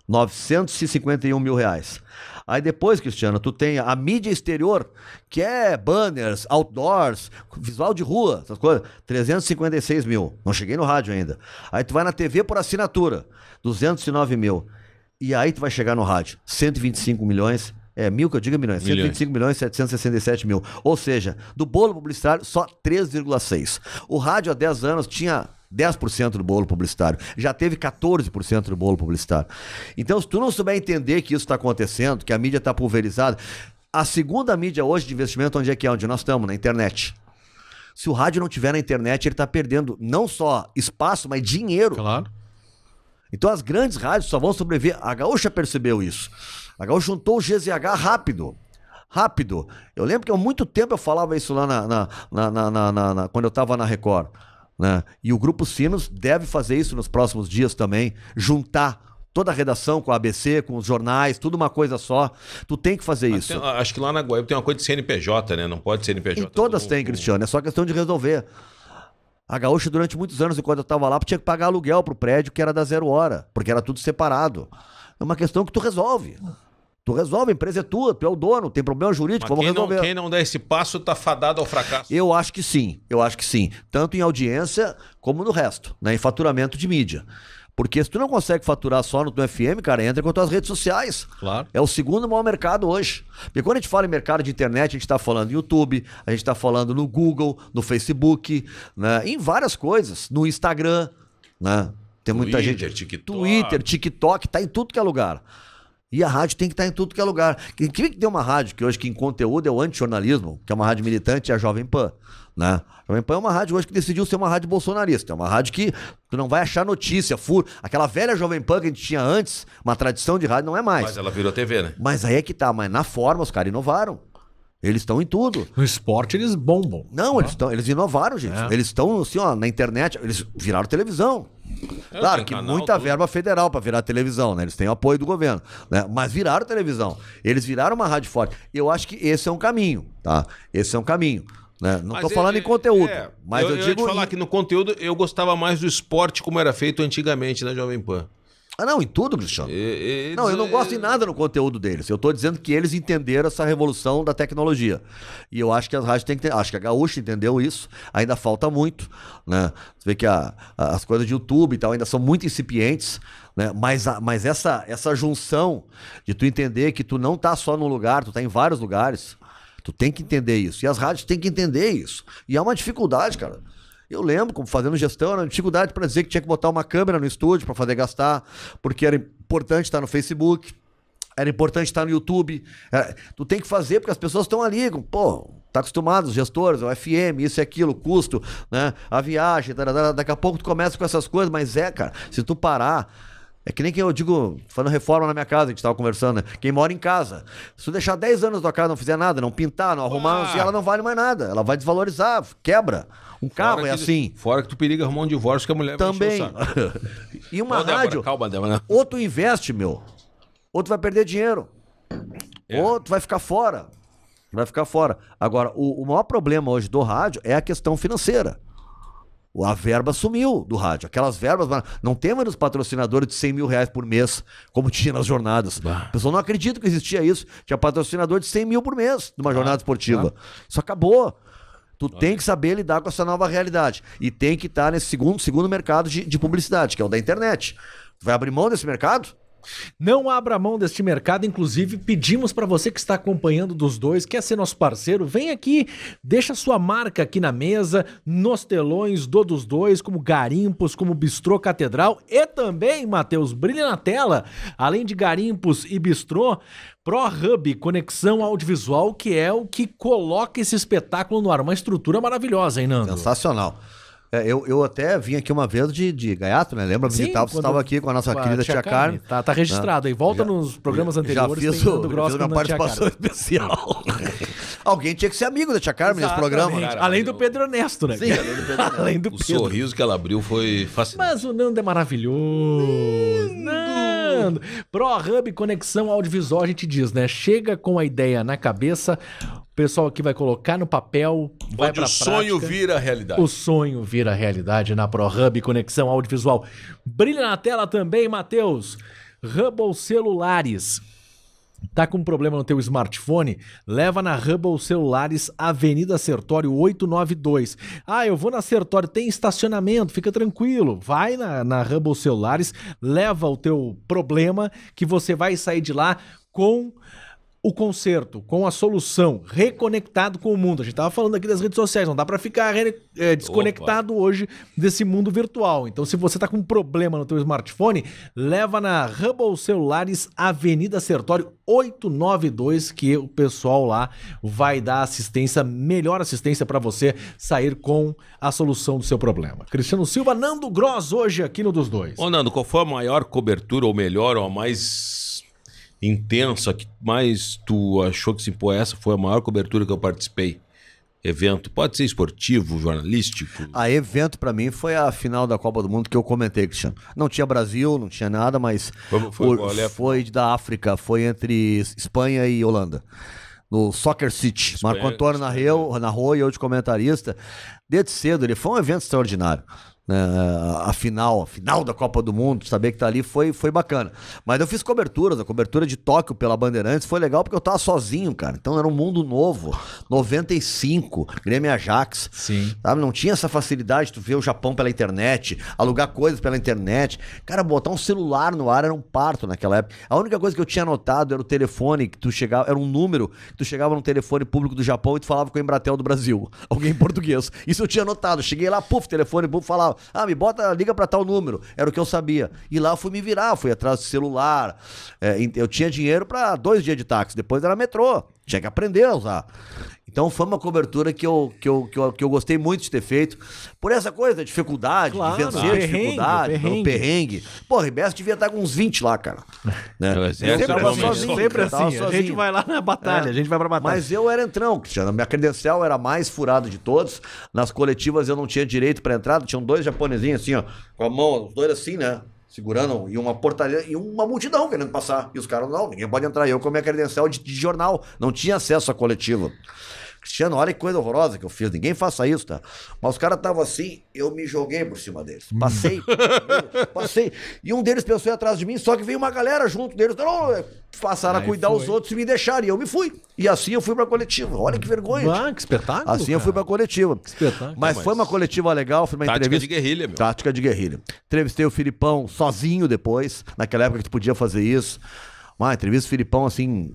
951 mil reais. Aí depois, Cristiano, tu tem a mídia exterior, que é banners, outdoors, visual de rua, essas coisas, 356 mil. Não cheguei no rádio ainda. Aí tu vai na TV por assinatura, 209 mil. E aí tu vai chegar no rádio, 125 milhões. É, mil que eu diga milhões, Milhões. 125 milhões 767 mil. Ou seja, do bolo publicitário, só 3,6. O rádio há 10 anos tinha 10% do bolo publicitário. Já teve 14% do bolo publicitário. Então, se tu não souber entender que isso está acontecendo, que a mídia está pulverizada, a segunda mídia hoje de investimento, onde é que é? Onde nós estamos? Na internet. Se o rádio não tiver na internet, ele está perdendo não só espaço, mas dinheiro. Claro. Então as grandes rádios só vão sobreviver. A Gaúcha percebeu isso. A Gaúcha juntou o GZH rápido. Rápido. Eu lembro que há muito tempo eu falava isso lá na, na- na- na- quando eu estava na Record. Né? E o Grupo Sinos deve fazer isso nos próximos dias também. Juntar toda a redação com a ABC, com os jornais, tudo uma coisa só. Tu tem que fazer Mas isso. tem- acho que lá na Guaíba tem uma coisa de CNPJ, né? Não pode CNPJ. Em todas tem, Cristiano. É só questão de resolver. A Gaúcha, durante muitos anos, enquanto eu tava lá, tinha que pagar aluguel pro prédio que era da zero hora, porque era tudo separado. É uma questão que tu resolve. Tu resolve, a empresa é tua, tu é o dono, tem problema jurídico, Mas vamos quem não, resolver. quem não der esse passo tá fadado ao fracasso. Eu acho que sim, eu acho que sim. Tanto em audiência como no resto, né? em faturamento de mídia. Porque se tu não consegue faturar só no teu FM, cara, entra com as tuas redes sociais. Claro. É o segundo maior mercado hoje. Porque quando a gente fala em mercado de internet, a gente está falando no YouTube, a gente está falando no Google, no Facebook, né? em várias coisas, no Instagram, né? Tem muita Twitter, gente. TikTok. Twitter, TikTok, tá em tudo que é lugar. E a rádio tem que estar em tudo que é lugar. Quem que tem uma rádio que hoje que em conteúdo é o anti-jornalismo, que é uma rádio militante, é a Jovem Pan. Né? A Jovem Pan é uma rádio hoje que decidiu ser uma rádio bolsonarista. É uma rádio que tu não vai achar notícia, furo. Aquela velha Jovem Pan que a gente tinha antes, uma tradição de rádio, não é mais. Mas ela virou TV, né? Mas aí é que tá, mas na forma os caras inovaram. Eles estão em tudo. No esporte eles bombam. Não, eles estão, eles inovaram, gente. É. Eles estão assim, ó, na internet, eles viraram televisão. É, Claro que canal, muita tudo. verba federal para virar televisão, né? Eles têm o apoio do governo, né? Mas viraram televisão. Eles viraram uma rádio forte. Eu acho que esse é um caminho, tá? Esse é um caminho, né? Não Mas tô falando é- em conteúdo, é, mas eu, ia digo te falar que no conteúdo eu gostava mais do esporte como era feito antigamente na Jovem Pan. Ah, não, em tudo, Cristiano. Não, eu não gosto em nada no conteúdo deles. Eu tô dizendo que eles entenderam essa revolução da tecnologia. E eu acho que as rádios têm que ter. Acho que a Gaúcha entendeu isso. Ainda falta muito. Né? Você vê que a- a- as coisas de YouTube e tal ainda são muito incipientes. Né? Mas, a- mas essa, essa junção de tu entender que tu não tá só num lugar, tu tá em vários lugares. Tu tem que entender isso. E as rádios têm que entender isso. E é uma dificuldade, cara. Eu lembro, como fazendo gestão, era uma dificuldade para dizer que tinha que botar uma câmera no estúdio para fazer gastar, porque era importante estar no Facebook, era importante estar no YouTube. Era- tu tem que fazer porque as pessoas estão ali, com, pô, tá acostumado, os gestores, o FM, isso e aquilo, custo, né? A viagem, tarará, daqui a pouco tu começa com essas coisas, mas é, cara, se tu parar. É que nem que eu digo, fazendo reforma na minha casa, a gente tava conversando, né? Quem mora em casa. Se tu deixar 10 anos na tua casa, não fizer nada, não pintar, não arrumar, Ah. ela não vale mais nada. Ela vai desvalorizar, quebra. Um carro Fora é que- assim. Fora que tu periga arrumar um divórcio que a mulher vai Também. saco. *laughs* e uma Ô, Débora, rádio, Calma, Débora. ou tu investe, meu, ou tu vai perder dinheiro. É. Ou tu vai ficar fora. Vai ficar fora. Agora, o, o maior problema hoje do rádio é a questão financeira. O- A verba sumiu do rádio. Aquelas verbas. Não tem mais os patrocinadores de 100 mil reais por mês, como tinha nas jornadas. Bah. O pessoal não acredita que existia isso. Tinha patrocinador de 100 mil por mês numa jornada esportiva. Isso acabou. Tu tem que saber lidar com essa nova realidade. E tem que estar nesse segundo, segundo mercado de, de publicidade, que é o da internet. Tu vai abrir mão desse mercado? Não abra mão deste mercado, inclusive pedimos para você que está acompanhando dos dois, quer ser nosso parceiro, vem aqui, deixa sua marca aqui na mesa, nos telões do dos dois, como Garimpos, como Bistrô Catedral e também, Matheus, brilha na tela, além de Garimpos e Bistrô, ProHub, conexão audiovisual, que é o que coloca esse espetáculo no ar, uma estrutura maravilhosa, hein, Nando? Sensacional. É, eu, eu até vim aqui uma vez de, de gaiato, né? Lembra? Sim, Visitar, você estava aqui com a nossa querida tia, Carmen. Tá, tá registrado aí. Volta Já- nos programas Já anteriores. fiz, tem o, fiz uma Tia participação especial. *laughs* Alguém tinha que ser amigo da tia Carmen nesse programa. Cara, além do Pedro Ernesto, né? Sim, além do Pedro Ernesto. além do O Pedro. sorriso que ela abriu foi fascinante. Mas o Nando é maravilhoso. Nando. ProHub Conexão Audiovisual, a gente diz, né? Chega com a ideia na cabeça, o pessoal aqui vai colocar no papel, vai Onde pra o sonho prática. vira realidade. O sonho vira realidade na ProHub Conexão Audiovisual. Brilha na tela também, Matheus. Hubble Celulares. Tá com problema no teu smartphone? Leva na Hubble Celulares, Avenida Sertório 892. Ah, eu vou na Sertório, tem estacionamento, fica tranquilo. Vai na, na Hubble Celulares, leva o teu problema que você vai sair de lá com o conserto, com a solução, reconectado com o mundo. A gente tava falando aqui das redes sociais, não dá para ficar é, desconectado hoje desse mundo virtual. Então, se você tá com um problema no teu smartphone, leva na Hubble Celulares, Avenida Sertório 892, que o pessoal lá vai dar assistência, melhor assistência para você sair com a solução do seu problema. Cristiano Silva, Nando Gross hoje aqui no dos dois. Ô, Nando, qual foi a maior cobertura, ou melhor, ou a mais intensa, que mais tu achou que, assim, pô, essa foi a maior cobertura que eu participei? Evento, pode ser esportivo, jornalístico. A evento pra mim foi a final da Copa do Mundo que eu comentei, Cristiano. Não tinha Brasil, não tinha nada, mas Foi- foi o- é foi da África, foi entre Espanha e Holanda. No Soccer City. Espanha- Marco Antônio narrou e eu de comentarista. Desde cedo, ele foi um evento extraordinário. Né? a final, a final da Copa do Mundo, saber que tá ali foi, foi bacana. Mas eu fiz coberturas, a cobertura de Tóquio pela Bandeirantes foi legal porque eu tava sozinho, cara. Então era um mundo novo. 95, Grêmio Ajax. Sim. Sabe? Não tinha essa facilidade de tu ver o Japão pela internet, alugar coisas pela internet. Cara, botar um celular no ar era um parto naquela época. A única coisa que eu tinha notado era o telefone que tu chegava, era um número que tu chegava num telefone público do Japão e tu falava com o Embratel do Brasil. *laughs* Alguém em português. Isso eu tinha notado. Cheguei lá, puf, telefone, puf, falava: "Ah, me bota, liga pra tal número". Era o que eu sabia. E lá eu fui me virar, fui atrás do celular. É, eu tinha dinheiro pra dois dias de táxi, depois era metrô. Tinha que aprender a usar. Então foi uma cobertura que eu, que eu, que eu, que eu gostei muito de ter feito. Por essa coisa da dificuldade, Claro, de vencer a dificuldade, o perrengue. perrengue. Pô, o Ribes devia estar com uns 20 lá, cara. Né? É, Eu tava era uma sozinho, Sempre tava assim, a gente sozinho. vai lá na batalha, É. a gente vai pra batalha. Mas eu era entrão, Cristiano. Minha credencial era a mais furada de todos. Nas coletivas eu não tinha direito pra entrada. Tinham dois japonesinhos assim, ó, com a mão, os dois assim, né? Segurando, e uma portaria, e uma multidão querendo passar. E os caras, não, ninguém pode entrar. Eu com a minha credencial de, de jornal, não tinha acesso à coletiva. Cristiano, olha que coisa horrorosa que eu fiz. Ninguém faça isso, tá? Mas os caras estavam assim, eu me joguei por cima deles. Passei, *laughs* passei. E um deles pensou em ir atrás de mim, só que veio uma galera junto deles. Não, passaram a Aí cuidar foi. os outros e me deixaram. E eu me fui. E assim eu fui pra coletiva. Olha que vergonha. Ah, que espetáculo. Assim eu fui pra cara. coletiva. espetáculo. Mas Mas- foi uma coletiva legal, foi uma Tática entrevista. de guerrilha, meu. Tática de guerrilha. Entrevistei o Filipão sozinho depois, naquela época que tu podia fazer isso. Uma entrevista do Filipão, assim,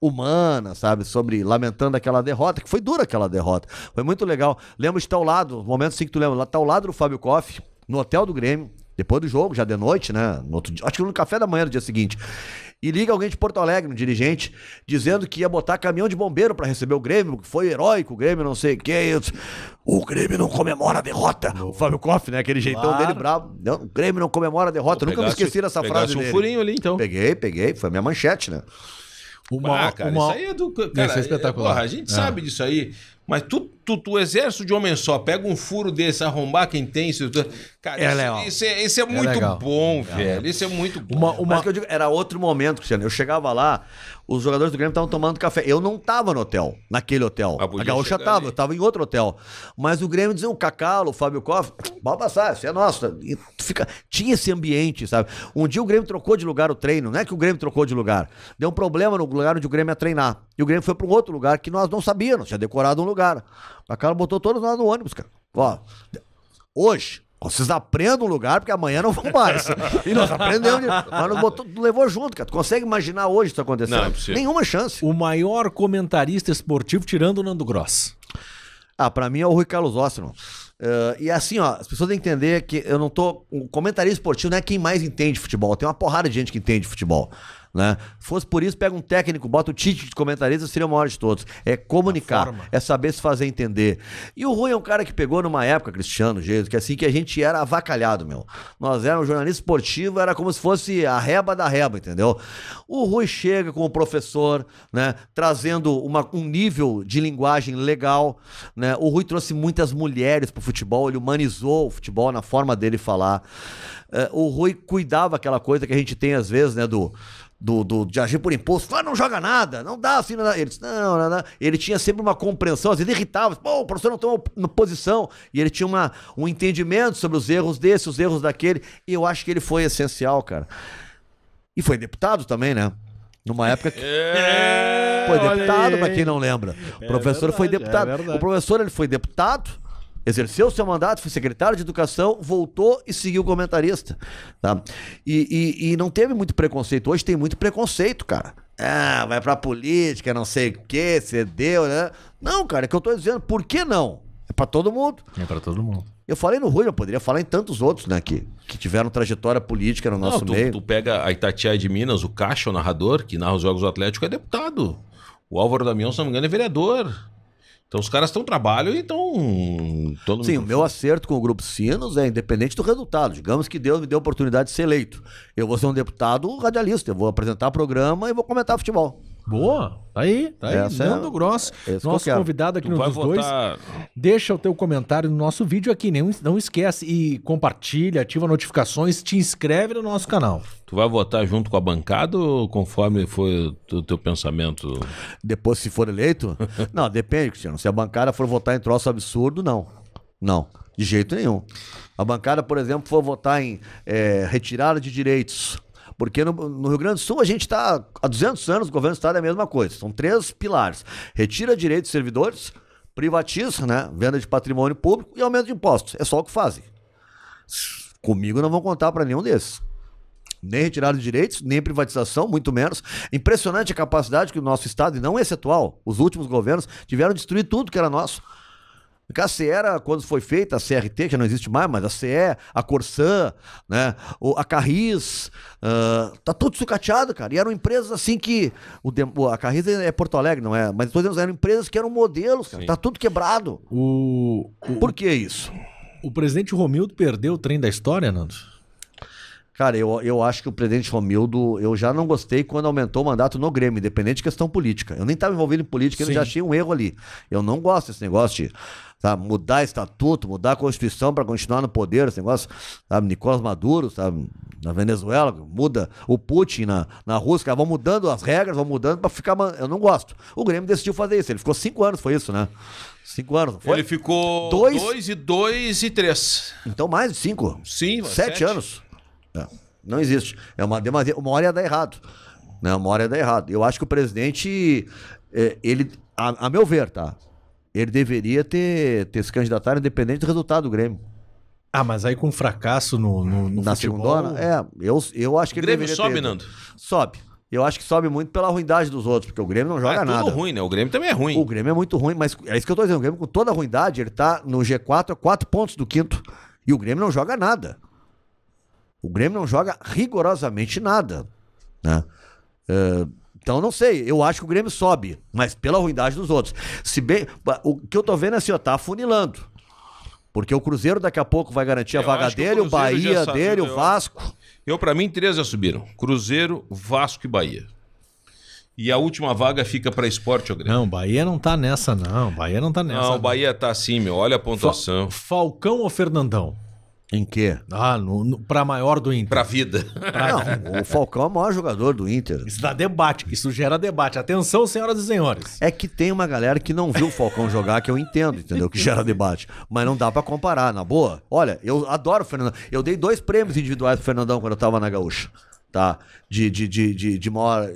humana, sabe? Sobre lamentando aquela derrota, que foi dura aquela derrota. Foi muito legal. Lembro de estar ao lado, momento assim que tu lembra, lá tá ao lado do Fábio Koff, no hotel do Grêmio, depois do jogo, já de noite, né? No outro dia, acho que no café da manhã do dia seguinte. E liga alguém de Porto Alegre, um dirigente, dizendo que ia botar caminhão de bombeiro pra receber o Grêmio, que foi heróico o Grêmio, não sei o que. Eu disse, O Grêmio não comemora a derrota. O Fábio Koff, né? Aquele jeitão Claro. dele bravo. Não, o Grêmio não comemora a derrota. Eu Nunca me Pegasse- esqueci dessa pegasse frase um dele. furinho ali, então. Peguei, peguei. Foi a minha manchete, né? Uma, ah, cara, uma- isso aí é do. Cara, Isso é espetacular. porra, a gente É. sabe disso aí. Mas tu, tu, tu exército de homem só, pega um furo desse, arrombar quem tem. Isso, tu- cara, É isso, legal. isso é, isso é muito legal. bom, velho. Isso é muito bom. uma, Mas uma, que eu digo, era outro momento, Cristiano. Eu chegava lá, os jogadores do Grêmio estavam tomando café. Eu não tava no hotel, naquele hotel. A Gaúcha tava, ali. eu tava em outro hotel. Mas o Grêmio dizia, o Cacalo, o Fábio Koff, pode passar, isso é nosso. E tu fica... Tinha esse ambiente, sabe? Um dia o Grêmio trocou de lugar o treino, não é que o Grêmio trocou de lugar. Deu um problema no lugar onde o Grêmio ia treinar. E o Grêmio foi para um outro lugar que nós não sabíamos, tinha decorado um lugar. O Cacalo botou todos nós no ônibus, cara. Ó, hoje, vocês aprendam um lugar, porque amanhã não vão mais. E nós aprendemos. de- Mas botou, levou junto, cara. Tu consegue imaginar hoje isso acontecendo? Não, é. Nenhuma chance. o maior comentarista esportivo tirando o Nando Gross. Ah, pra mim é o Rui Carlos Ossman. Eh, e assim, ó, as pessoas têm que entender que eu não tô. O comentarista esportivo não é quem mais entende futebol. Tem uma porrada de gente que entende futebol. Né? Se fosse por isso, pega um técnico, bota o Tite de comentarista, seria o maior de todos. É comunicar, é saber se fazer entender. E o Rui é um cara que pegou numa época, Cristiano, Jesus, que assim que a gente era avacalhado, meu. Nós éramos jornalista esportivo, era como se fosse a reba da reba, entendeu? O Rui chega como professor, né? Trazendo uma- um nível de linguagem legal, né? O Rui trouxe muitas mulheres pro futebol, ele humanizou o futebol na forma dele falar. Eh, o Rui cuidava aquela coisa que a gente tem às vezes, né? Do, do, do- de agir por impulso. Ah, não joga nada, não dá assim, não dá. Ele disse, não, não, não. Ele tinha sempre uma compreensão, às vezes irritava. Pô, o professor não tem uma posição. E ele tinha uma, um entendimento sobre os erros desse, os erros daquele. E eu acho que ele foi essencial, cara. E foi deputado também, né? Numa época que. É, Foi deputado, pra quem não lembra. O professor foi verdade, deputado. é o professor ele foi deputado, exerceu seu mandato, foi secretário de educação, voltou e seguiu comentarista. Tá? E, e- e não teve muito preconceito. Hoje tem muito preconceito, cara. Ah, vai pra política, não sei o que, cedeu, né? Não, cara, é que eu tô dizendo, por que não? É pra todo mundo. É pra todo mundo. Eu falei no Rui, eu poderia falar em tantos outros, né, que, que tiveram trajetória política no nosso Não, tu, meio. tu pega a Itatiaia de Minas, o Caixa, o narrador, que narra os Jogos do Atlético, é deputado. O Álvaro Damião, se não me engano, é vereador. Então os caras estão trabalho e estão. Sim, o meu acerto com o Grupo Sinos é independente do resultado. Digamos que Deus me deu a oportunidade de ser eleito. Eu vou ser um deputado radialista, eu vou apresentar programa e vou comentar futebol. Boa, tá aí, tá aí. Essa é- Nando Gross, que eu nosso convidado aqui Tu nos dois. votar. Deixa o teu comentário no nosso vídeo aqui, não, não esquece e compartilha, ativa notificações, te inscreve no nosso canal. Tu vai votar junto com a bancada ou conforme foi o teu, pensamento? Depois, se for eleito, *laughs* não, depende, Cristiano. Se a bancada for votar em troço absurdo, não. Não, de jeito nenhum. A bancada, por exemplo, for votar em eh, retirada de direitos. Porque no, no Rio Grande do Sul a gente está há 200 anos, o governo do estado é a mesma coisa. São três pilares: retira direitos de servidores, privatiza, né? Venda de patrimônio público e aumento de impostos. É só o que fazem. Comigo não vão contar para nenhum desses. Nem retirada de direitos, nem privatização, muito menos. Impressionante a capacidade que o nosso Estado, e não esse atual, os últimos governos, tiveram de destruir tudo que era nosso. Porque A CE era, quando foi feita, a CRT, que já não existe mais, mas a CE, a Corsã, né, o- a Carris, ah, tá tudo sucateado, cara. E eram empresas assim que. O, a Carris é Porto Alegre, não é? Mas todos eram empresas que eram modelos, cara. Sim. Tá tudo quebrado. O, o, Por que isso? o presidente Romildo perdeu o trem da história, Nando? Cara, eu, eu acho que o presidente Romildo, eu já não gostei quando aumentou o mandato no Grêmio, independente de questão política. Eu nem estava envolvido em política, eu Sim. já achei um erro ali. Eu não gosto desse negócio de. Sabe? Mudar estatuto, mudar a Constituição para continuar no poder, esse negócio, sabe? Nicolás Maduro, sabe? Na Venezuela, muda o Putin na, na Rússia, vão mudando as regras, vão mudando para ficar. Eu não gosto. O Grêmio decidiu fazer isso. Ele ficou cinco anos, foi isso, né? Cinco anos, não foi? Ele ficou Dois- 2 e 2 e 3. Então mais de cinco. Sim, Sete, anos. É, Não existe. É uma demasia. Uma hora ia dar errado. Né? Uma hora ia dar errado. Eu acho que o presidente, é, ele, a, a meu ver, tá? Ele deveria ter, ter se candidatado independente do resultado do Grêmio. Ah, mas aí com fracasso no, no, no Na futebol... segunda, é, eu, eu acho que O ele Grêmio deveria sobe, ter. Nando? Sobe. Eu acho que sobe muito pela ruindade dos outros, porque o Grêmio não Ah, joga é nada. tudo ruim, né? O Grêmio também é ruim. O Grêmio é muito ruim, mas é isso que eu tô dizendo. O Grêmio, com toda a ruindade, ele tá no G4 a 4 pontos do quinto. E o Grêmio não joga nada. O Grêmio não joga rigorosamente nada. Né? É, então, não sei. Eu acho que o Grêmio sobe, mas pela ruindade dos outros. Se bem. O que eu tô vendo é assim, ó, tá afunilando. Porque o Cruzeiro daqui a pouco vai garantir a Eu vaga o dele, o, já Bahia sabe, dele, o eu- Vasco. Eu, pra mim, três já subiram: Cruzeiro, Vasco e Bahia. E a última vaga fica pra esporte ou Grêmio. Não, Bahia não tá nessa, não. Bahia não tá nessa. Não, o Bahia tá assim, meu. Olha a pontuação. Fa- Falcão ou Fernandão? Em quê? Ah, no, no, pra maior do Inter. Pra vida. Não, o Falcão é o maior jogador do Inter. Isso dá debate, isso gera debate. Atenção, senhoras e senhores. É que tem uma galera que não viu o Falcão jogar, que eu entendo, entendeu? Que gera debate. Mas não dá pra comparar, na boa. Olha, eu adoro o Fernandão. Eu dei dois prêmios individuais pro Fernandão quando eu tava na Gaúcha. Tá? De, de, de, de, de, maior,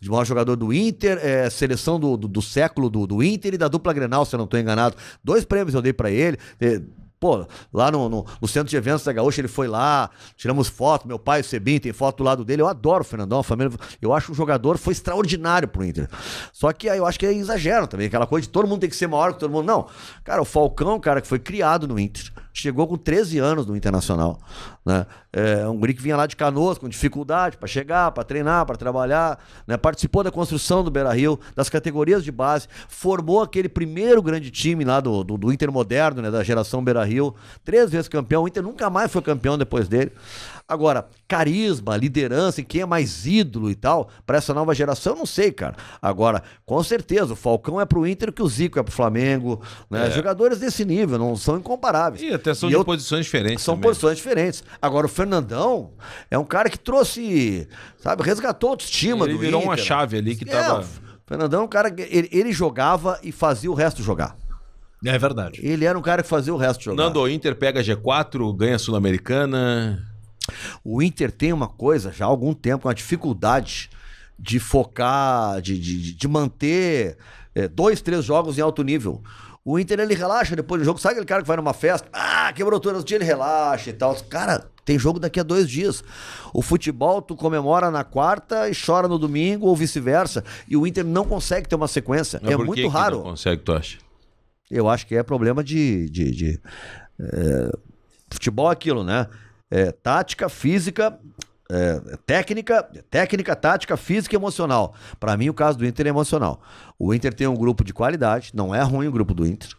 de maior jogador do Inter, é, seleção do, do, do século do, do Inter e da dupla Grenal, se eu não tô enganado. Dois prêmios eu dei pra ele. É, Pô, lá no, no, no centro de eventos da Gaúcha, ele foi lá, tiramos foto, meu pai, o Sebim, tem foto do lado dele. Eu adoro o Fernandão, a família. Eu acho que o jogador foi extraordinário pro Inter. Só que aí eu acho que é exagero também, aquela coisa de todo mundo tem que ser maior que todo mundo. Não. Cara, o Falcão, cara, que foi criado no Inter, chegou com 13 anos no Internacional. Né? É um guri que vinha lá de canoas com dificuldade para chegar, para treinar, para trabalhar. Né? Participou da construção do Beira Rio, das categorias de base, formou aquele primeiro grande time lá do, do, do Inter moderno, né? da geração Beira Rio. Três vezes campeão. O Inter nunca mais foi campeão depois dele. Agora, carisma, liderança, e quem é mais ídolo e tal, para essa nova geração, eu não sei, cara. Agora, com certeza, o Falcão é pro Inter que o Zico é pro Flamengo. Né? Jogadores desse nível, não são incomparáveis. E até são E de eu- posições diferentes. são também. posições diferentes. Agora, o Fernandão é um cara que trouxe, sabe, resgatou a autoestima Ele do virou Inter. uma chave ali que É, tava. o Fernandão é um cara que ele, ele jogava e fazia o resto jogar. É verdade. Ele era um cara que fazia o resto jogar. Nando, o Inter pega G4, ganha Sul-Americana. O Inter tem uma coisa já há algum tempo, uma dificuldade de focar, de, de, de manter é, dois, três jogos em alto nível. O Inter ele relaxa depois do jogo. Sabe aquele cara que vai numa festa? Ah, quebrou todas as dias, ele relaxa e tal. Cara, tem jogo daqui a dois dias. O futebol, tu comemora na quarta e chora no domingo, ou vice-versa. E o Inter não consegue ter uma sequência. Mas é que muito que raro. Não consegue, tu acha? Eu acho que é problema de. de, de, é, futebol é aquilo, né? É, tática, física, é, técnica, técnica, tática, física e emocional. Pra mim, o caso do Inter é emocional. O Inter tem um grupo de qualidade, não é ruim o grupo do Inter.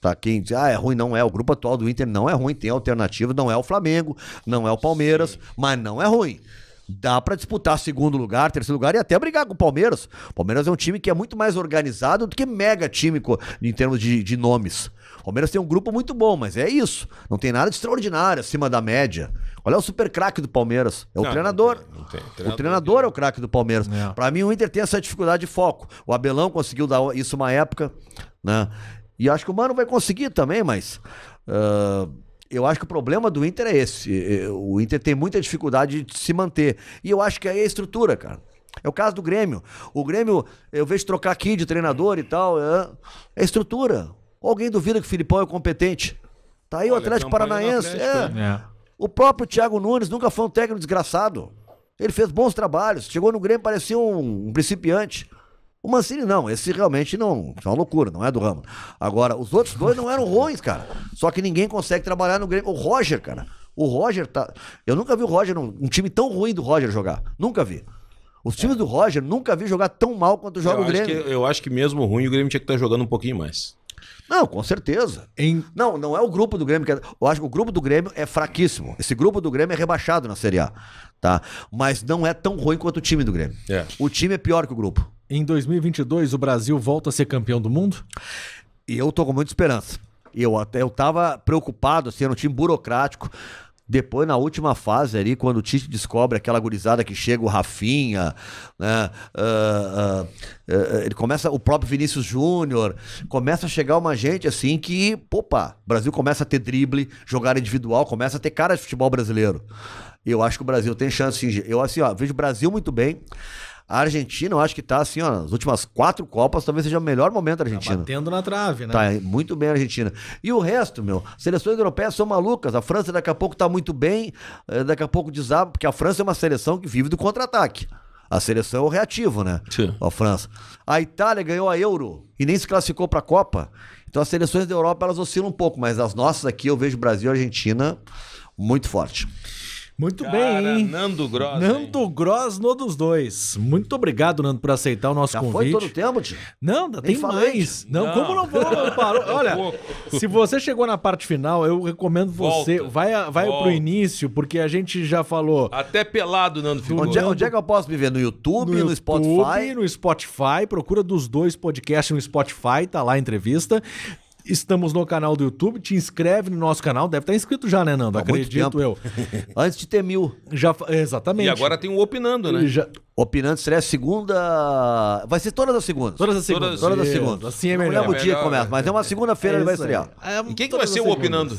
Tá? Quem diz, ah, é ruim, não é. O grupo atual do Inter não é ruim, tem alternativa, não é o Flamengo, não é o Palmeiras, mas não é ruim. Dá pra disputar segundo lugar, terceiro lugar e até brigar com o Palmeiras. O Palmeiras é um time que é muito mais organizado do que mega time em termos de, de nomes. O Palmeiras tem um grupo muito bom, mas é isso. Não tem nada de extraordinário acima da média. Olha o super craque do Palmeiras. É o Não, treinador. não tem, não tem. O Treinador treinador é o craque do Palmeiras. É. Pra mim, o Inter tem essa dificuldade de foco. O Abelão conseguiu dar isso uma época, né? E acho que o Mano vai conseguir também, mas. ah, eu acho que o problema do Inter é esse. O Inter tem muita dificuldade de se manter. E eu acho que aí é a estrutura, cara. É o caso do Grêmio. O Grêmio, eu vejo trocar aqui de treinador e tal. É, é estrutura. Alguém duvida que o Filipão é competente? Tá aí o Olha, Atlético campanha do Paranaense. Atlético, é. É. O próprio Thiago Nunes nunca foi um técnico desgraçado. Ele fez bons trabalhos. Chegou no Grêmio, parecia um, um principiante. O Mancini não, esse realmente não. É uma loucura, não é do ramo. Agora, os outros dois não eram ruins, cara. Só que ninguém consegue trabalhar no Grêmio. O Roger, cara. O Roger tá. Eu nunca vi o Roger, um, um time tão ruim do Roger jogar. Nunca vi. Os times do Roger nunca vi jogar tão mal quanto joga eu, o Grêmio. que, eu acho que mesmo ruim, o Grêmio tinha que estar jogando um pouquinho mais. Não, com certeza. Em, Não, não é o grupo do Grêmio que é... Eu acho que o grupo do Grêmio é fraquíssimo. Esse grupo do Grêmio é rebaixado na Série A, tá? Mas não é tão ruim quanto o time do Grêmio. É. O time é pior que o grupo. em 2022, o Brasil volta a ser campeão do mundo? E eu tô com muita esperança. Eu até eu tava preocupado, assim, era um time burocrático. Depois, na última fase ali, quando o Tite descobre aquela gurizada que chega, o Rafinha, né? ah, ah, ah, ele começa, o próprio Vinícius Júnior, começa a chegar uma gente assim que, opa, o Brasil começa a ter drible, jogar individual, começa a ter cara de futebol brasileiro. Eu acho que o Brasil tem chance. Eu, assim, ó, vejo o Brasil muito bem. A Argentina, eu acho que tá assim, ó, nas últimas quatro Copas, talvez seja o melhor momento da Argentina. Batendo na trave, né? Tá muito bem a Argentina. E o resto, meu, seleções europeias são malucas. A França daqui a pouco tá muito bem, eh, daqui a pouco desaba, porque a França é uma seleção que vive do contra-ataque. A seleção é o reativo, né? Sim. A França. A Itália ganhou a Euro e nem se classificou pra Copa. Então as seleções da Europa elas oscilam um pouco, mas as nossas aqui eu vejo Brasil e Argentina muito forte. Muito Cara, bem, hein? Nando Gross. hein? Nando Gross no dos dois. Muito obrigado, Nando, por aceitar o nosso Já convite. foi todo o tempo, tio? Não, ainda tem falei, mais. Não, Não. como não vou? Parou. *laughs* Olha, pouco. se você chegou na parte final, eu recomendo você. Volta. Vai, a- vai pro Volta. início, porque a gente já falou. Até pelado, Nando ficou. Onde é, onde é que eu posso me ver? No YouTube, no, YouTube, Spotify? no Spotify, procura dos dois podcasts no Spotify, tá lá a entrevista. Estamos no canal do YouTube, te inscreve no nosso canal, deve estar inscrito já, né, Nando? Há Acredito eu. *laughs* Antes de ter mil. Já, exatamente. E agora tem o Opinando, né? Já- Opinando estreia segunda. Vai ser todas as segundas. todas as segundas. Todas as segundas. Assim é Não melhor. lembro o dia que Melhor, começa, né? mas é uma segunda-feira É ele vai estrear. É, E quem que vai ser o. Opinando?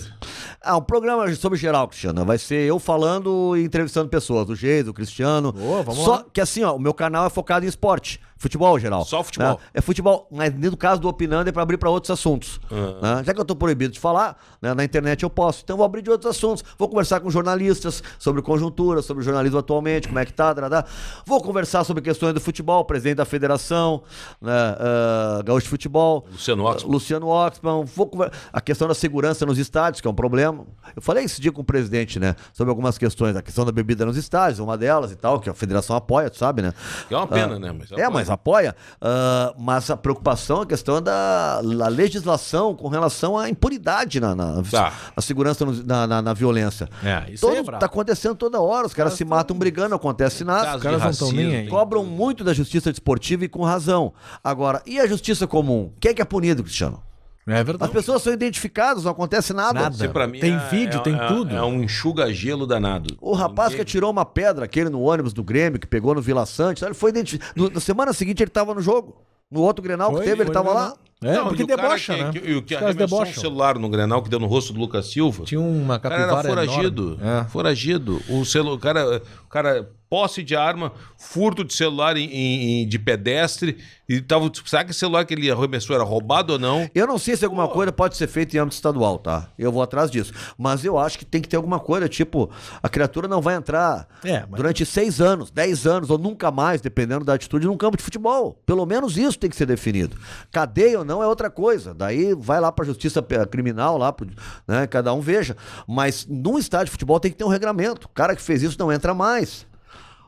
Ah, um programa sobre geral, Cristiano. Vai ser eu falando e entrevistando pessoas, o Geis, o Cristiano. Boa, vamos Só lá. que assim, ó, o meu canal é focado em esporte. Futebol geral. Só futebol. né? É futebol, mas no caso do Opinando é pra abrir pra outros assuntos. né? Já que eu tô proibido de falar, né, na internet eu posso. Então eu vou abrir de outros assuntos. Vou conversar com jornalistas sobre conjuntura, sobre o jornalismo atualmente, como é que tá, dadá. Vou conversar sobre questões do futebol, presidente da federação, né, ah, Gaúcho de Futebol. Luciano Oxman. Luciano Oxman. Vou A questão da segurança nos estádios, que é um problema. Eu falei esse dia com o presidente, né? Sobre algumas questões. A questão da bebida nos estádios, uma delas e tal, que a federação apoia, tu sabe, né? Que é uma pena, Ah, né? Mas é, mas apoia. Ah, mas a preocupação, a questão da a legislação com relação à impunidade na, na, Tá. na segurança, no- na, na, na violência. É, isso é Todo, brabo. tá acontecendo toda hora. Os caras se matam brigando, acontece nada. Os caras não tão tem- Cobram muito da justiça desportiva e com razão. Agora, e a justiça comum? Quem é que é punido, Cristiano? É As verdade. pessoas são identificadas, não acontece nada. Nada. Pra mim Tem é- vídeo, é- tem é- tudo. É um enxuga-gelo danado. O rapaz que atirou uma pedra, aquele no ônibus do Grêmio, que pegou no Vila Sante, ele foi identificado. No- Na semana seguinte ele tava no jogo. No outro Grenal que Foi, teve, ele foi tava no lá. É, Não, porque e debocha, que, né? Que, o que Os arremessou um celular no Grenal que deu no rosto do Lucas Silva. Tinha uma O cara era capivara foragido. É. Foragido. O, celu... o, cara, o cara, posse de arma, furto de celular em, em- em- de pedestre. E tava. Será que o celular que ele arremessou era roubado ou não? Eu não sei se alguma coisa pode ser feita em âmbito estadual, tá? Eu vou atrás disso. Mas eu acho que tem que ter alguma coisa, tipo, a criatura não vai entrar É, mas- durante seis anos, dez anos, ou nunca mais, dependendo da atitude, num campo de futebol. Pelo menos isso tem que ser definido. Cadeia ou não é outra coisa. Daí vai lá pra justiça pe- criminal, lá, pro, né? Cada um veja. Mas num estádio de futebol tem que ter um regramento. O cara que fez isso não entra mais.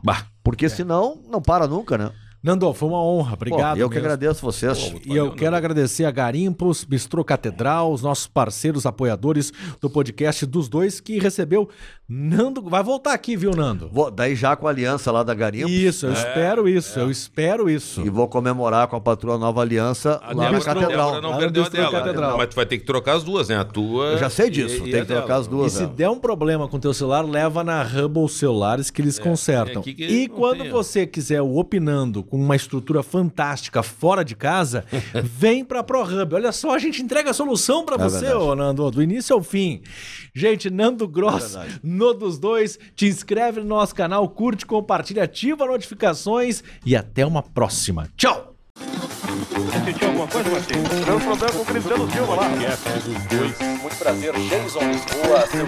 Bah. Porque senão não para nunca, né? Nando, foi uma honra. Pô, Obrigado. eu que mesmo. agradeço vocês. E eu quero agradecer a Garimpos, Bistrô Catedral, os nossos parceiros apoiadores do podcast dos dois, que recebeu Nando. Vai voltar aqui, viu, Nando? Vou- daí já com a aliança lá da Garimpo. Isso, eu espero isso, eu espero isso. E vou comemorar com a patroa Nova Aliança A lá na Catedral. Débora não Lá perdeu a dela. Catedral. Mas tu vai ter que trocar as duas, né? A tua. Eu já sei disso, e- tem e que trocar dela. as E duas. se é. der um problema com teu celular, leva na Hubble Celulares que eles consertam. aqui que E quando tem, ó. você quiser o Opinando com uma estrutura fantástica fora de casa, *laughs* vem pra ProHub. Olha só, a gente entrega a solução pra você, verdade. ô Nando, do início ao fim. Gente, Nando Gross, no dos dois, te inscreve no nosso canal, curte, compartilha, ativa notificações e até uma próxima. Tchau! Sentiu alguma coisa, Martim? Deu problema com o Cristiano Silva lá. Muito prazer, Jason Lisboa, seu.